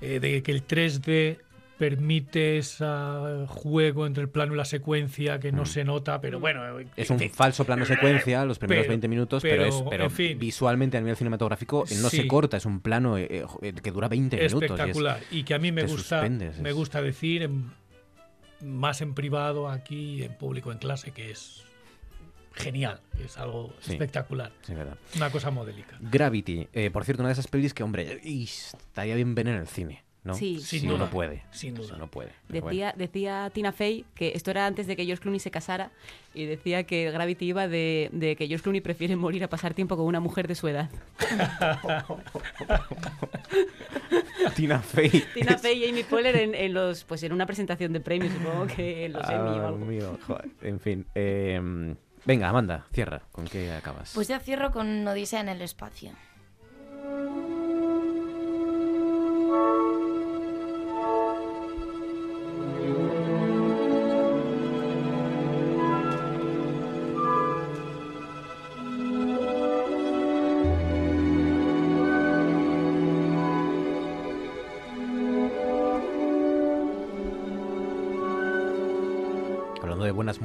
eh, de que el 3D permite ese juego entre el plano y la secuencia que no se nota, pero bueno. eh, Es un que- falso plano secuencia los primeros pero- 20 minutos, pero, pero, es pero en fin. visualmente a nivel cinematográfico eh, no se corta, es un plano eh, eh, que dura 20 minutos. y es- espectacular y, que a mí me gusta suspendes, me gusta decir en- más en privado aquí en público en clase que es genial es algo Sí. espectacular Sí, verdad. una cosa modélica Gravity, eh, por cierto, una de esas pelis que, hombre, estaría bien ver en el cine, ¿no? Sí. si Sin uno duda, puede. sin duda. Si uno puede. bueno. Decía, decía Tina Fey que esto era antes de que George Clooney se casara y decía que Gravity iba de, de que George Clooney prefiere morir a pasar tiempo con una mujer de su edad. Tina Fey. Tina Fey y Amy Poehler en, en los pues en una presentación de premios, supongo que en los Emmy o Ah, algo. mío, joder, en fin. eh, venga, Amanda, cierra. ¿Con qué acabas? Pues ya cierro con Odisea en el espacio.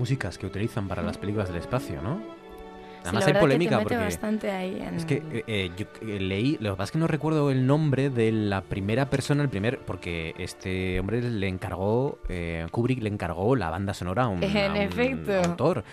Músicas que utilizan para las películas del espacio, ¿no? Sí, Además la hay polémica que te mete porque... bastante ahí en... Es que eh, eh, yo eh, leí, lo que pasa es que no recuerdo el nombre de la primera persona, el primer, porque este hombre le encargó, eh, Kubrick le encargó la banda sonora a un, En a un efecto. autor.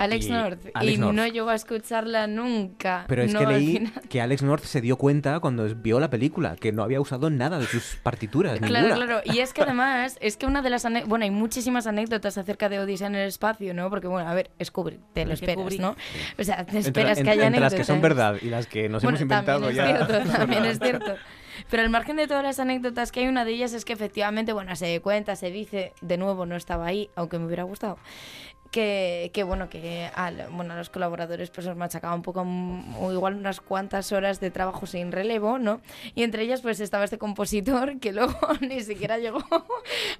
Alex Y- North. Alex y North. no llegó a escucharla nunca. Pero es No, que leí que Alex North se dio cuenta cuando vio la película que no había usado nada de sus partituras, Claro, ninguna. claro. Y es que además, es que una de las bueno, hay muchísimas anécdotas acerca de Odisea en el espacio, ¿no? Porque bueno, a ver, es Kubrick, te lo esperas, ¿no? O sea, te esperas que haya entre las que son verdad y las que nos Bueno, hemos inventado también ya. es cierto, también es cierto. Pero al margen de todas las anécdotas que hay, una de ellas es que efectivamente, bueno, se cuenta, se dice, de nuevo no estaba ahí, aunque me hubiera gustado, que, que bueno, que al- bueno, a los colaboradores pues os machacaba un poco, mm, o igual unas cuantas horas de trabajo sin relevo, ¿no? Y entre ellas pues estaba este compositor que luego ni siquiera llegó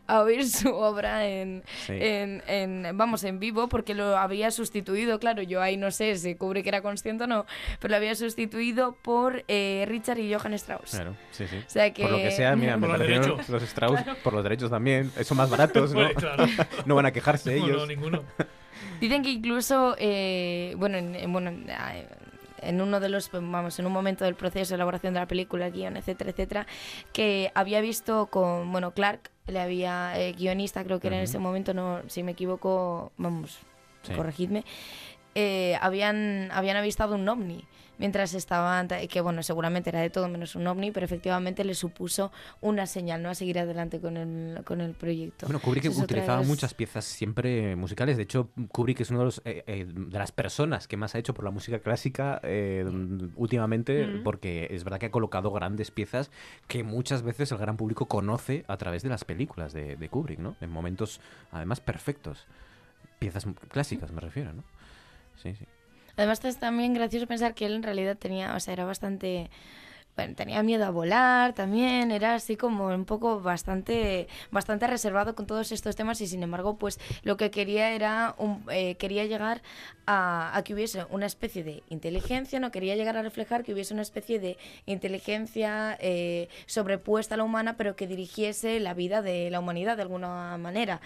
a oír su obra en, Sí. en, en- vamos, en vivo, porque lo había sustituido, claro, yo ahí no sé si Kubrick era consciente o no, pero lo había sustituido por eh, Richard y Johann Strauss. Claro, sí, sí. O sea que- Por lo que sea, mira, me Por los Strauss, por los derechos también, son más baratos, ¿no? Bueno, claro. no van a quejarse No, ellos. no, ninguno. Dicen que incluso, eh, bueno, en, en- bueno, en- ah, en uno de los, vamos, en un momento del proceso de elaboración de la película, el guion, etcétera, etcétera, que había visto con, bueno, Clark, le había, eh, guionista, creo que era en ese momento, no, si me equivoco, vamos, Sí. corregidme, eh, habían, habían avistado un ovni mientras estaban, que bueno, seguramente era de todo menos un ovni, pero efectivamente le supuso una señal, ¿no? A seguir adelante con el, con el proyecto. Bueno, Kubrick utilizaba muchas piezas siempre musicales. De hecho, Kubrick es uno de, los, eh, eh, de las personas que más ha hecho por la música clásica eh, últimamente, Mm. porque es verdad que ha colocado grandes piezas que muchas veces el gran público conoce a través de las películas de, de Kubrick, ¿no? En momentos, además, perfectos. Piezas clásicas, me refiero, ¿no? Sí, sí. Además es también gracioso pensar que él en realidad tenía, o sea, era bastante... Bueno, tenía miedo a volar también, era así como un poco bastante bastante reservado con todos estos temas y sin embargo pues lo que quería era un, eh, quería llegar a, a que hubiese una especie de inteligencia, no quería llegar a reflejar que hubiese una especie de inteligencia eh, sobrepuesta a la humana pero que dirigiese la vida de la humanidad de alguna manera.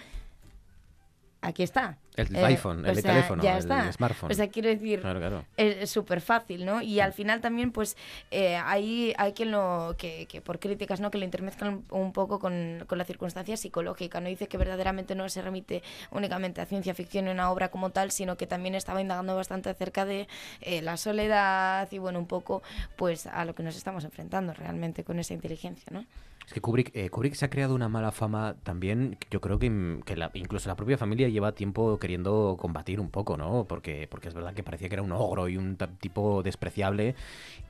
Aquí está. El Eh, iPhone, el sea, teléfono, ya el smartphone. O sea, quiero decir, Claro, claro. es súper fácil, ¿no? Y al final también, pues, eh, hay, hay quien lo, que, que por críticas, ¿no? Que lo intermezclan un poco con, con la circunstancia psicológica, ¿no? Dice que verdaderamente no se remite únicamente a ciencia ficción en una obra como tal, sino que también estaba indagando bastante acerca de eh, la soledad y, bueno, un poco, pues, a lo que nos estamos enfrentando realmente con esa inteligencia, ¿no? Es que Kubrick, eh, Kubrick se ha creado una mala fama también, yo creo que, mm, que la- incluso la propia familia lleva tiempo queriendo combatir un poco, ¿no? Porque, porque es verdad que parecía que era un ogro y un tipo despreciable.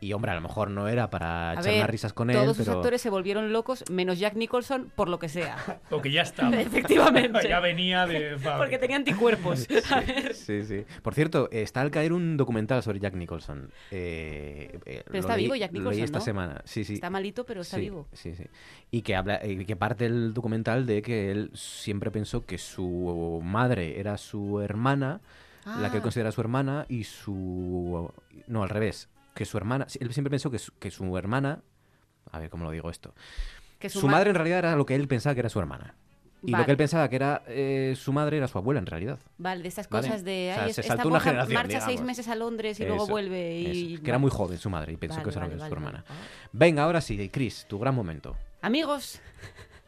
Y hombre, a lo mejor no era para A echar ver, unas risas con él, todos sus pero... actores se volvieron locos, menos Jack Nicholson, por lo que sea. O que ya estaba. Efectivamente. ya venía de. Porque tenía anticuerpos. A ver. Sí, sí. Por cierto, está al caer un documental sobre Jack Nicholson. Eh, eh, Pero está leí- vivo Jack lo Nicholson, leí esta ¿no? semana. Sí, sí. Está malito, pero está Sí, vivo. Sí, sí. Y que habla, eh, que parte el documental de que él siempre pensó que su madre era su hermana, la que él Ah. considera su hermana, y su no al revés, que su hermana, él siempre pensó que su, que su hermana, a ver cómo lo digo esto, Que su, su ma- madre en realidad era lo que él pensaba que era su hermana. Y lo que él pensaba que era eh, su madre era su abuela en realidad. Vale, de estas Vale. cosas de. O sea, "Ay, se esta saltó una generación, marcha seis meses a Londres y luego vuelve. Y... eso. Que era muy joven su madre y pensó Vale, que eso era su hermana. vale. Venga, ahora sí, Chris, tu gran momento. Amigos,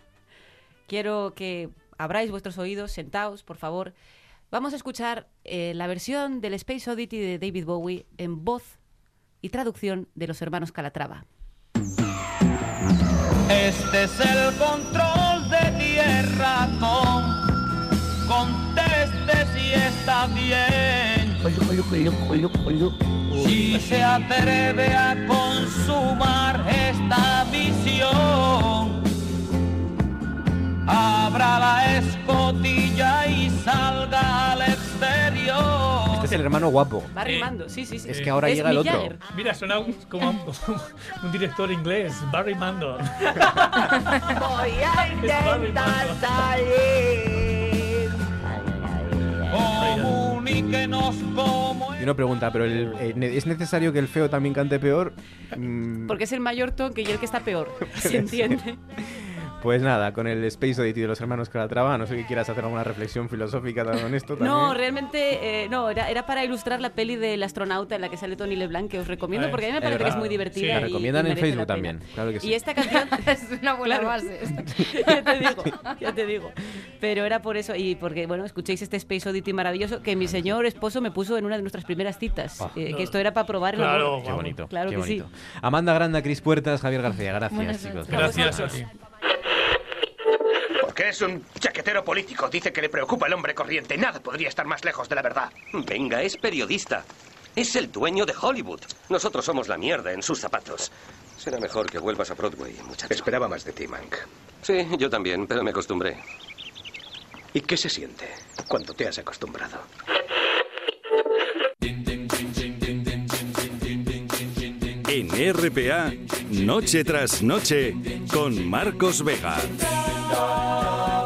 quiero que abráis vuestros oídos, sentaos, por favor. Vamos a escuchar eh, la versión del Space Oddity de David Bowie en voz y traducción de los hermanos Calatrava. Este es el control de tierra, conteste si está bien. Si se atreve a consumar esta visión, abra la escotilla y salga al exterior. Este es el hermano guapo. Va rimando, sí, sí, sí. Es que ahora llega el otro. Mira, suena un- como un, un director inglés, Barry Mandon. Voy a intentar salir. Y una pregunta, ¿pero el- eh, es necesario que el feo también cante peor? Mm, Porque es el mayor tonque y el que está peor. ¿Se entiende? Pues nada, con el Space Oddity de los hermanos Calatrava, no sé que quieras hacer alguna reflexión filosófica con esto también. No, realmente eh, no, era, era para ilustrar la peli del astronauta en la que sale Tony LeBlanc, que os recomiendo Ah, porque a mí me parece que es muy divertida. La y- recomiendan y en Facebook la también, claro que sí. Y esta canción es una buena Claro. base. ya te digo, ya te digo. Pero era por eso, y porque, bueno, escuchéis este Space Oddity maravilloso que mi señor esposo me puso en una de nuestras primeras citas. Ah. eh, que esto era para probar el Claro, qué bonito. Claro qué que sí. bonito. Amanda Granda, Cris Puertas, Javier García, gracias Buenas chicos. noches. Gracias Porque es un chaquetero político. Dice que le preocupa el hombre corriente. Nada podría estar más lejos de la verdad. Venga, es periodista. Es el dueño de Hollywood. Nosotros somos la mierda en sus zapatos. Será mejor que vuelvas a Broadway, muchacho. Esperaba más de ti, Mank. Sí, yo también, pero me acostumbré. ¿Y qué se siente cuando te has acostumbrado? En RPA, Noche tras Noche, con Marcos Vega. dun, dun.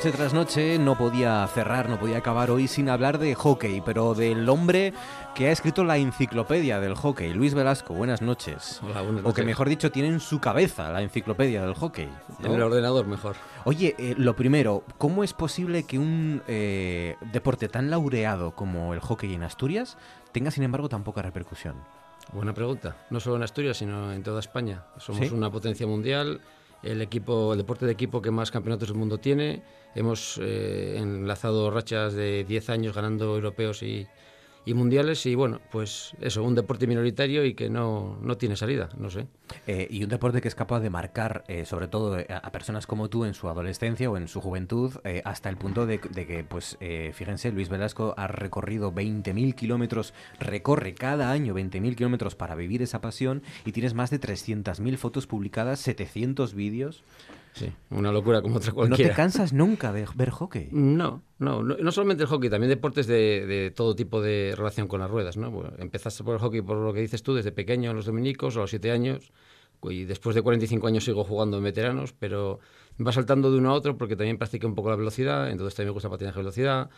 Noche tras noche no podía cerrar, no podía acabar hoy sin hablar de hockey, pero del hombre que ha escrito la enciclopedia del hockey, Luis Velasco. Buenas noches. Hola, buenas O que noches. mejor dicho, tiene en su cabeza la enciclopedia del hockey. ¿no? En el ordenador mejor. Oye, eh, lo primero, ¿cómo es posible que un eh, deporte tan laureado como el hockey en Asturias tenga, sin embargo, tan poca repercusión? Buena pregunta. No solo en Asturias, sino en toda España. Somos ¿Sí? una potencia mundial. El equipo, el deporte de equipo que más campeonatos del mundo tiene. Hemos eh, enlazado rachas de 10 años ganando europeos y, y mundiales. Y bueno, pues eso, un deporte minoritario y que no, no tiene salida, no sé. Eh, y un deporte que es capaz de marcar, eh, sobre todo eh, a, personas como tú en su adolescencia o en su juventud, eh, hasta el punto de, de que, pues, eh, fíjense, Luis Velasco ha recorrido 20.000 kilómetros, recorre cada año 20.000 kilómetros para vivir esa pasión y tienes más de 300.000 fotos publicadas, 700 vídeos. Sí. Una locura como otra ¿No cualquiera. te cansas nunca de ver hockey? No, no, no, no solamente el hockey, también deportes de, de todo tipo de relación con las ruedas, ¿no? Bueno, empezaste por el hockey, por lo que dices tú, desde pequeño en los dominicos, a los siete años, y después de 45 años sigo jugando en veteranos, pero va saltando de uno a otro porque también practiqué un poco la velocidad, entonces también me gusta patinaje de velocidad,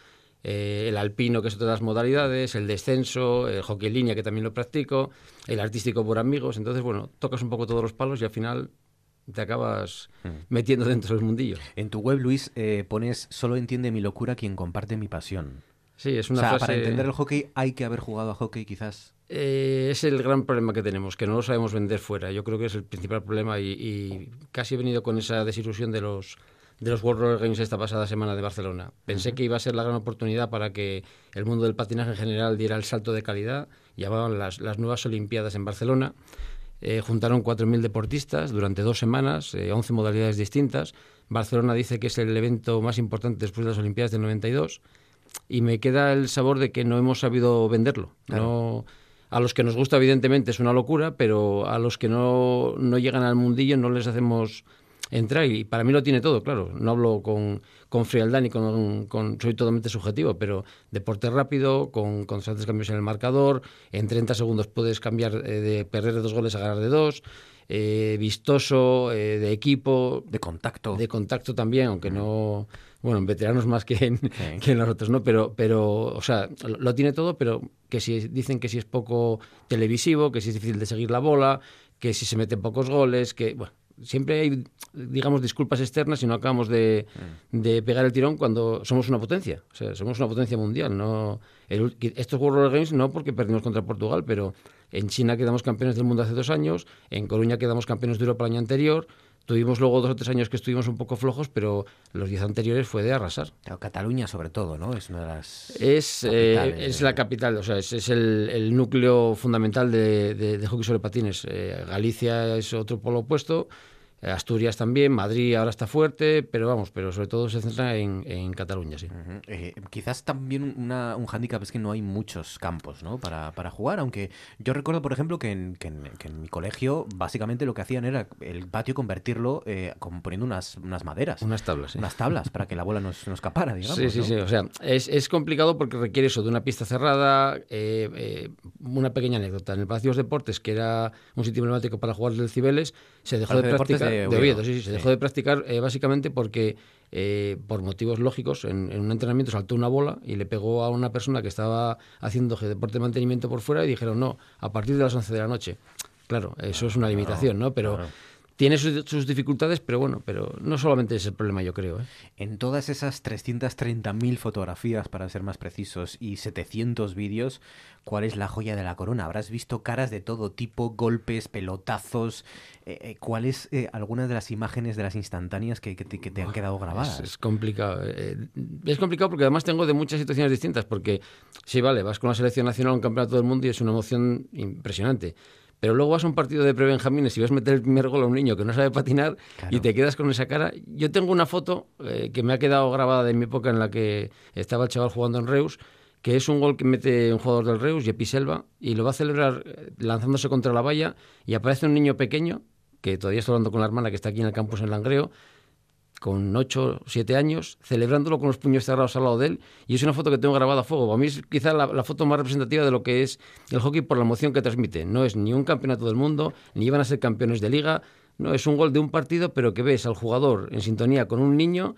eh, el alpino, que es otra de las modalidades, el descenso, el hockey en línea, que también lo practico, el artístico por amigos, entonces, bueno, tocas un poco todos los palos y al final te acabas metiendo dentro del mundillo. En tu web, Luis, eh, pones solo entiende mi locura quien comparte mi pasión. Sí, es una o sea, frase... para entender el hockey hay que haber jugado a hockey quizás. Eh, es el gran problema que tenemos, que no lo sabemos vender fuera. Yo creo que es el principal problema y, y casi he venido con esa desilusión de los de los World Roller Games esta pasada semana de Barcelona. Pensé que iba a ser la gran oportunidad para que el mundo del patinaje en general diera el salto de calidad. Llamaban las, las nuevas Olimpiadas en Barcelona. Eh, juntaron 4.000 deportistas durante dos semanas, eh, 11 modalidades distintas. Barcelona dice que es el evento más importante después de las Olimpiadas del 92 y me queda el sabor de que no hemos sabido venderlo. No, a los que nos gusta, evidentemente, es una locura, pero a los que no, no llegan al mundillo no les hacemos entrar. Y para mí lo tiene todo, claro. No hablo con, con frialdad ni con, con- Soy totalmente subjetivo, pero deporte rápido, con constantes cambios en el marcador. En 30 segundos puedes cambiar eh, de perder de dos goles a ganar de dos. eh, vistoso, eh, de equipo. De contacto. De contacto también, aunque no. Bueno, en veteranos más que en, que en los otros, ¿no? Pero, pero, o sea, lo, lo tiene todo, pero que si dicen que si es poco televisivo, que si es difícil de seguir la bola, que si se meten pocos goles, que, bueno, siempre hay, digamos, disculpas externas y no acabamos de, de pegar el tirón cuando somos una potencia. O sea, somos una potencia mundial. No, el estos World Games no porque perdimos contra Portugal, pero en China quedamos campeones del mundo hace dos años, en Coruña quedamos campeones de Europa el año anterior. Tuvimos luego dos o tres años que estuvimos un poco flojos, pero los diez anteriores fue de arrasar. Claro, Cataluña sobre todo, ¿no? Es una de las... Es, eh, es la capital, o sea, es, es el, el núcleo fundamental de, de- de hockey sobre patines. Eh, Galicia es otro polo opuesto, Asturias también, Madrid ahora está fuerte, pero vamos, pero sobre todo se centra en, en Cataluña, sí. Eh, quizás también una- un hándicap es que no hay muchos campos ¿no? para, para jugar, aunque yo recuerdo, por ejemplo, que en, que en- que en mi colegio básicamente lo que hacían era el patio convertirlo eh, como poniendo unas, unas maderas. Unas tablas, sí. Unas tablas para que la bola no, no escapara, digamos. Sí, sí, ¿no? sí. O sea, es, es complicado porque requiere eso de una pista cerrada. eh, eh, una pequeña anécdota. En el Palacio de los Deportes, que era un sitio emblemático para jugar del Cibeles, se dejó de practicar. de de Oviedo. Oviedo, sí, sí, se Sí. dejó de practicar eh, básicamente porque, eh, por motivos lógicos, en, en un entrenamiento saltó una bola y le pegó a una persona que estaba haciendo deporte de mantenimiento por fuera y dijeron no, a partir de las 11 de la noche. Claro, eso es una limitación, ¿no? Pero. Tiene sus, sus dificultades, pero bueno, pero no solamente es el problema, yo creo. ¿eh? En todas esas 330.000 fotografías, para ser más precisos, y 700 vídeos, ¿cuál es la joya de la corona? Habrás visto caras de todo tipo, golpes, pelotazos. Eh, eh, ¿Cuáles eh, algunas de las imágenes de las instantáneas que, que te, que te han quedado grabadas? Es, es complicado. eh, es complicado porque además tengo de muchas situaciones distintas. Porque, sí, vale, vas con la selección nacional a un campeonato del mundo y es una emoción impresionante. Pero luego vas a un partido de prebenjamines y vas a meter el primer gol a un niño que no sabe patinar y te quedas con esa cara. Yo tengo una foto eh, que me ha quedado grabada de mi época en la que estaba el chaval jugando en Reus, que es un gol que mete un jugador del Reus, Jepi Selva, y lo va a celebrar eh, lanzándose contra la valla y aparece un niño pequeño, que todavía estoy hablando con la hermana que está aquí en el campus en Langreo, con 8 o 7 años, celebrándolo con los puños cerrados al lado de él. Y es una foto que tengo grabada a fuego. Para mí es quizá la, la foto más representativa de lo que es el hockey por la emoción que transmite. No es ni un campeonato del mundo, ni iban a ser campeones de liga. No, es un gol de un partido, pero que ves al jugador en sintonía con un niño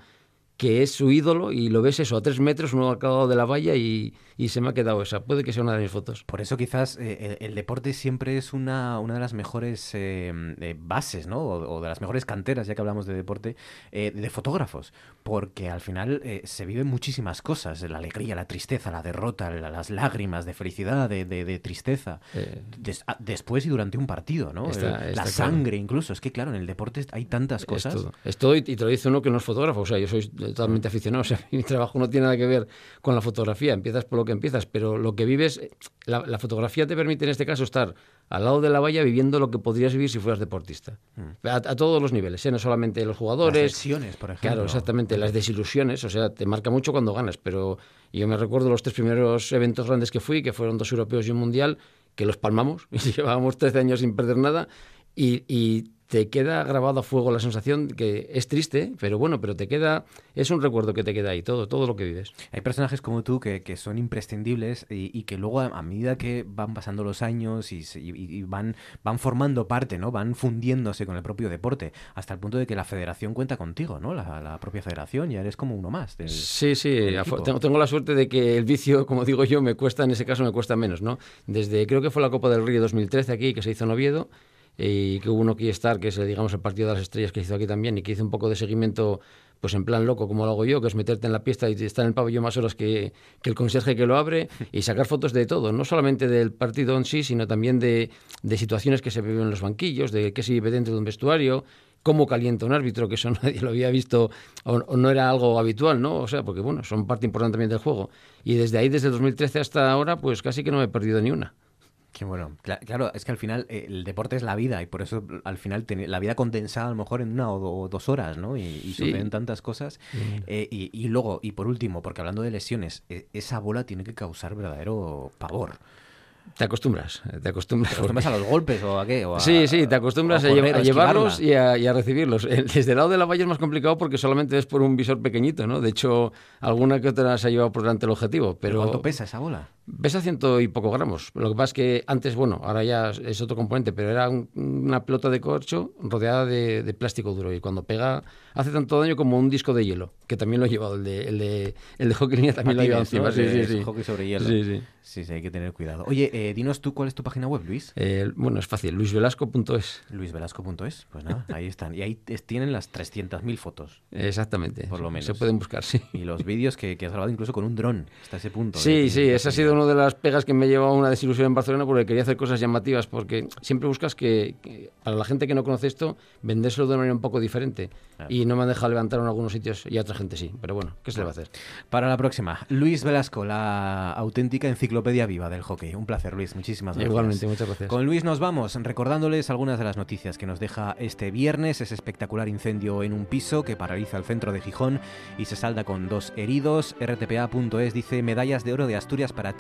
que es su ídolo y lo ves eso a tres metros, uno al lado de la valla y, y se me ha quedado esa. Puede que sea una de mis fotos. Por eso quizás eh, el, el deporte siempre es una, una de las mejores eh, eh, bases, ¿no? O, o de las mejores canteras, ya que hablamos de deporte, de fotógrafos. Porque al final se viven muchísimas cosas. La alegría, la tristeza, la derrota, la- las lágrimas de felicidad, de, de- de tristeza. Des- ah, después y durante un partido, ¿no? Está- El- está la claro. sangre incluso. Es que claro, en el deporte hay tantas Es cosas. todo. Es todo y, y te lo dice uno que no es fotógrafo. O sea, yo soy totalmente aficionado. O sea, mi trabajo no tiene nada que ver con la fotografía. Empiezas por lo que empiezas, pero lo que vives, la, la fotografía te permite en este caso estar al lado de la valla viviendo lo que podrías vivir si fueras deportista. A, a todos los niveles, ¿eh? no solamente los jugadores. Las lesiones, por ejemplo. Claro, exactamente. Las desilusiones, o sea, te marca mucho cuando ganas. Pero yo me recuerdo los tres primeros eventos grandes que fui, que fueron dos europeos y un mundial, que los palmamos y llevábamos 13 años sin perder nada. Y, y te queda grabado a fuego la sensación que es triste, pero bueno, pero te queda, es un recuerdo que te queda ahí, todo, todo lo que vives. Hay personajes como tú que, que son imprescindibles y, y que luego a, a medida que van pasando los años y, y- y van, van formando parte, ¿no? Van fundiéndose con el propio deporte, hasta el punto de que la federación cuenta contigo, ¿no? La, la propia federación, ya eres como uno más. del- Sí, sí, del tengo, tengo la suerte de que el vicio, como digo yo, me cuesta, en ese caso me cuesta menos, ¿no? Desde, creo que fue la Copa del Río 2013 aquí, que se hizo en Oviedo, y que hubo uno aquí estar, que es, eh, digamos, el partido de las estrellas que hizo aquí también, y que hice un poco de seguimiento, pues en plan loco, como lo hago yo, que es meterte en la pista y estar en el pabellón más horas que, que el conserje que lo abre, y sacar fotos de todo, no solamente del partido en sí, sino también de, de situaciones que se viven en los banquillos, de qué se vive dentro de un vestuario, cómo calienta un árbitro, que eso nadie lo había visto o, no era algo habitual, ¿no? O sea, porque bueno, son parte importante también del juego. Y desde ahí, desde el 2013 hasta ahora, pues casi que no me he perdido ni una. Qué bueno. Cla- Claro, es que al final eh, el deporte es la vida y por eso al final la vida condensada a lo mejor en una o, do- o dos horas, ¿no? Y, y Sí. suceden tantas cosas. Eh, y, y luego, y por último, porque hablando de lesiones, eh, esa bola tiene que causar verdadero pavor. Te acostumbras, te acostumbras. ¿Te acostumbras a los golpes o a qué? O a- Sí, sí, te acostumbras a, correr, llevarlos y a, y a recibirlos. Eh, Desde el lado de la valla es más complicado porque solamente es por un visor pequeñito, ¿no? De hecho, alguna que otra se ha llevado por delante el objetivo. Pero ¿Cuánto pesa esa bola? Pesa ciento y poco gramos. Lo que pasa es que antes, bueno, ahora ya es otro componente, pero era un- una pelota de corcho rodeada de, de plástico duro y cuando pega hace tanto daño como un disco de hielo, que también lo he llevado, el de, el de, el de hockey línea también lo he llevado Patines, ¿no? encima. Sí, De- sí, sí. Hockey sobre hielo. Sí, sí. Sí, sí, hay que tener cuidado. Oye, eh, dinos tú cuál es tu página web, Luis. Eh, bueno, es fácil, luisvelasco.es. Luisvelasco.es, pues nada, ahí están. Y ahí tienen las 300.000 fotos. Exactamente. Por lo menos. Se pueden buscar, sí. Y los vídeos que, que has grabado incluso con un dron, hasta ese punto. Sí, que- sí, esa ha sido una de las pegas que me llevó a una desilusión en Barcelona porque quería hacer cosas llamativas, porque siempre buscas que, que para la gente que no conoce esto, vendérselo de una manera un poco diferente. Y no me han dejado levantar en algunos sitios y a otra gente sí. Pero bueno, ¿qué se le va a hacer? Para la próxima, Luis Velasco, la auténtica enciclopedia viva del hockey. Un placer, Luis. Muchísimas gracias. Igualmente, muchas gracias. Con Luis nos vamos, recordándoles algunas de las noticias que nos deja este viernes. Ese espectacular incendio en un piso que paraliza el centro de Gijón y se salda con dos heridos. RTPA.es dice medallas de oro de Asturias para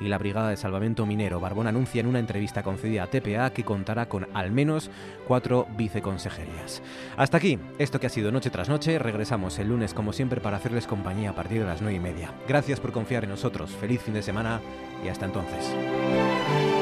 Y la Brigada de Salvamento Minero. Barbón anuncia en una entrevista concedida a TPA que contará con al menos cuatro viceconsejerías. Hasta aquí, esto que ha sido noche tras noche. Regresamos el lunes, como siempre, para hacerles compañía a partir de las nueve y media. Gracias por confiar en nosotros. Feliz fin de semana y hasta entonces.